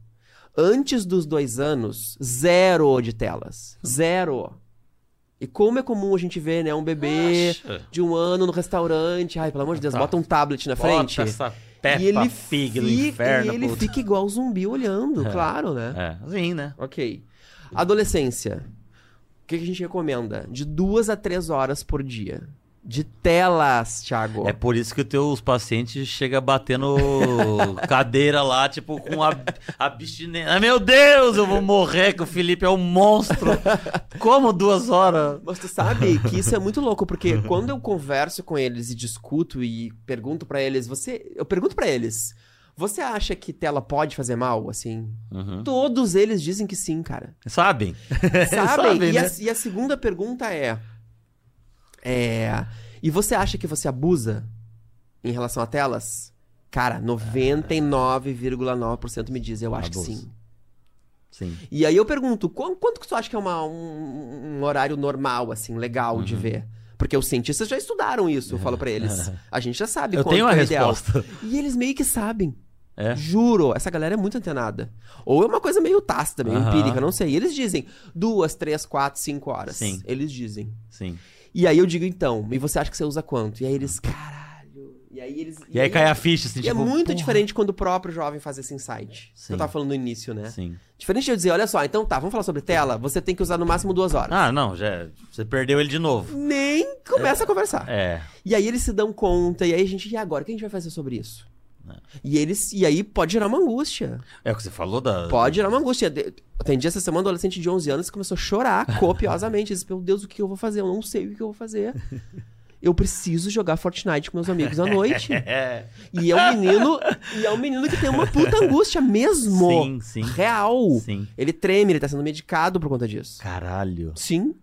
Antes dos dois anos, zero de telas. Zero. E como é comum a gente ver, né, um bebê Acha? de um ano no restaurante. Ai, pelo amor de Deus, Tá. bota um tablet na Bota frente. essa Peppa e ele Pig do fica, inferno. e ele puta. fica igual zumbi olhando, claro, né? É, sim, né? Ok. Adolescência. O que, que a gente recomenda? De duas a três horas por dia. De telas, Thiago. É por isso que os teus pacientes chegam batendo cadeira lá, tipo, com a, abstinência. Ah, meu Deus, eu vou morrer, que o Felipe é um monstro. Como duas horas? Mas tu sabe que isso é muito louco, porque quando eu converso com eles e discuto e pergunto pra eles, você, eu pergunto pra eles, você acha que tela pode fazer mal, assim? Uhum. Todos eles dizem que sim, cara. Sabem? Sabem? Sabem, e, né? a, e a segunda pergunta é, é, e você acha que você abusa em relação a telas? Cara, 99,9% me diz, eu acho que Abuso. sim. Sim. E aí eu pergunto, qu- quanto que tu acha que é uma- um, um horário normal, assim, legal de Uhum. ver? Porque os cientistas já estudaram isso, eu falo pra eles. A gente já sabe Eu quanto tenho uma que é o ideal. resposta. E eles meio que sabem. É? Juro, essa galera é muito antenada. Ou é uma coisa meio tácita, meio Aham. empírica, não sei. E eles dizem duas, três, quatro, cinco horas. Sim. Eles dizem. Sim. E aí eu digo, então, e você acha que você usa quanto? E aí eles, caralho. E aí eles. E aí cai a ficha, assim, E é tipo, muito porra. diferente quando o próprio jovem faz esse insight. Sim. Eu tava falando no início, né? Sim. Diferente de eu dizer, olha só, então tá, vamos falar sobre tela, você tem que usar no máximo duas horas. Ah, não, já. Você perdeu ele de novo. Nem começa a conversar. É. E aí eles se dão conta, e aí a gente, e agora, o que a gente vai fazer sobre isso? E eles, e aí pode gerar uma angústia. É o que você falou da. Pode gerar uma angústia. Dia essa semana, um adolescente de 11 anos que começou a chorar copiosamente. Diz, meu Deus, o que eu vou fazer? Eu não sei o que eu vou fazer. Eu preciso jogar Fortnite com meus amigos à noite. E é um menino, e é um menino que tem uma puta angústia mesmo. Sim, sim. Real. Sim. Ele treme, ele tá sendo medicado por conta disso. Caralho. Sim.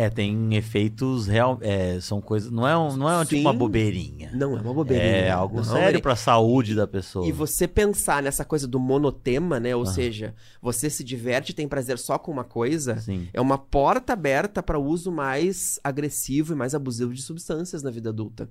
É, tem efeitos real. É, são coisas. Não é, um, não é um, tipo uma bobeirinha. Não, é uma bobeirinha. É algo Não, sério ele- pra saúde da pessoa. E você pensar nessa coisa do monotema, né? Ou Ah. seja, você se diverte e tem prazer só com uma coisa, Sim. é uma porta aberta para o uso mais agressivo e mais abusivo de substâncias na vida adulta.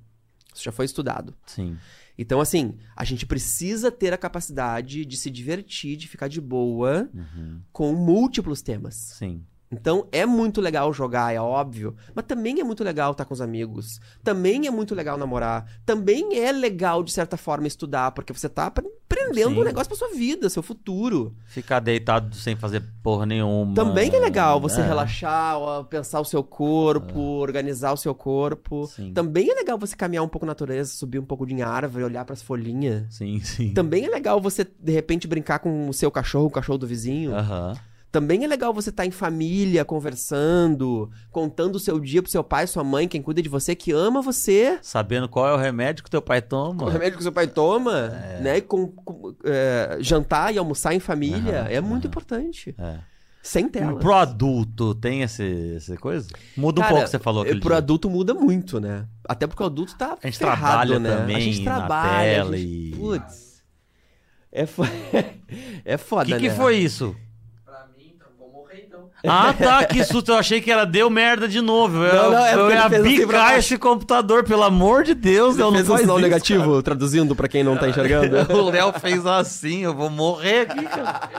Isso já foi estudado. Sim. Então, assim, a gente precisa ter a capacidade de se divertir, de ficar de boa Uhum. com múltiplos temas. Sim. Então é muito legal jogar, é óbvio, mas também é muito legal estar com os amigos. Também é muito legal namorar. Também é legal, de certa forma, estudar, porque você tá apre- aprendendo Sim. um negócio pra sua vida, seu futuro. Ficar deitado sem fazer porra nenhuma. Também é legal você É. relaxar, pensar o seu corpo, organizar o seu corpo. Sim. Também é legal você caminhar um pouco na natureza, subir um pouco de árvore, olhar pras folhinhas. Sim, sim. Também é legal você, de repente, brincar com o seu cachorro, o cachorro do vizinho. Aham. Também é legal você estar em família, conversando, contando o seu dia pro seu pai, sua mãe, quem cuida de você, que ama você. Sabendo qual é o remédio que teu pai toma. O remédio que seu pai toma, né? E com, com- é, jantar e almoçar em família Aham, é muito aham. importante. É. Sem tela. Pro adulto, tem esse, essa coisa? Muda um Cara, pouco, você falou é, Pro dia. adulto muda muito, né? Até porque o adulto tá A gente ferrado, trabalha né? também a gente na trabalha, tela a gente... e- Putz. É, fo... é O foda, que, que né? foi isso? Pra mim, então, vou morrer então. Ah, tá, que susto. Eu achei que ela deu merda de novo. Eu, Não, não, é eu ia ele assim bicar esse computador, pelo amor de Deus. Você eu não fez um faz sinal isso, negativo, traduzindo pra quem não tá enxergando? cara. O Léo fez assim, eu vou morrer aqui, cara.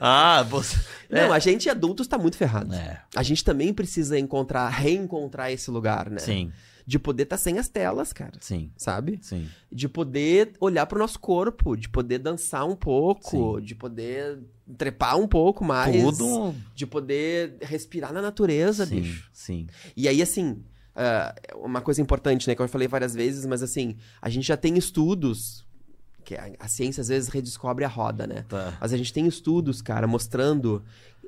Ah, você... Não, a gente adultos tá muito ferrado. É, A gente também precisa encontrar, reencontrar esse lugar, né? sim, De poder estar sem as telas, cara. sim, Sabe? sim. De poder olhar pro nosso corpo, de poder dançar um pouco, de poder trepar um pouco mais. Tudo... De poder respirar na natureza, Sim, bicho. sim. E aí, assim, ah, uma coisa importante, né, que eu já falei várias vezes, mas assim, a gente já tem estudos, que a, a ciência às vezes redescobre a roda, né? Tá. Mas a gente tem estudos, cara, mostrando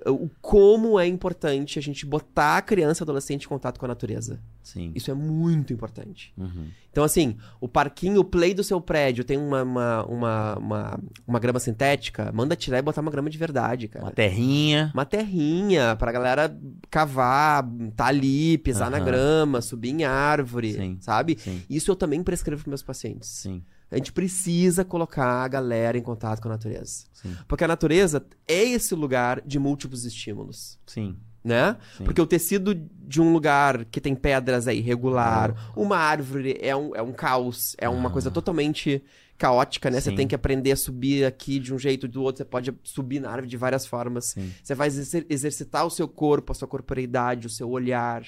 o como é importante a gente botar a criança e adolescente em contato com a natureza. Sim. Isso é muito importante. Uhum. Então, assim, o parquinho, o play do seu prédio tem uma, uma, uma, uma, uma grama sintética, manda tirar e botar uma grama de verdade, cara. Uma terrinha. Uma terrinha pra galera cavar, tá ali, pisar na Aham. grama, subir em árvore, Sim. sabe? Sim, Isso eu também prescrevo pros meus pacientes. sim, A gente precisa colocar a galera em contato com a natureza. sim, Porque a natureza é esse lugar de múltiplos estímulos, sim. né? Sim. Porque o tecido de um lugar que tem pedras é irregular, uma árvore é um, é um caos, é uma Ah. coisa totalmente caótica, né? Você Sim. tem que aprender a subir aqui de um jeito e do outro, você pode subir na árvore de várias formas. Sim. Você vai exer- exercitar o seu corpo, a sua corporeidade, o seu olhar.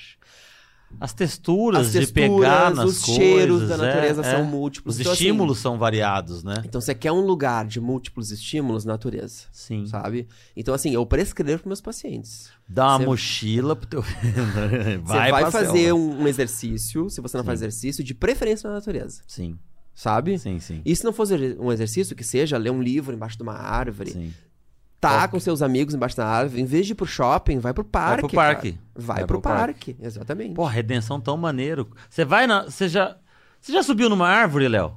As texturas, As de texturas, pegar nas os coisas. cheiros da é, natureza é. são múltiplos. Os Então, assim, estímulos são variados, né? Então, você quer um lugar de múltiplos estímulos, natureza, Sim. sabe? Então, assim, eu prescrevo para meus pacientes. Dá uma Você- mochila pro teu. Você vai vai pra fazer um, um exercício, se você não faz exercício, de preferência na natureza, Sim, sabe? sim, sim. E se não for um exercício, que seja ler um livro embaixo de uma árvore, sim. Tá com seus amigos embaixo da árvore, em vez de ir pro shopping, vai pro parque. pro parque. cara. Vai, Vai pro, pro parque. exatamente. Pô, redenção tão maneiro. Você vai na. Você já. Você já subiu numa árvore, Léo?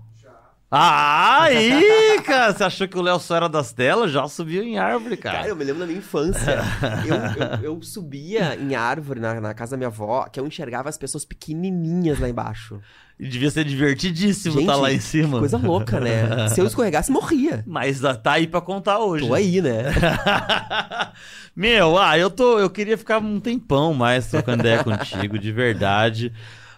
Ah, aí, cara! Você achou que o Léo só era das telas? Já subiu em árvore, cara. Cara, eu me lembro da minha infância. eu, eu, eu subia em árvore na, na casa da minha avó, que eu enxergava as pessoas pequenininhas lá embaixo. E devia ser divertidíssimo estar lá em cima. Coisa louca, né? Se eu escorregasse, morria. Mas tá aí pra contar hoje. Tô aí, né? Meu, ah, eu tô. Eu queria ficar um tempão mais trocando ideia contigo, de verdade.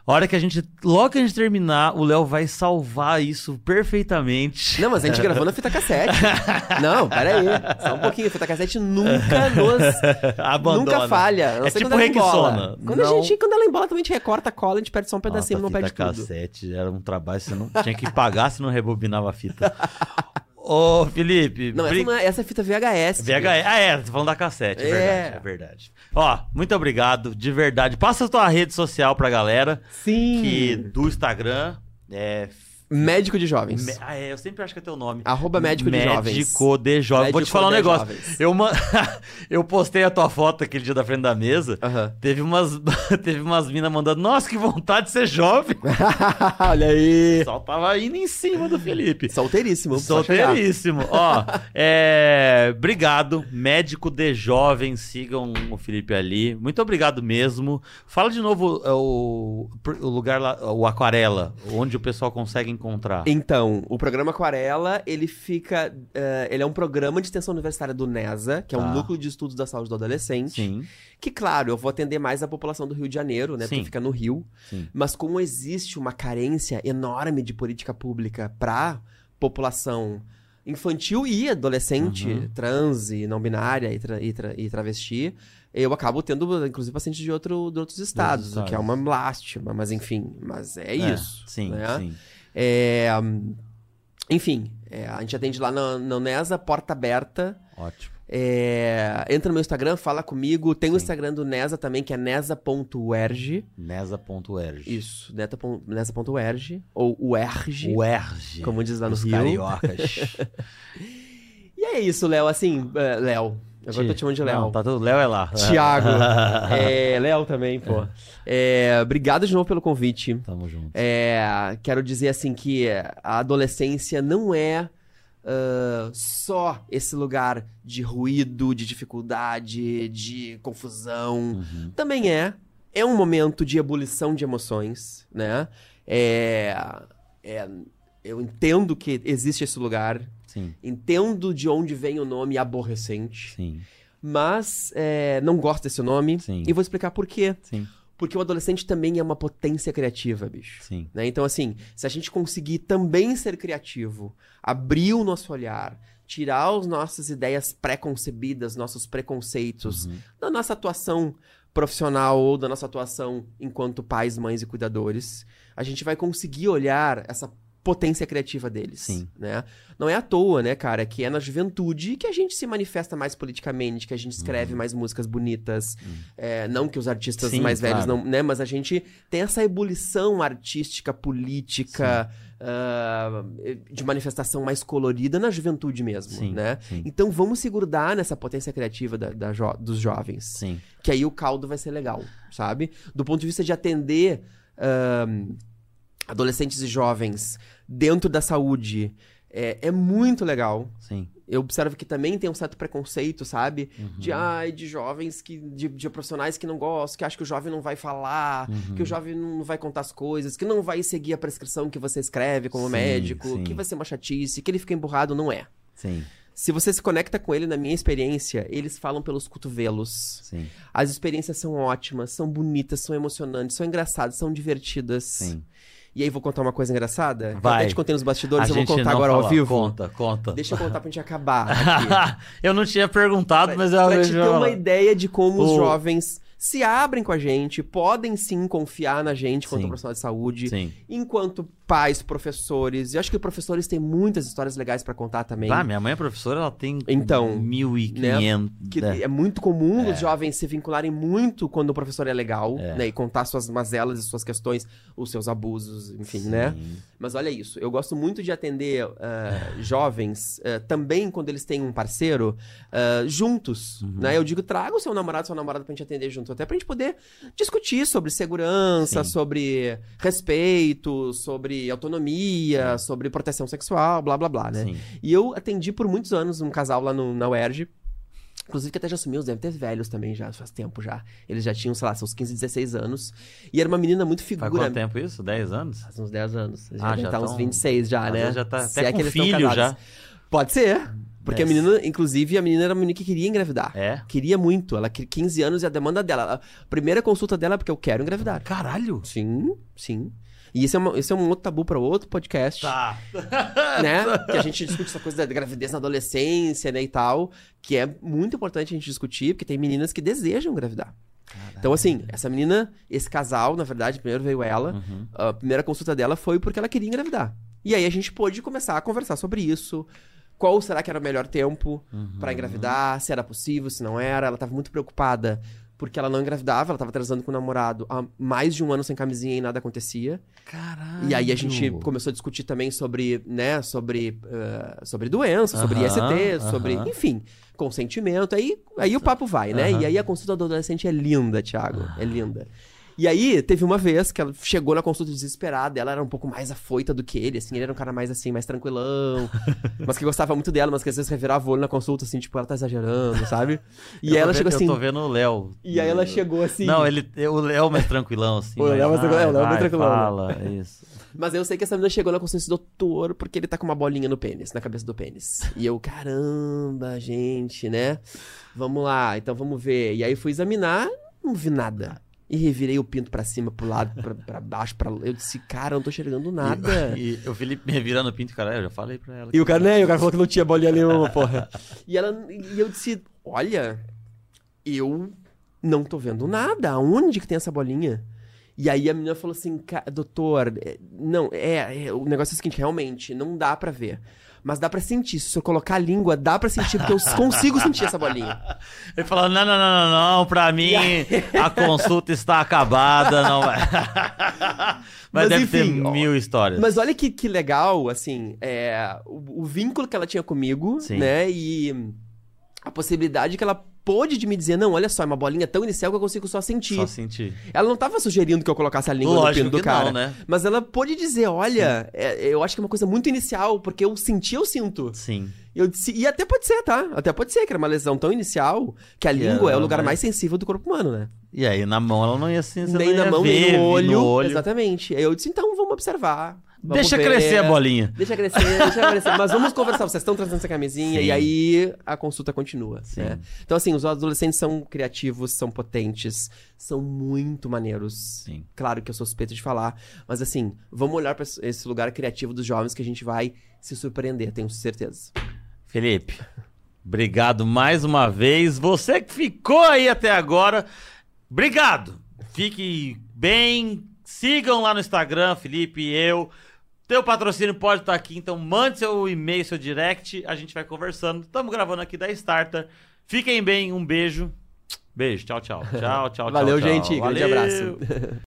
A hora que a gente. Logo que a gente terminar, o Léo vai salvar isso perfeitamente. Não, mas a gente gravou na fita cassete. Não, pera aí. Só um pouquinho. A fita cassete nunca nos... Abandona. Nunca falha. não É ser tipo quando. Rexona. Quando a gente, quando ela embola, também a gente recorta a cola, a gente perde só um pedacinho, Nossa, não perde fita tudo. cassete era um trabalho, você não tinha que pagar se não rebobinava a fita. Ô, Felipe. Não, essa, bri- não é, essa é fita VHS. VHS. Ah, é, tô falando da cassete, é, É. verdade, é verdade. Ó, muito obrigado, de verdade. Passa a tua rede social pra galera, Sim. que do Instagram é... Médico de jovens. me- Ah, é, eu sempre acho que é teu nome. Arroba médico de jovens. Médico de jovens. Vou te Médico falar um negócio. jovens. Eu, ma- eu postei a tua foto aquele dia da frente da mesa. Teve umas, teve umas minas mandando, nossa, que vontade de ser jovem. Olha aí. pessoal tava indo em cima do Felipe. Solteiríssimo. só. Solteiríssimo. Ó, é, obrigado, médico de jovem, sigam o Felipe ali. Muito obrigado mesmo. Fala de novo é, o, o lugar lá, o Aquarela, onde o pessoal consegue encontrar. Então, o programa Aquarela, ele fica. eh, ele é um programa de extensão universitária do NESA, que é Tá. um núcleo de estudos da saúde do adolescente. Sim, Que, claro, eu vou atender mais a população do Rio de Janeiro, né? Sim. Porque fica no Rio. sim. Mas como existe uma carência enorme de política pública para população infantil e adolescente, Uhum. trans e não binária e, tra- e tra- e travesti, eu acabo tendo, inclusive, pacientes de, outro, de outros estados, o que é uma lástima, mas enfim, mas é, É, isso. Sim, né? sim. É, enfim, é, a gente atende lá na, na Nesa, porta aberta. Ótimo. É, entra no meu Instagram, fala comigo. Tem o Sim. Instagram do Nesa também, que é nesa.erg. Nesa.erg. Isso, nesa.erg. Ou UERG, O Erge. como diz lá no Os Rio. cariocas. E é isso, Léo. Assim, é, Léo. Agora eu tô te chamando de Léo. Não, tá tudo. Léo é lá. Tiago. é, Léo também, pô. É, obrigado de novo pelo convite. Tamo junto. É, quero dizer assim que a adolescência não é ah, só esse lugar de ruído, de dificuldade, de confusão. Uhum. Também é. É um momento de ebulição de emoções, né? É, é- eu entendo que existe esse lugar, Sim, entendo de onde vem o nome aborrecente, sim, mas é, não gosto desse nome Sim. e vou explicar por quê. sim, Porque o adolescente também é uma potência criativa, bicho. sim. né? Então, assim, se a gente conseguir também ser criativo, abrir o nosso olhar, tirar as nossas ideias pré-concebidas, nossos preconceitos, Uhum. da nossa atuação profissional ou da nossa atuação enquanto pais, mães e cuidadores, a gente vai conseguir olhar essa potência criativa deles, Sim. né? Não é à toa, né, cara, que é na juventude que a gente se manifesta mais politicamente, que a gente escreve mais músicas bonitas, é, não que os artistas Uhum. Sim, mais velhos claro. não, né, mas a gente tem essa ebulição artística, política, ah, de manifestação mais colorida na juventude mesmo, Sim, né? sim. Então vamos se grudar nessa potência criativa da- da jo- dos jovens Sim, que aí o caldo vai ser legal, sabe? Do ponto de vista de atender ahn, adolescentes e jovens dentro da saúde, é, é muito legal. sim. Eu observo que também tem um certo preconceito, sabe? Uhum. De, ai, de jovens, que, de, de profissionais que não gostam, que acham que o jovem não vai falar, Uhum. que o jovem não vai contar as coisas, que não vai seguir a prescrição que você escreve como Sim, médico, sim. que vai ser uma chatice, que ele fica emburrado. Não é. Sim, Se você se conecta com ele, na minha experiência, eles falam pelos cotovelos. sim, As experiências são ótimas, são bonitas, são emocionantes, são engraçadas, são divertidas. sim. E aí, vou contar uma coisa engraçada? Que eu Vai. até te contei nos bastidores, A eu vou gente contar não agora ao vivo. Conta, conta. Deixa eu contar pra gente acabar aqui. eu não tinha perguntado, mas eu pra te ter uma ideia de como os O- jovens se abrem com a gente, podem sim confiar na gente quanto Sim. profissional de saúde, Sim. enquanto pais, professores. E acho que professores têm muitas histórias legais pra contar também. Ah, minha mãe é professora, ela tem Então, 1.500. Que né? é muito comum os jovens se vincularem muito quando o professor é legal, É. né? E contar suas mazelas e suas questões, os seus abusos, enfim, né? Sim. Mas olha isso, eu gosto muito de atender ah, jovens, ah, também quando eles têm um parceiro, ah, juntos, Uhum. né? Eu digo, traga o seu namorado, sua namorada pra gente atender junto, até pra gente poder discutir sobre segurança, Sim. sobre respeito, sobre autonomia, sobre proteção sexual, blá, blá, blá, né? Sim. E eu atendi por muitos anos um casal lá no, na UERJ. Inclusive que até já assumiu, deve ter velhos também já, faz tempo já. Eles já tinham, sei lá, seus 15, 16 anos. E era uma menina muito Faz figura. quanto tempo isso? 10 anos? Faz uns 10 anos. Já Ah, já tá uns tão- 26 já, Às né? já tá Se até é com que eles filho já. Pode ser. Porque a menina, inclusive, a menina era uma menina que queria engravidar. É? Queria muito. Ela queria 15 anos e a demanda dela. A primeira consulta dela é porque eu quero engravidar. Caralho! Sim, sim. E esse é, uma- é um outro tabu para outro podcast Tá. né? Que a gente discute essa coisa da gravidez na adolescência, né, e tal, que é muito importante a gente discutir, porque tem meninas que desejam engravidar. Então, assim, essa menina, esse casal, na verdade, primeiro veio ela, Uhum. a primeira consulta dela foi porque ela queria engravidar. E aí a gente pôde começar a conversar sobre isso. Qual será que era o melhor tempo Uhum. pra engravidar? Se era possível, se não era. Ela tava muito preocupada porque ela não engravidava, ela tava transando com o namorado há mais de um ano sem camisinha e nada acontecia. Caralho! E aí a gente começou a discutir também sobre, né, sobre, eh, sobre doença, sobre Aham, IST, sobre, aham. enfim, consentimento. Aí, aí o papo vai, né? Aham. E aí a consulta do adolescente é linda, Thiago. É linda. E aí, teve uma vez que ela chegou na consulta desesperada, ela era um pouco mais afoita do que ele, assim, ele era um cara mais assim, mais tranquilão, mas que gostava muito dela, mas que às vezes revirava o olho na consulta, assim, tipo, ela tá exagerando, sabe? E ela vendo- chegou assim, Eu tô vendo o Léo. e aí ela chegou assim... Não, ele, o Léo mais tranquilão, assim. O Léo mais tranquilão, é, o Léo mais tranquilão, né? Fala, isso. Mas eu sei que essa menina chegou na consciência do doutor porque ele tá com uma bolinha no pênis, na cabeça do pênis. E eu, caramba, gente, né? Vamos lá, então vamos ver. E aí fui examinar, não vi nada. E revirei o pinto pra cima, pro lado, pra, pra baixo, pra... Eu disse, cara, eu não tô enxergando nada. E, e o Felipe me revirando o pinto, cara, eu já falei pra ela. E o cara, né? O cara falou que não tinha bolinha nenhuma, porra. E, ela, e eu disse, olha, eu não tô vendo nada. Aonde que tem essa bolinha? E aí a menina falou assim, "Ca- doutor, é, não, é, é, o negócio é o seguinte, realmente, não dá pra ver. Mas dá pra sentir. Se eu colocar a língua, dá pra sentir, porque eu consigo sentir essa bolinha. Ele falou: não, não, não, não, não, pra mim a consulta está acabada, não vai. Mas, Mas, deve enfim, ter mil histórias. Mas olha que, que legal, assim, é, o, o vínculo que ela tinha comigo, Sim. né? E a possibilidade que ela pôde de me dizer, não, olha só, é uma bolinha tão inicial que eu consigo só sentir. Só sentir. Ela não tava sugerindo que eu colocasse a língua no Lógico pino do cara. não, né? Mas ela pôde dizer, olha, é- eu acho que é uma coisa muito inicial, porque eu senti, eu sinto. Sim. Eu disse, e até pode ser, tá? Até pode ser que era uma lesão tão inicial que a língua é o lugar vai- mais sensível do corpo humano, né? E aí, na mão ela não ia assim, você nem na mão, ver, nem no olho. olho. Exatamente. Aí eu disse, então vamos observar. Vamos Deixa ver. crescer a bolinha. Deixa crescer, deixa crescer. Mas vamos conversar. Vocês estão trazendo essa camisinha Sim. e aí a consulta continua. Né? Então, assim, os adolescentes são criativos, são potentes, são muito maneiros. Sim. Claro que eu sou suspeito de falar, mas assim, vamos olhar para esse lugar criativo dos jovens que a gente vai se surpreender, tenho certeza. Felipe, obrigado mais uma vez. Você que ficou aí até agora, obrigado. Fique bem. Sigam lá no Instagram, Felipe e eu. Teu patrocínio pode estar aqui, então mande seu e-mail, seu direct, a gente vai conversando. Estamos gravando aqui da Starter. Fiquem bem, um beijo. Beijo, tchau, tchau. Tchau, tchau, tchau. Valeu, tchau. gente. Grande Valeu. abraço.